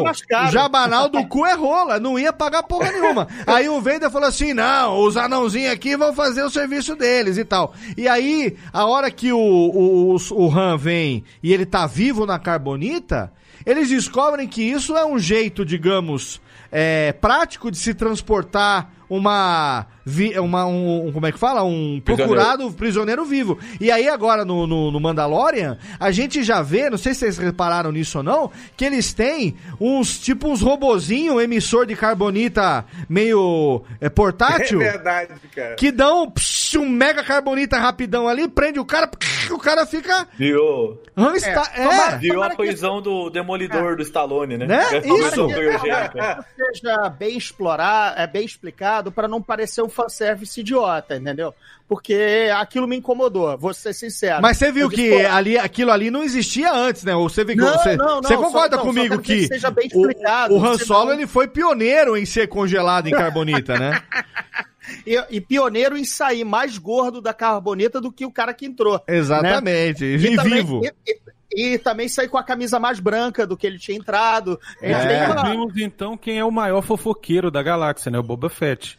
Jabanal do cu é rola, não ia pagar porra nenhuma. Aí o Vader falou assim: não, os anãozinhos aqui vão fazer o serviço deles e tal. E aí, a hora que o, o, o Han vem e ele tá vivo na carbonita, eles descobrem que isso é um jeito, digamos, é, prático de se transportar uma, vi- uma um, como é que fala? Um procurado prisioneiro vivo. E aí agora no, no, no Mandalorian, a gente já vê, não sei se vocês repararam nisso ou não, que eles têm uns, tipo uns robozinho emissor de carbonita meio é, portátil. É verdade, cara. Que dão psh, um mega carbonita rapidão ali, prende o cara, psh, o cara fica. Virou, Hamsta- É, tomara- virou Tomara a que- prisão do demolidor do Stallone, né? Né? É Isso. criogênica. seja bem explorar, é bem explicado para não parecer um fanservice idiota, entendeu? Porque aquilo me incomodou, vou ser sincero. Mas você viu Eu disse, que pô, ali, aquilo ali não existia antes, né? Ou você, vê, Não, você, não, não, você só- concorda não, só comigo que que seja bem o, o Han Solo ele foi pioneiro em ser congelado em carbonita, né? e, e pioneiro em sair mais gordo da carboneta do que o cara que entrou. Exatamente, e, também- vivo. E, e- e também sair com a camisa mais branca do que ele tinha entrado. Ele É. uma- Vimos então quem é o maior fofoqueiro da galáxia, né? O Boba Fett.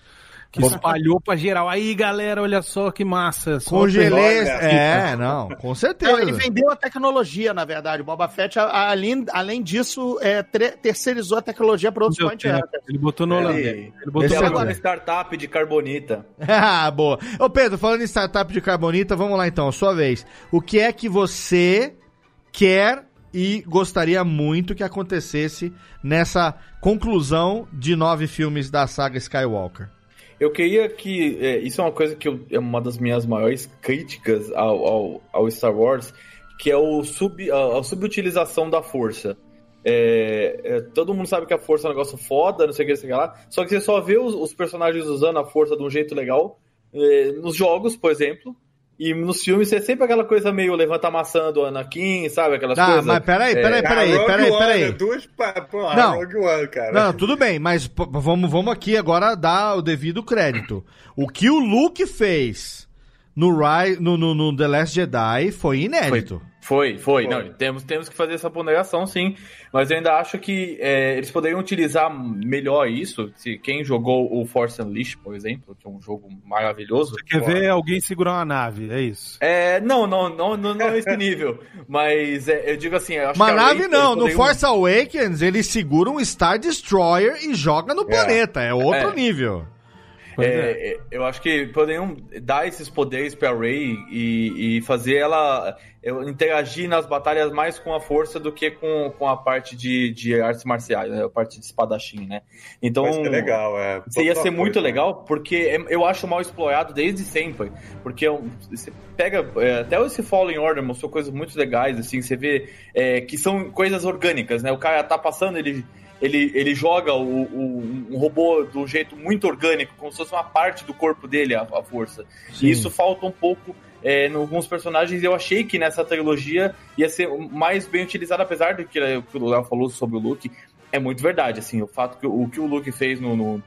Que espalhou pra geral. Aí, galera, olha só que massa. Só Congelei. É, não, com certeza. Não, ele vendeu a tecnologia, na verdade. O Boba Fett, além, além disso, é, terceirizou a tecnologia para outros point hunters. Ele botou no Ele- holandês. Ele botou no é Ela bom. tá holandês. na startup de carbonita. Ah, boa. Ô Pedro, falando em startup de carbonita, vamos lá então, sua vez. O que é que você quer e gostaria muito que acontecesse nessa conclusão de nove filmes da saga Skywalker. Eu queria que. é, isso é uma coisa que eu- é uma das minhas maiores críticas ao, ao, ao Star Wars, que é o sub, a, a subutilização da força. É, é, todo mundo sabe que a força é um negócio foda, não sei o que, não sei o que lá. Só que você só vê os, os personagens usando a força de um jeito legal é, nos jogos, por exemplo. E nos filmes é sempre aquela coisa meio levanta a maçã do Anakin, sabe? Aquelas Ah, coisas. mas peraí, peraí, É, peraí, peraí, peraí. é Duas pa... Porra, Não. Rogue One, cara. Não, tudo bem, mas vamos, vamos aqui agora dar o devido crédito. O que o Luke fez no, Ri- no, no, no The Last Jedi foi inédito. Foi, foi. Não, temos, temos que fazer essa ponderação, sim. Mas eu ainda acho que é, eles poderiam utilizar melhor isso. Se quem jogou o Force Unleashed, por exemplo, que é um jogo maravilhoso. Quer ver alguém segurar uma nave, é isso. É, não, não, não, não, não nesse nível. Mas é, eu digo assim, eu acho Uma que nave não, no Force Awakens ele segura um Star Destroyer e joga no planeta, é outro É. nível. Pois É, é, eu acho que poderiam dar esses poderes pra Rey e, e fazer ela é, interagir nas batalhas mais com a força do que com, com a parte de, de artes marciais, né? a parte de espadachim, né? Então, Vai ser legal, é. Isso ia Botou ser a muito coisa, legal, porque é- eu acho mal explorado desde sempre. Porque é você pega. é, até esse Fallen Order mostrou coisas muito legais, assim, você vê é, que são coisas orgânicas, né? O cara tá passando, ele. Ele, ele joga o, o- um robô do jeito muito orgânico, como se fosse uma parte do corpo dele, a, a força. Sim. E isso falta um pouco é, em alguns personagens. Eu achei que nessa trilogia ia ser mais bem utilizado, apesar do que o que o Léo falou sobre o Luke. É muito verdade, assim, o fato que o, que o Luke fez no, no,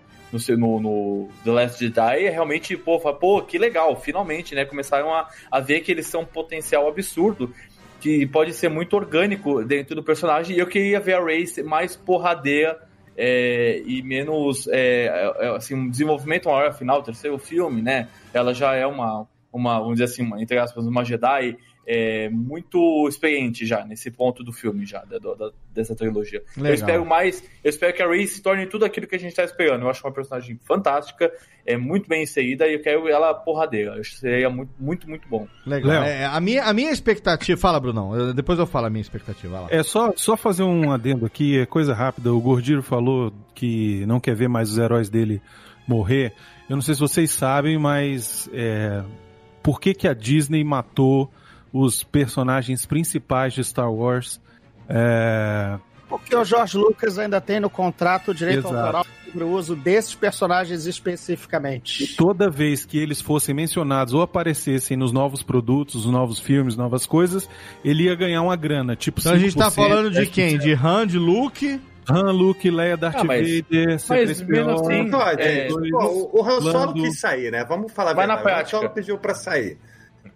no, no- The Last Jedi é realmente, pô, pô, que legal, finalmente, né? Começaram a, a ver que eles são um potencial absurdo, que pode ser muito orgânico dentro do personagem. E eu queria ver a ser mais porradeira é, e menos, é, é, assim, um desenvolvimento maior, afinal, terceiro filme, né? Ela já é uma, uma vamos dizer assim, uma, entre aspas, uma Jedi é, muito experiente já nesse ponto do filme já, da, da- dessa trilogia. Legal. Eu espero mais, eu espero que a Rey se torne tudo aquilo que a gente tá esperando. Eu acho uma personagem fantástica, é muito bem inserida e eu quero ela porradeira. Eu acho que seria muito, muito, muito bom. Legal. É, a, minha, a minha expectativa. Fala, Brunão. eu- depois eu falo a minha expectativa. lá. É só, só fazer um adendo aqui, é coisa rápida. O Gordiro falou que não quer ver mais os heróis dele morrer. Eu não sei se vocês sabem, mas é, por que, que a Disney matou os personagens principais de Star Wars? É, Porque o George Lucas ainda tem no contrato o direito Exato. autoral sobre o uso desses personagens especificamente. toda vez que eles fossem mencionados ou aparecessem nos novos produtos, nos novos filmes, novas coisas, ele ia ganhar uma grana. Tipo, Então a gente tá 5%, falando de 10%. quem? De Han, de Luke. Han, Luke, Leia, Darth Ah, mas- Vader, mas mesmo C3PO. assim, É, pô, o, o Han Solo Lando. quis sair, né? Vamos falar Vai na prática. O Han Solo pediu pra sair.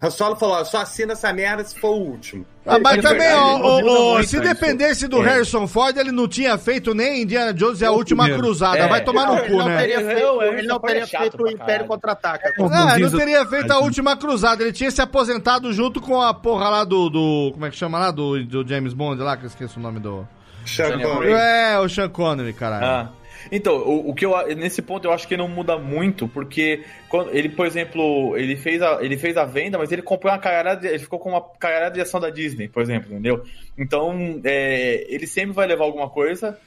O Han Solo falou, só assina essa merda se for o último. Ah, mas É também, verdade, ó, ó, ó, se dependesse do É. Harrison Ford, ele não tinha feito nem Indiana Jones e a última primeiro. cruzada. É. Vai tomar no ele cu, não né? feito, ele ele não é teria feito o Império. Contra-Ataca. Não, ele não teria feito a última cruzada. Ele tinha se aposentado junto com a porra lá do. do como é que chama lá? Do, do James Bond lá, que eu esqueço o nome do. Sean Connery. É, o Sean Connery, caralho. Ah. Então, o, o que eu nesse ponto eu acho que não muda muito, porque quando ele, por exemplo, ele fez a, ele fez a venda, mas ele comprou uma caralhada, ele ficou com uma caralhada de ação da Disney, por exemplo, entendeu? Então, é, ele sempre vai levar alguma coisa.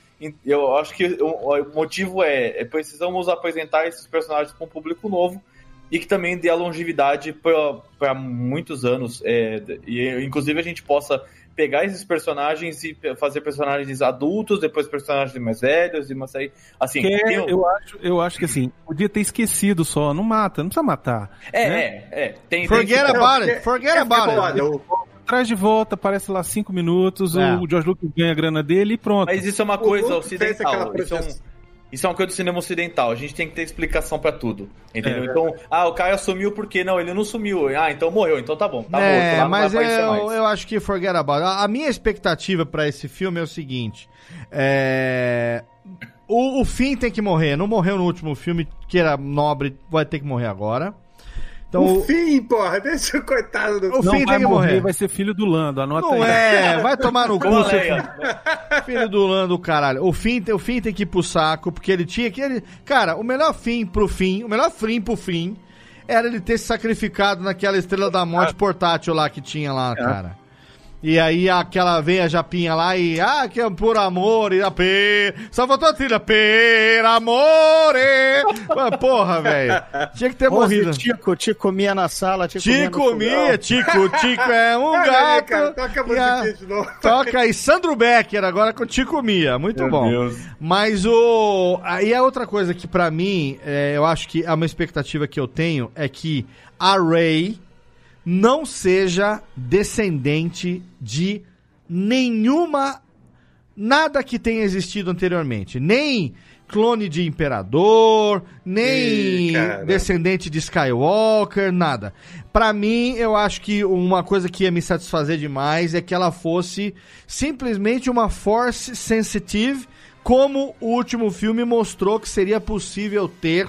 Eu acho que o, o motivo é, é precisamos apresentar esses personagens para um público novo e que também dê a longevidade para muitos anos. é, e inclusive a gente possa pegar esses personagens e fazer personagens adultos, depois personagens mais velhos, e uma série. Assim, Que tem um- eu, acho, eu acho que assim, podia ter esquecido só, não mata, não precisa matar. É, né? é, é. Tem, Forget tem, about it, forget É, about it. Traz de volta, aparece lá cinco minutos, É. o George Lucas ganha a grana dele e pronto. Mas isso é uma coisa ocidental. aquela Isso é, um, isso é uma coisa do cinema ocidental. A gente tem que ter explicação pra tudo. Entendeu? É. Então, ah, o cara sumiu porque não, ele não sumiu. Ah, então morreu, então tá bom. Tá é, morto, lá mas eu, eu acho que forget about. A a minha expectativa pra esse filme é o seguinte: é, o, o Finn tem que morrer. Não morreu no último filme, que era nobre, vai ter que morrer agora. Então, o fim, porra, deixa o coitado do o não Finn vai tem que morrer, morrer. vai ser filho do Lando, anota Não aí. é, vai tomar no cu, seu Leia. filho do Lando, caralho. O fim, tem- o fim tem que ir pro saco, porque ele tinha que. Ele, cara, o melhor fim pro fim, o melhor fim pro fim era ele ter se sacrificado naquela estrela da morte portátil lá que tinha lá, cara. E aí aquela vem a japinha lá e. Ah, que é por amor e a per. Só faltou a trilha. Per amore. Porra, velho. Tinha que ter Rose, morrido. Tico, Tico comia na sala, Tico Tico comia fogão. Tico, Tico é um Olha gato. cara, toca a a- musiquinha de novo. Toca aí, Sandro Becker, agora com Tico Mia. Muito Meu bom. Deus. Mas o. Aí a outra coisa que pra mim, é, eu acho que é uma expectativa que eu tenho é que a Ray não seja descendente de nenhuma. Nada que tenha existido anteriormente. Nem clone de imperador, nem Ih, descendente de Skywalker, nada. Pra mim, eu acho que uma coisa que ia me satisfazer demais é que ela fosse simplesmente uma Force Sensitive, como o último filme mostrou que seria possível ter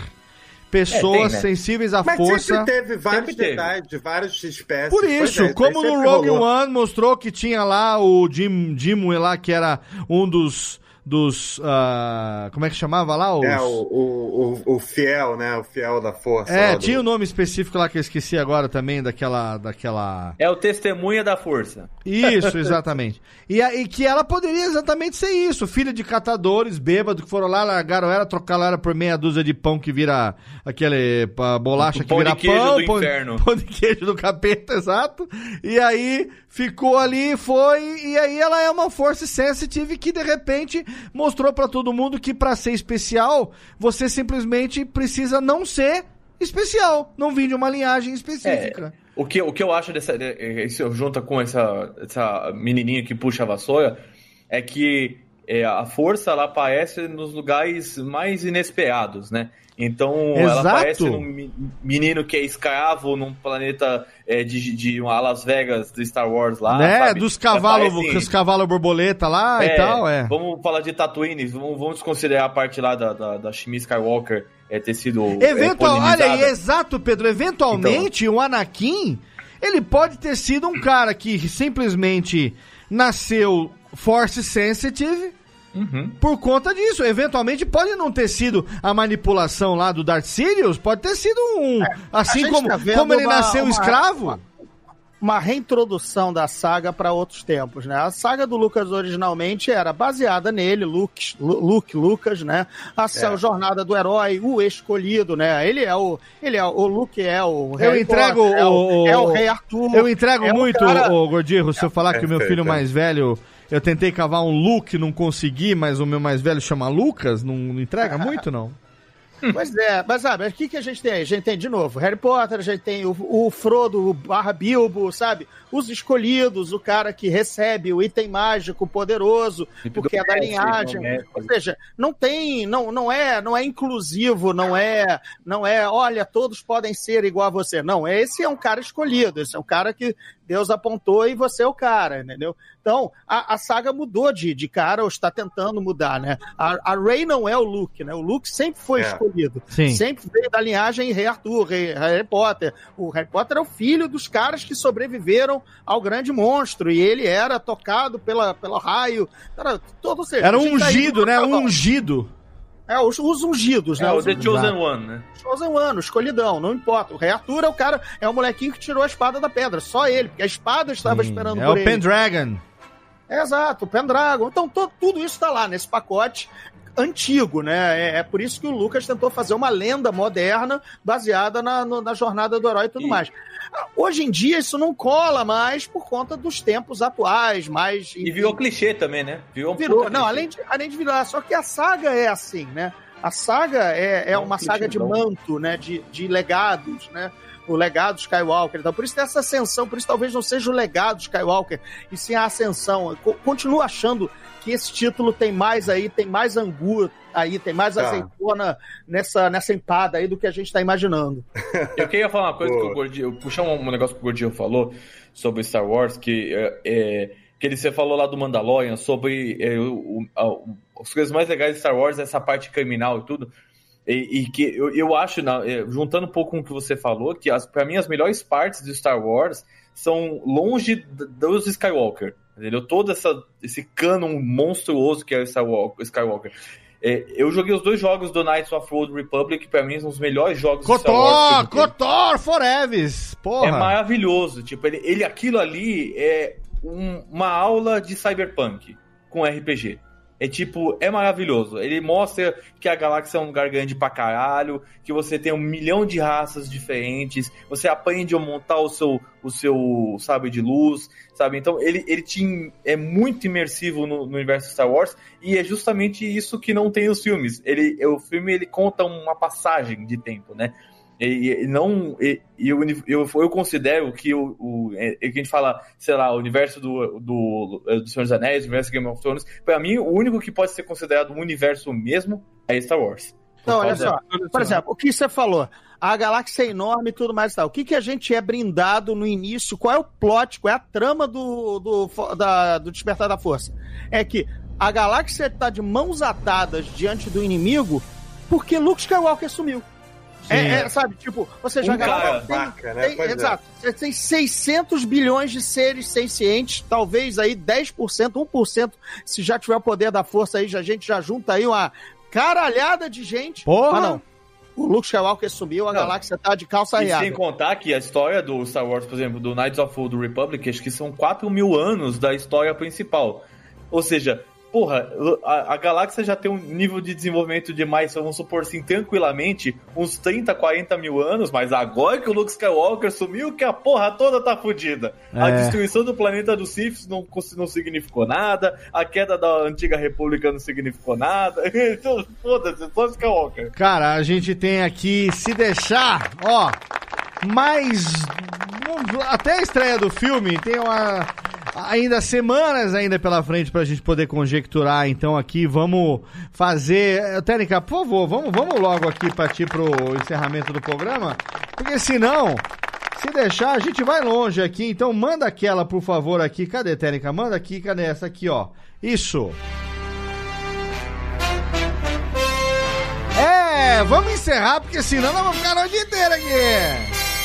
pessoas É, tem, né? sensíveis à Mas força. sempre teve vários Sempre teve. detalhes de várias espécies. Por isso, é, como no Rogue rolou. One mostrou que tinha lá o Jim Dimway lá, que era um dos. Dos ah, como é que chamava lá? Os... É, o, o, o, o fiel, né? O fiel da força. É, lá do- tinha o nome específico lá que eu esqueci agora também, daquela. daquela... É o testemunha da força. Isso, exatamente. E, a- e que ela poderia exatamente ser isso, filha de catadores, bêbado, que foram lá, largaram ela, trocaram ela por meia dúzia de pão que vira aquele bolacha que pão vira de queijo pão, do pão, inferno. pão de queijo do capeta, exato. E aí ficou ali, foi, e aí ela é uma force sensitive que de repente mostrou pra todo mundo que pra ser especial, você simplesmente precisa não ser especial, não vir de uma linhagem específica. O que, o que eu acho dessa. de- Isso junta com essa, essa menininha que puxa a vassoura é que é, a força ela aparece nos lugares mais inesperados, né? Então ela Exato. aparece num mi- menino que é escravo num planeta é, de, de uma Las Vegas do Star Wars lá. né? sabe? Dos cavalos, com os cavalos borboleta lá e tal, é. Vamos falar de Tatooine, vamos, vamos desconsiderar a parte lá da, da, da Shmi Skywalker é, ter sido. é, Eventual, olha aí, exato, Pedro. Eventualmente, o Anakin, ele pode ter sido um cara que simplesmente nasceu Force Sensitive Uhum. por conta disso. Eventualmente, pode não ter sido a manipulação lá do Darth Sidious, pode ter sido um. assim gente como, tá como ele uma- nasceu uma- escravo. uma reintrodução da saga para outros tempos, né? A saga do Lucas originalmente era baseada nele, Luke, Lu- Luke Lucas, né? A É. jornada do herói, o escolhido, né? Ele é o, ele é o Luke é o Eu Harry entrego Potter, é o, o- é o Rei Arthur. Eu entrego é o muito, cara- ô Gordirro, se eu falar que o meu filho é. mais velho. Eu tentei cavar um Luke, não consegui, mas o meu mais velho chama Lucas, não, não entrega muito, não? Pois é, mas sabe, o que, que a gente tem aí? A gente tem, de novo, Harry Potter, a gente tem o, o Frodo barra Bilbo, sabe? Os escolhidos, o cara que recebe o item mágico poderoso, Tipo porque é da linhagem. Ou seja, não tem, não, não é, não é inclusivo, não é, não é, olha, todos podem ser igual a você. Não, esse é um cara escolhido, esse é um cara que Deus apontou e você é o cara, entendeu? Então, a, a saga mudou de, de cara, ou está tentando mudar, né? A, a Rey não é o Luke, né? O Luke sempre foi É. escolhido. Sim. Sempre veio da linhagem Rei Arthur, Rei, Harry Potter. O Harry Potter é o filho dos caras que sobreviveram ao grande monstro, e ele era tocado pela, pelo raio. Era, todo, seja, Era um tá ungido, né? Um ungido. É, os, os ungidos, né? É o Os The ungidos. Chosen One, né? Chosen One, o escolhidão, não importa. O Rei Arthur é o cara, é o molequinho que tirou a espada da pedra, só ele, porque a espada estava Sim, esperando é por o ele. Pendragon. Exato, o Pendragon. Então, tudo isso tá lá nesse pacote antigo, né? É, é por isso que o Lucas tentou fazer uma lenda moderna baseada na, no- na jornada do herói e tudo mais. Ah, Hoje em dia isso não cola mais por conta dos tempos atuais, mais E virou clichê também, né? Virou um virou. Não, clichê. além de, além de virar, só que a saga é assim, né? A saga é, é um uma saga de clichêzão. manto, né? De, de legados, né? O legado Skywalker. Então, por isso tem essa ascensão, por isso talvez não seja o legado Skywalker, e sim a ascensão. Eu co- continuo achando que esse título tem mais aí, tem mais angu aí, tem mais Tá. azeitona nessa, nessa empada aí do que a gente está imaginando. Eu queria falar uma coisa Boa. que o Gordinho, puxar um, um negócio que o Gordinho falou sobre Star Wars, que é, é, que ele você falou lá do Mandalorian sobre é, o, o- as coisas mais legais de Star Wars, essa parte criminal e tudo. E, e que eu, eu acho, na- é, juntando um pouco com o que você falou, que para mim as melhores partes de Star Wars são longe dos Skywalker. Entendeu? Todo essa, esse canon monstruoso que é o Skywalker. É, eu joguei os dois jogos do Knights of Old Republic, que pra mim são os melhores jogos de Star Wars. Kotor Forever! Porra! É maravilhoso. Tipo, ele, ele aquilo ali é um- uma aula de cyberpunk com RPG. É tipo, é maravilhoso. Ele mostra que a galáxia é um lugar grande pra caralho, que você tem um milhão de raças diferentes, você aprende a montar o seu, o seu sabre de luz, sabe? Então ele, ele te, é muito imersivo no, no universo Star Wars e é justamente isso que não tem nos filmes. Ele, o filme ele conta uma passagem de tempo, né? E, e não, e, e eu, eu, eu considero que o, o é, é que a gente fala, sei lá, o universo do, do, do Senhor dos Anéis, o universo Game of Thrones, pra mim, o único que pode ser considerado um universo mesmo é Star Wars. Então, olha só. Por exemplo, o que você falou? A galáxia é enorme e tudo mais e tal. O que, que a gente é brindado no início? Qual é o plot? Qual é a trama do, do, da- do Despertar da Força? É que a galáxia está de mãos atadas diante do inimigo porque Luke Skywalker sumiu. É, é, sabe, tipo, ou seja, Um cara, tem, vaca, né? tem- é. exato, você tem 600 bilhões de seres sencientes, talvez aí 10%, 1%, se já tiver o poder da força aí, já- a gente já junta aí uma caralhada de gente. Porra! Ah, não. O Luke Skywalker sumiu, a Não. galáxia tá de calça E sem riada. contar que a história do Star Wars, por exemplo, do Knights of the Republic, acho que são 4 mil anos da história principal. Ou seja, porra, a, a galáxia já tem um nível de desenvolvimento de mais, vamos supor assim, tranquilamente, uns 30, 40 mil anos, mas agora que o Luke Skywalker sumiu, que a porra toda tá fodida. A É. destruição do planeta dos Sith não, não significou nada, a queda da antiga república não significou nada. Então, foda-se, só Skywalker. Cara, a gente tem aqui, se deixar, ó, mais. Até a estreia do filme, tem uma. Ainda semanas ainda pela frente pra gente poder conjecturar, então aqui vamos fazer. Eh, Técnica, por favor, vamos, vamos logo aqui partir pro encerramento do programa, porque senão, se deixar, a gente vai longe aqui, então manda aquela, por favor, aqui. Cadê, Técnica? Manda aqui, cadê essa aqui, ó? Isso. É, vamos encerrar, porque senão nós vamos ficar a noite inteira aqui.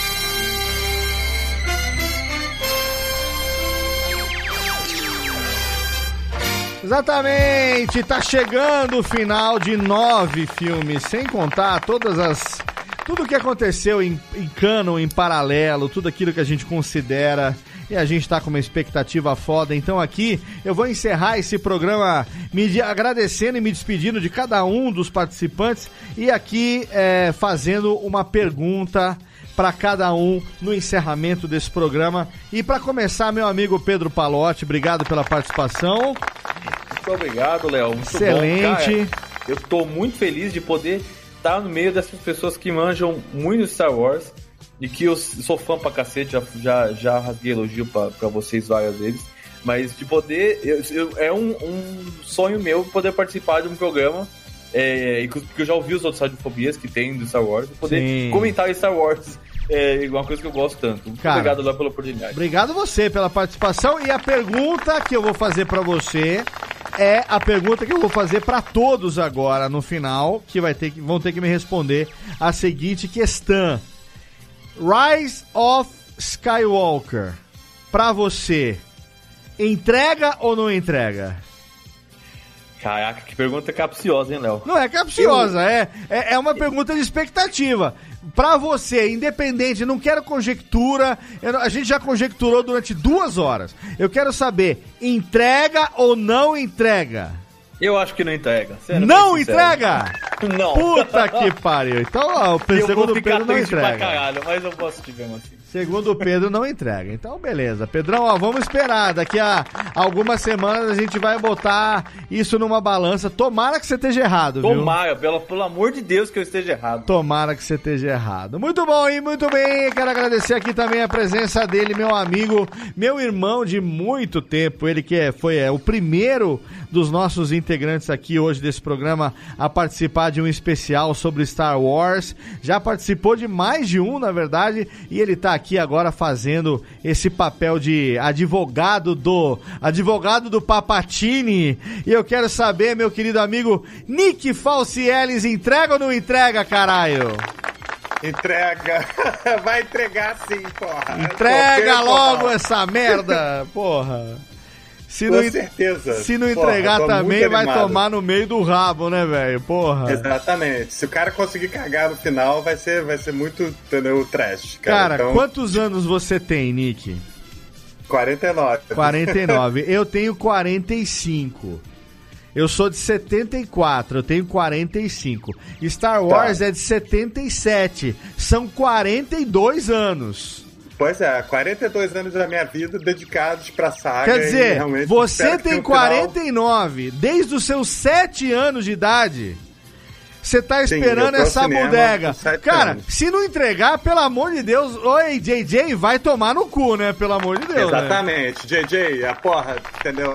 Exatamente, tá chegando o final de nove filmes, sem contar todas as. Tudo que aconteceu em, em canon, em paralelo, tudo aquilo que a gente considera. E a gente tá com uma expectativa foda. Então aqui eu vou encerrar esse programa me de- agradecendo e me despedindo de cada um dos participantes. E aqui é, fazendo uma pergunta para cada um no encerramento desse programa. E para começar, meu amigo Pedro Palotti, obrigado pela participação. Muito obrigado, Léo. Muito Excelente. bom. Eu tô muito feliz de poder estar no meio dessas pessoas que manjam muito Star Wars e que eu sou fã pra cacete, já, já, já rasguei elogio pra, pra vocês várias vezes. Mas de poder. eu- eu- é um, um sonho meu poder participar de um programa. É, que- porque eu já ouvi os outros radiofobias que tem do Star Wars, e poder Sim. comentar Star Wars. É uma coisa que eu gosto tanto. Muito Cara, obrigado, Léo, pela oportunidade. Obrigado você pela participação e a pergunta que eu vou fazer pra você é a pergunta que eu vou fazer pra todos agora no final, que vai ter que vão ter que me responder a seguinte questão: Rise of Skywalker pra você entrega ou não entrega? Caraca, que pergunta capciosa, hein, Léo? Não é capciosa, é, é, é uma pergunta de expectativa. Pra você, independente, não quero conjectura, eu a gente já conjecturou durante duas horas. Eu quero saber, entrega ou não entrega? Eu acho que não entrega. não entrega? Não. Puta que pariu. Então, ó, o eu segundo Pedro não triste pra entrega. caralho, mas eu posso te ver assim. Segundo o Pedro, não entrega. Então, beleza. Pedrão, ó, vamos esperar. Daqui a algumas semanas a gente vai botar isso numa balança. Tomara que você esteja errado, viu? Tomara, pelo, pelo amor de Deus que eu esteja errado. Tomara que você esteja errado. Muito bom, e muito bem. Quero agradecer aqui também a presença dele, meu amigo, meu irmão de muito tempo. Ele que é, foi é, o primeiro dos nossos integrantes aqui hoje desse programa a participar de um especial sobre Star Wars. Já participou de mais de um, na verdade, e ele tá aqui agora fazendo esse papel de advogado do advogado do Papatini. E eu quero saber, meu querido amigo Nick Falcieles, entrega ou não entrega, caralho? Entrega. Vai entregar sim, porra. Entrega logo essa merda, porra. Se Com não, certeza. se não Porra, entregar também, vai tomar no meio do rabo, né, velho? Porra. Exatamente. Se o cara conseguir cagar no final, vai ser, vai ser muito, entendeu, trash, cara. Cara, Então, quantos anos você tem, Nick? 49. 49. Eu tenho 45. Eu sou de 74, eu tenho 45. Star Wars é de 77. São 42 anos. Pois é, 42 anos da minha vida dedicados pra saga. Quer dizer, você tem no final- 49, desde os seus 7 anos de idade. Você tá Sim, esperando ao essa cinema bodega. Cara, anos. se não entregar, pelo amor de Deus, oi, JJ, vai tomar no cu, né? Pelo amor de Deus. né? Exatamente, JJ, a porra, entendeu?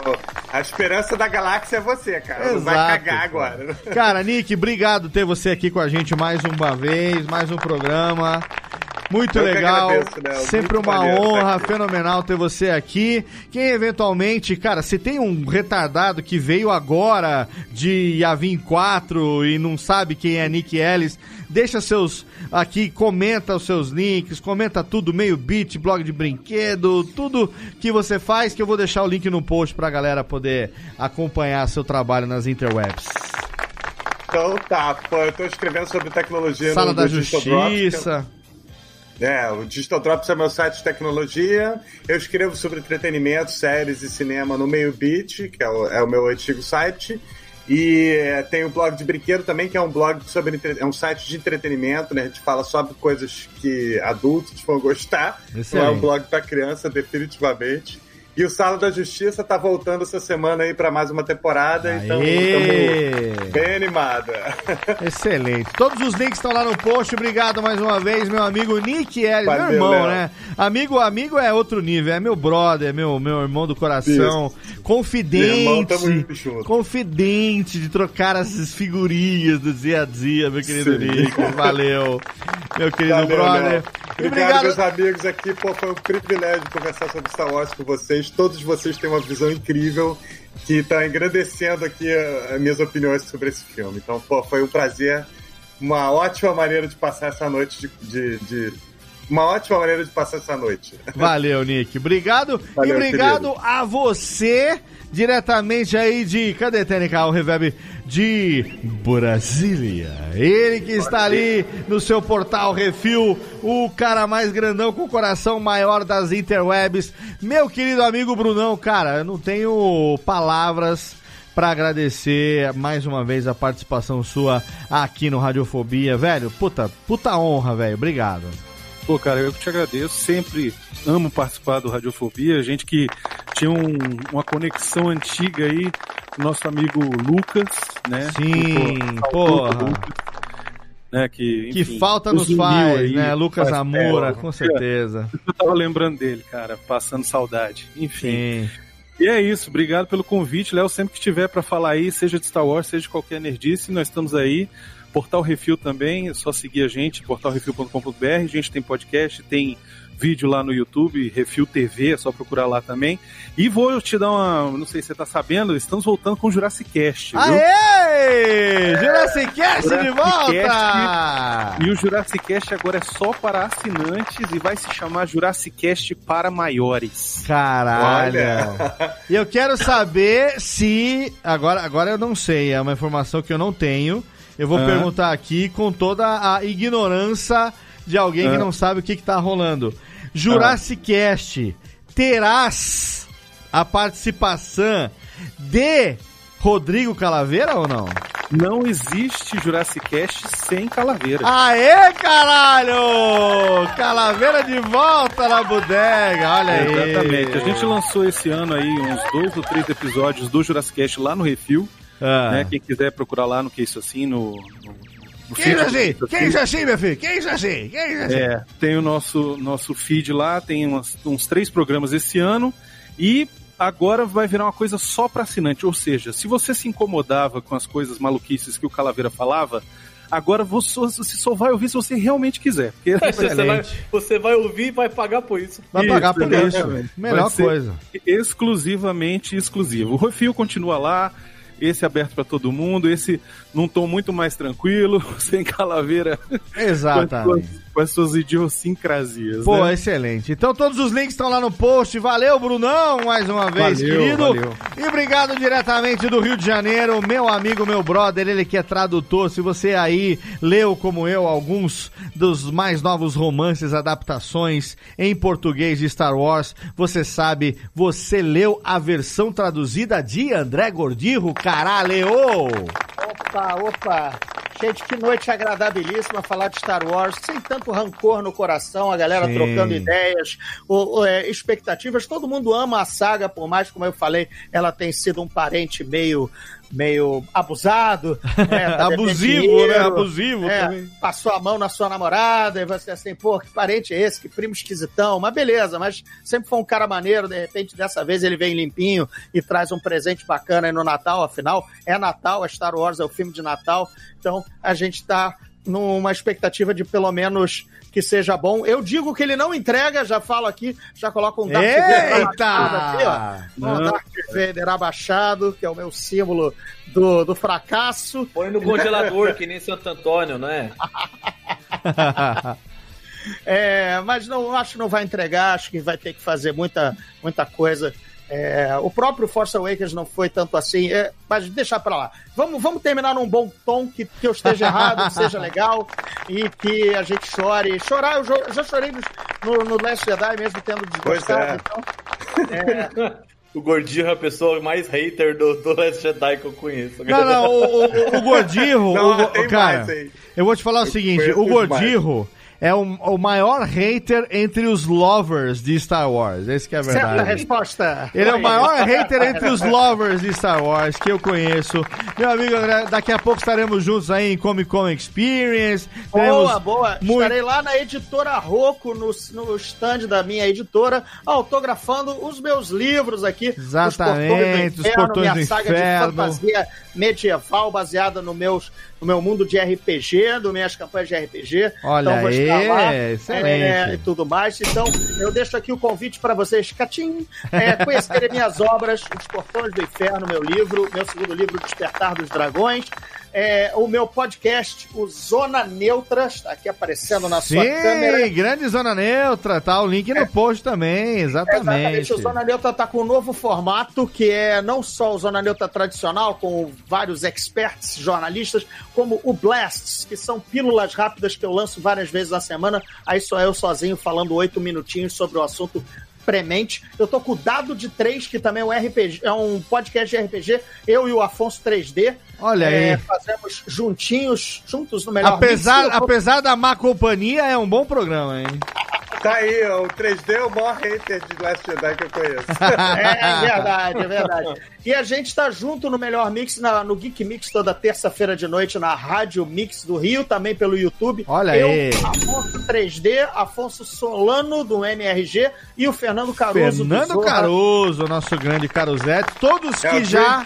A esperança da galáxia é você, cara. Não vai Exato, cagar agora. Cara, Nick, obrigado ter você aqui com a gente mais uma vez, mais um programa. Muito Eu legal, agradeço, Léo. sempre Muito uma honra, fenomenal ter você aqui. Quem eventualmente, cara, se tem um retardado que veio agora de Yavin 4 e não sabe quem é Nick Ellis, deixa seus aqui, comenta os seus links, comenta tudo, meio beat, blog de brinquedo, tudo que você faz, que eu vou deixar o link no post pra galera poder acompanhar seu trabalho nas interwebs. Então tá, pô, eu tô escrevendo sobre tecnologia Sala no da Justiça. É, o Digital Drops é meu site de tecnologia. Eu escrevo sobre entretenimento, séries e cinema no Meio Beat, que é o, é o meu antigo site. E é, tem o blog de brinquedo também, que é um blog sobre é um site de entretenimento, né? A gente fala sobre coisas que adultos vão gostar. Não é um blog para criança, definitivamente. E o Sala da Justiça tá voltando essa semana aí para mais uma temporada, então Aê! estamos bem animada. Excelente. Todos os links estão lá no post. Obrigado mais uma vez, meu amigo Nick Ellis, meu irmão, Léo. né? Amigo, amigo é outro nível, é meu brother, meu, meu irmão do coração, confidente, Irmão, tamo junto. confidente de trocar essas figurinhas do dia a dia, meu querido Sim. Nick. Valeu, meu querido Valeu, brother. Léo. Obrigado, obrigado. meus amigos aqui. Pô, foi um privilégio conversar sobre Star Wars com vocês. Todos vocês têm uma visão incrível que está engrandecendo aqui uh, as minhas opiniões sobre esse filme. Então, pô, foi um prazer. Uma ótima maneira de passar essa noite de. de- de- Uma ótima maneira de passar essa noite. Valeu, Nick. Obrigado. Valeu, e obrigado querido. a você, diretamente aí de. Cadê Técnica? O Reverb de Brasília. Ele que está ali no seu portal Refil, o cara mais grandão com o coração maior das interwebs. Meu querido amigo Brunão, cara, eu não tenho palavras para agradecer mais uma vez a participação sua aqui no Radiofobia, velho. Puta, puta honra, velho. Obrigado. Pô, cara, eu que te agradeço. Sempre amo participar do Radiofobia. Gente que tinha um- uma conexão antiga aí, nosso amigo Lucas, né? Sim, Pô, porra. Lucas, né? Que, Que enfim, falta nos faz, aí, né? Lucas faz Amora, com certeza. Eu tava lembrando dele, cara, passando saudade. Enfim. Sim. E é isso, obrigado pelo convite, Léo. Sempre que tiver pra falar aí, seja de Star Wars, seja de qualquer nerdice, nós estamos aí. Portal Refil também, é só seguir a gente, portalrefil.com.br. A gente tem podcast, tem vídeo lá no YouTube, Refil TV, é só procurar lá também. E vou te dar uma, não sei se você tá sabendo, estamos voltando com o Jurassic Cast, viu? Aê! Jurassic Cast de volta! E o Jurassic Cast agora é só para assinantes e vai se chamar Jurassic Cast para maiores. Caralho! Olha. E eu quero saber se. Agora, agora eu não sei, é uma informação que eu não tenho. Eu vou Ah. perguntar aqui com toda a ignorância de alguém que Ah. não sabe o que, que tá rolando. Jurassic Cast terás a participação de Rodrigo Calaveira ou não? Não existe Jurassic Cast sem calaveira. Aê, caralho! Calaveira de volta na bodega, olha aí. Exatamente. A gente lançou esse ano aí uns dois ou três episódios do Jurassic Cast lá no Refil. Ah. Né? Quem quiser procurar lá no Que Isso Assim, no. no, no Quem feed isso do assim? Que Isso Quem isso assim, meu filho? Quem isso assim? Quem isso assim? É, tem o nosso, nosso feed lá, tem umas- uns três programas esse ano e agora vai virar uma coisa só para assinante. Ou seja, se você se incomodava com as coisas maluquices que o Calaveira falava, agora você, você só vai ouvir se você realmente quiser. Porque Você vai, você vai ouvir e vai pagar por isso. Vai Isso, pagar por isso. exatamente. Melhor coisa. exclusivamente exclusivo. O Refil continua lá, esse aberto para todo mundo, esse num tom muito mais tranquilo, sem calaveira, Exatamente. Com as suas idiosincrasias. Pô, né? excelente. Então todos os links estão lá no post. Valeu, Brunão, mais uma vez, Valeu, querido. valeu. E obrigado diretamente do Rio de Janeiro, meu amigo, meu brother, ele que é tradutor. Se você aí leu, como eu, alguns dos mais novos romances, adaptações em português de Star Wars, você sabe, você leu a versão traduzida de André Gordirro, caralho! Opa, opa. Gente, que noite agradabilíssima falar de Star Wars, sem tanto rancor no coração, a galera Sim. trocando ideias, o- o, é, expectativas. Todo mundo ama a saga, por mais, como eu falei, ela tem sido um parente meio meio abusado. né, pra Abusivo, dinheiro, né? Abusivo é, também. Passou a mão na sua namorada e você assim, pô, que parente é esse? Que primo esquisitão. Mas beleza, mas sempre foi um cara maneiro. De repente, dessa vez, ele vem limpinho e traz um presente bacana aí no Natal. Afinal, é Natal, é Star Wars, é o filme de Natal. Então, a gente tá numa expectativa de pelo menos que seja bom. Eu digo que ele não entrega, já falo aqui, já coloco um Darth Vader aqui, ó. Um. Darth Vader abaixado, que é o meu símbolo do, do fracasso. Põe no congelador, que nem Santo Antônio, né? É, mas não acho que não vai entregar, acho que vai ter que fazer muita, muita coisa. É, o próprio Force Awakens não foi tanto assim, é, mas deixa pra lá. Vamos, vamos terminar num bom tom, que, que eu esteja errado, que seja legal e que a gente chore. Chorar, eu jo- eu já chorei no, no, no Last Jedi mesmo tendo desgostado. Pois é. Então, é, O Gordinho é a pessoa mais hater do, do Last Jedi que eu conheço. Não, não, o, o, o Gordirro, Não, o cara, mais eu vou te falar o Eu seguinte, conheço o. Gordirro é o, o maior hater entre os lovers de Star Wars, esse que é a certa verdade. resposta. Ele é o maior hater entre os lovers de Star Wars que eu conheço. Meu amigo daqui a pouco estaremos juntos aí em Comic Con Experience. Boa, boa. muito- Estarei lá na editora Rocco, no, no stand da minha editora, autografando os meus livros aqui. Exatamente, Os Os Portões do Portões Inferno, do minha saga Inferno. de fantasia medieval baseada no, meus, no meu mundo de RPG, do minhas campanhas de RPG. Olha então aí, lá. excelente. é, e tudo mais. Então, eu deixo aqui o convite para vocês, Catim, é, conhecerem minhas obras, Os Portões do Inferno, meu livro, meu segundo livro, Despertar dos Dragões. É, o meu podcast, o Zona Neutra, está aqui aparecendo na sua câmera. Sim, grande zona neutra, tá? O link no post também, exatamente. Exatamente, o Zona Neutra tá com um novo formato, que é não só o Zona Neutra tradicional, com vários experts jornalistas, como o Blasts, que são pílulas rápidas que eu lanço várias vezes na semana. Aí só eu sozinho falando oito minutinhos sobre o assunto premente. Eu tô com o Dado de 3, que também é um RPG, é um podcast de RPG, eu e o Afonso 3D. Olha É, aí. Fazemos juntinhos, juntos no melhor Apesar, mix. Tô- apesar da má companhia, é um bom programa, hein? Tá aí, ó, o 3D é o maior hater de Last Jedi que eu conheço. É verdade, é verdade. E a gente tá junto no Melhor Mix, na- no Geek Mix, toda terça-feira de noite, na Rádio Mix do Rio, também pelo YouTube. Olha Eu, aí. Afonso 3D, Afonso Solano, do MRG, e o Fernando Caruso. do Fernando Zorra. Caruso, nosso grande Caruzete. Todos É que o já.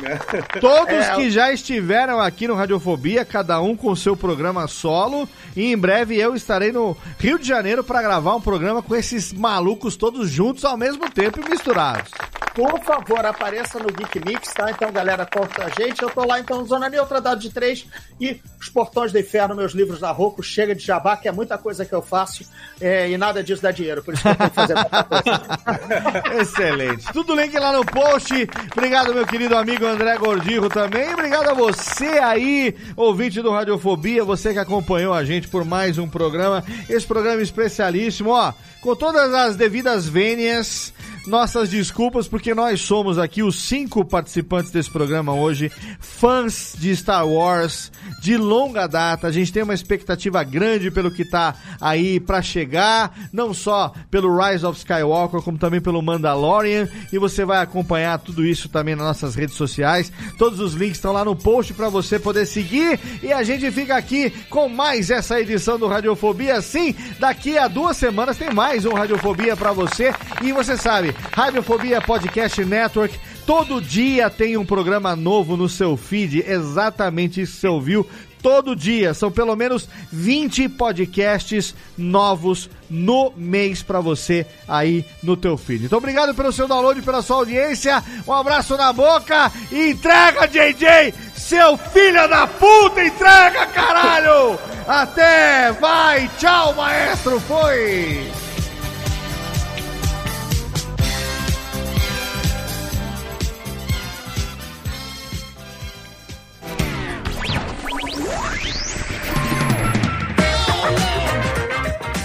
Né? Todos É, que já estiveram aqui no Radiofobia, cada um com seu programa solo. E em breve eu estarei no Rio de Janeiro para gravar um programa com esses malucos todos juntos ao mesmo tempo e misturados. Por favor, apareça no Geek Mix, tá? Então, galera, conta a gente. Eu tô lá, então, Zona Neutra, Dado de 3 e Os Portões do Inferno, meus livros da Rocco. Chega de jabá, que é muita coisa que eu faço é, e nada disso dá dinheiro. Por isso que eu tenho que fazer muita coisa. Excelente. Tudo link lá no post. Obrigado, meu querido amigo André Gordirro também. Obrigado a você aí, ouvinte do Radiofobia, você que acompanhou a gente por mais um programa. Esse programa especialíssimo, ó, com todas as devidas vênias. Nossas desculpas, porque nós somos aqui os cinco participantes desse programa hoje, fãs de Star Wars de longa data. A gente tem uma expectativa grande pelo que tá aí pra chegar, não só pelo Rise of Skywalker, como também pelo Mandalorian. E você vai acompanhar tudo isso também nas nossas redes sociais. Todos os links estão lá no post pra você poder seguir. E a gente fica aqui com mais essa edição do Radiofobia. Sim, daqui a duas semanas tem mais um Radiofobia pra você. E você sabe, Radiofobia Podcast Network. Todo dia tem um programa novo no seu feed, exatamente isso que você ouviu. Todo dia, são pelo menos 20 podcasts novos no mês pra você aí no teu feed. Então obrigado pelo seu download, pela sua audiência. Um abraço na boca e entrega, JJ! Seu filho da puta, entrega, caralho! Até! Vai! Tchau, maestro! Foi!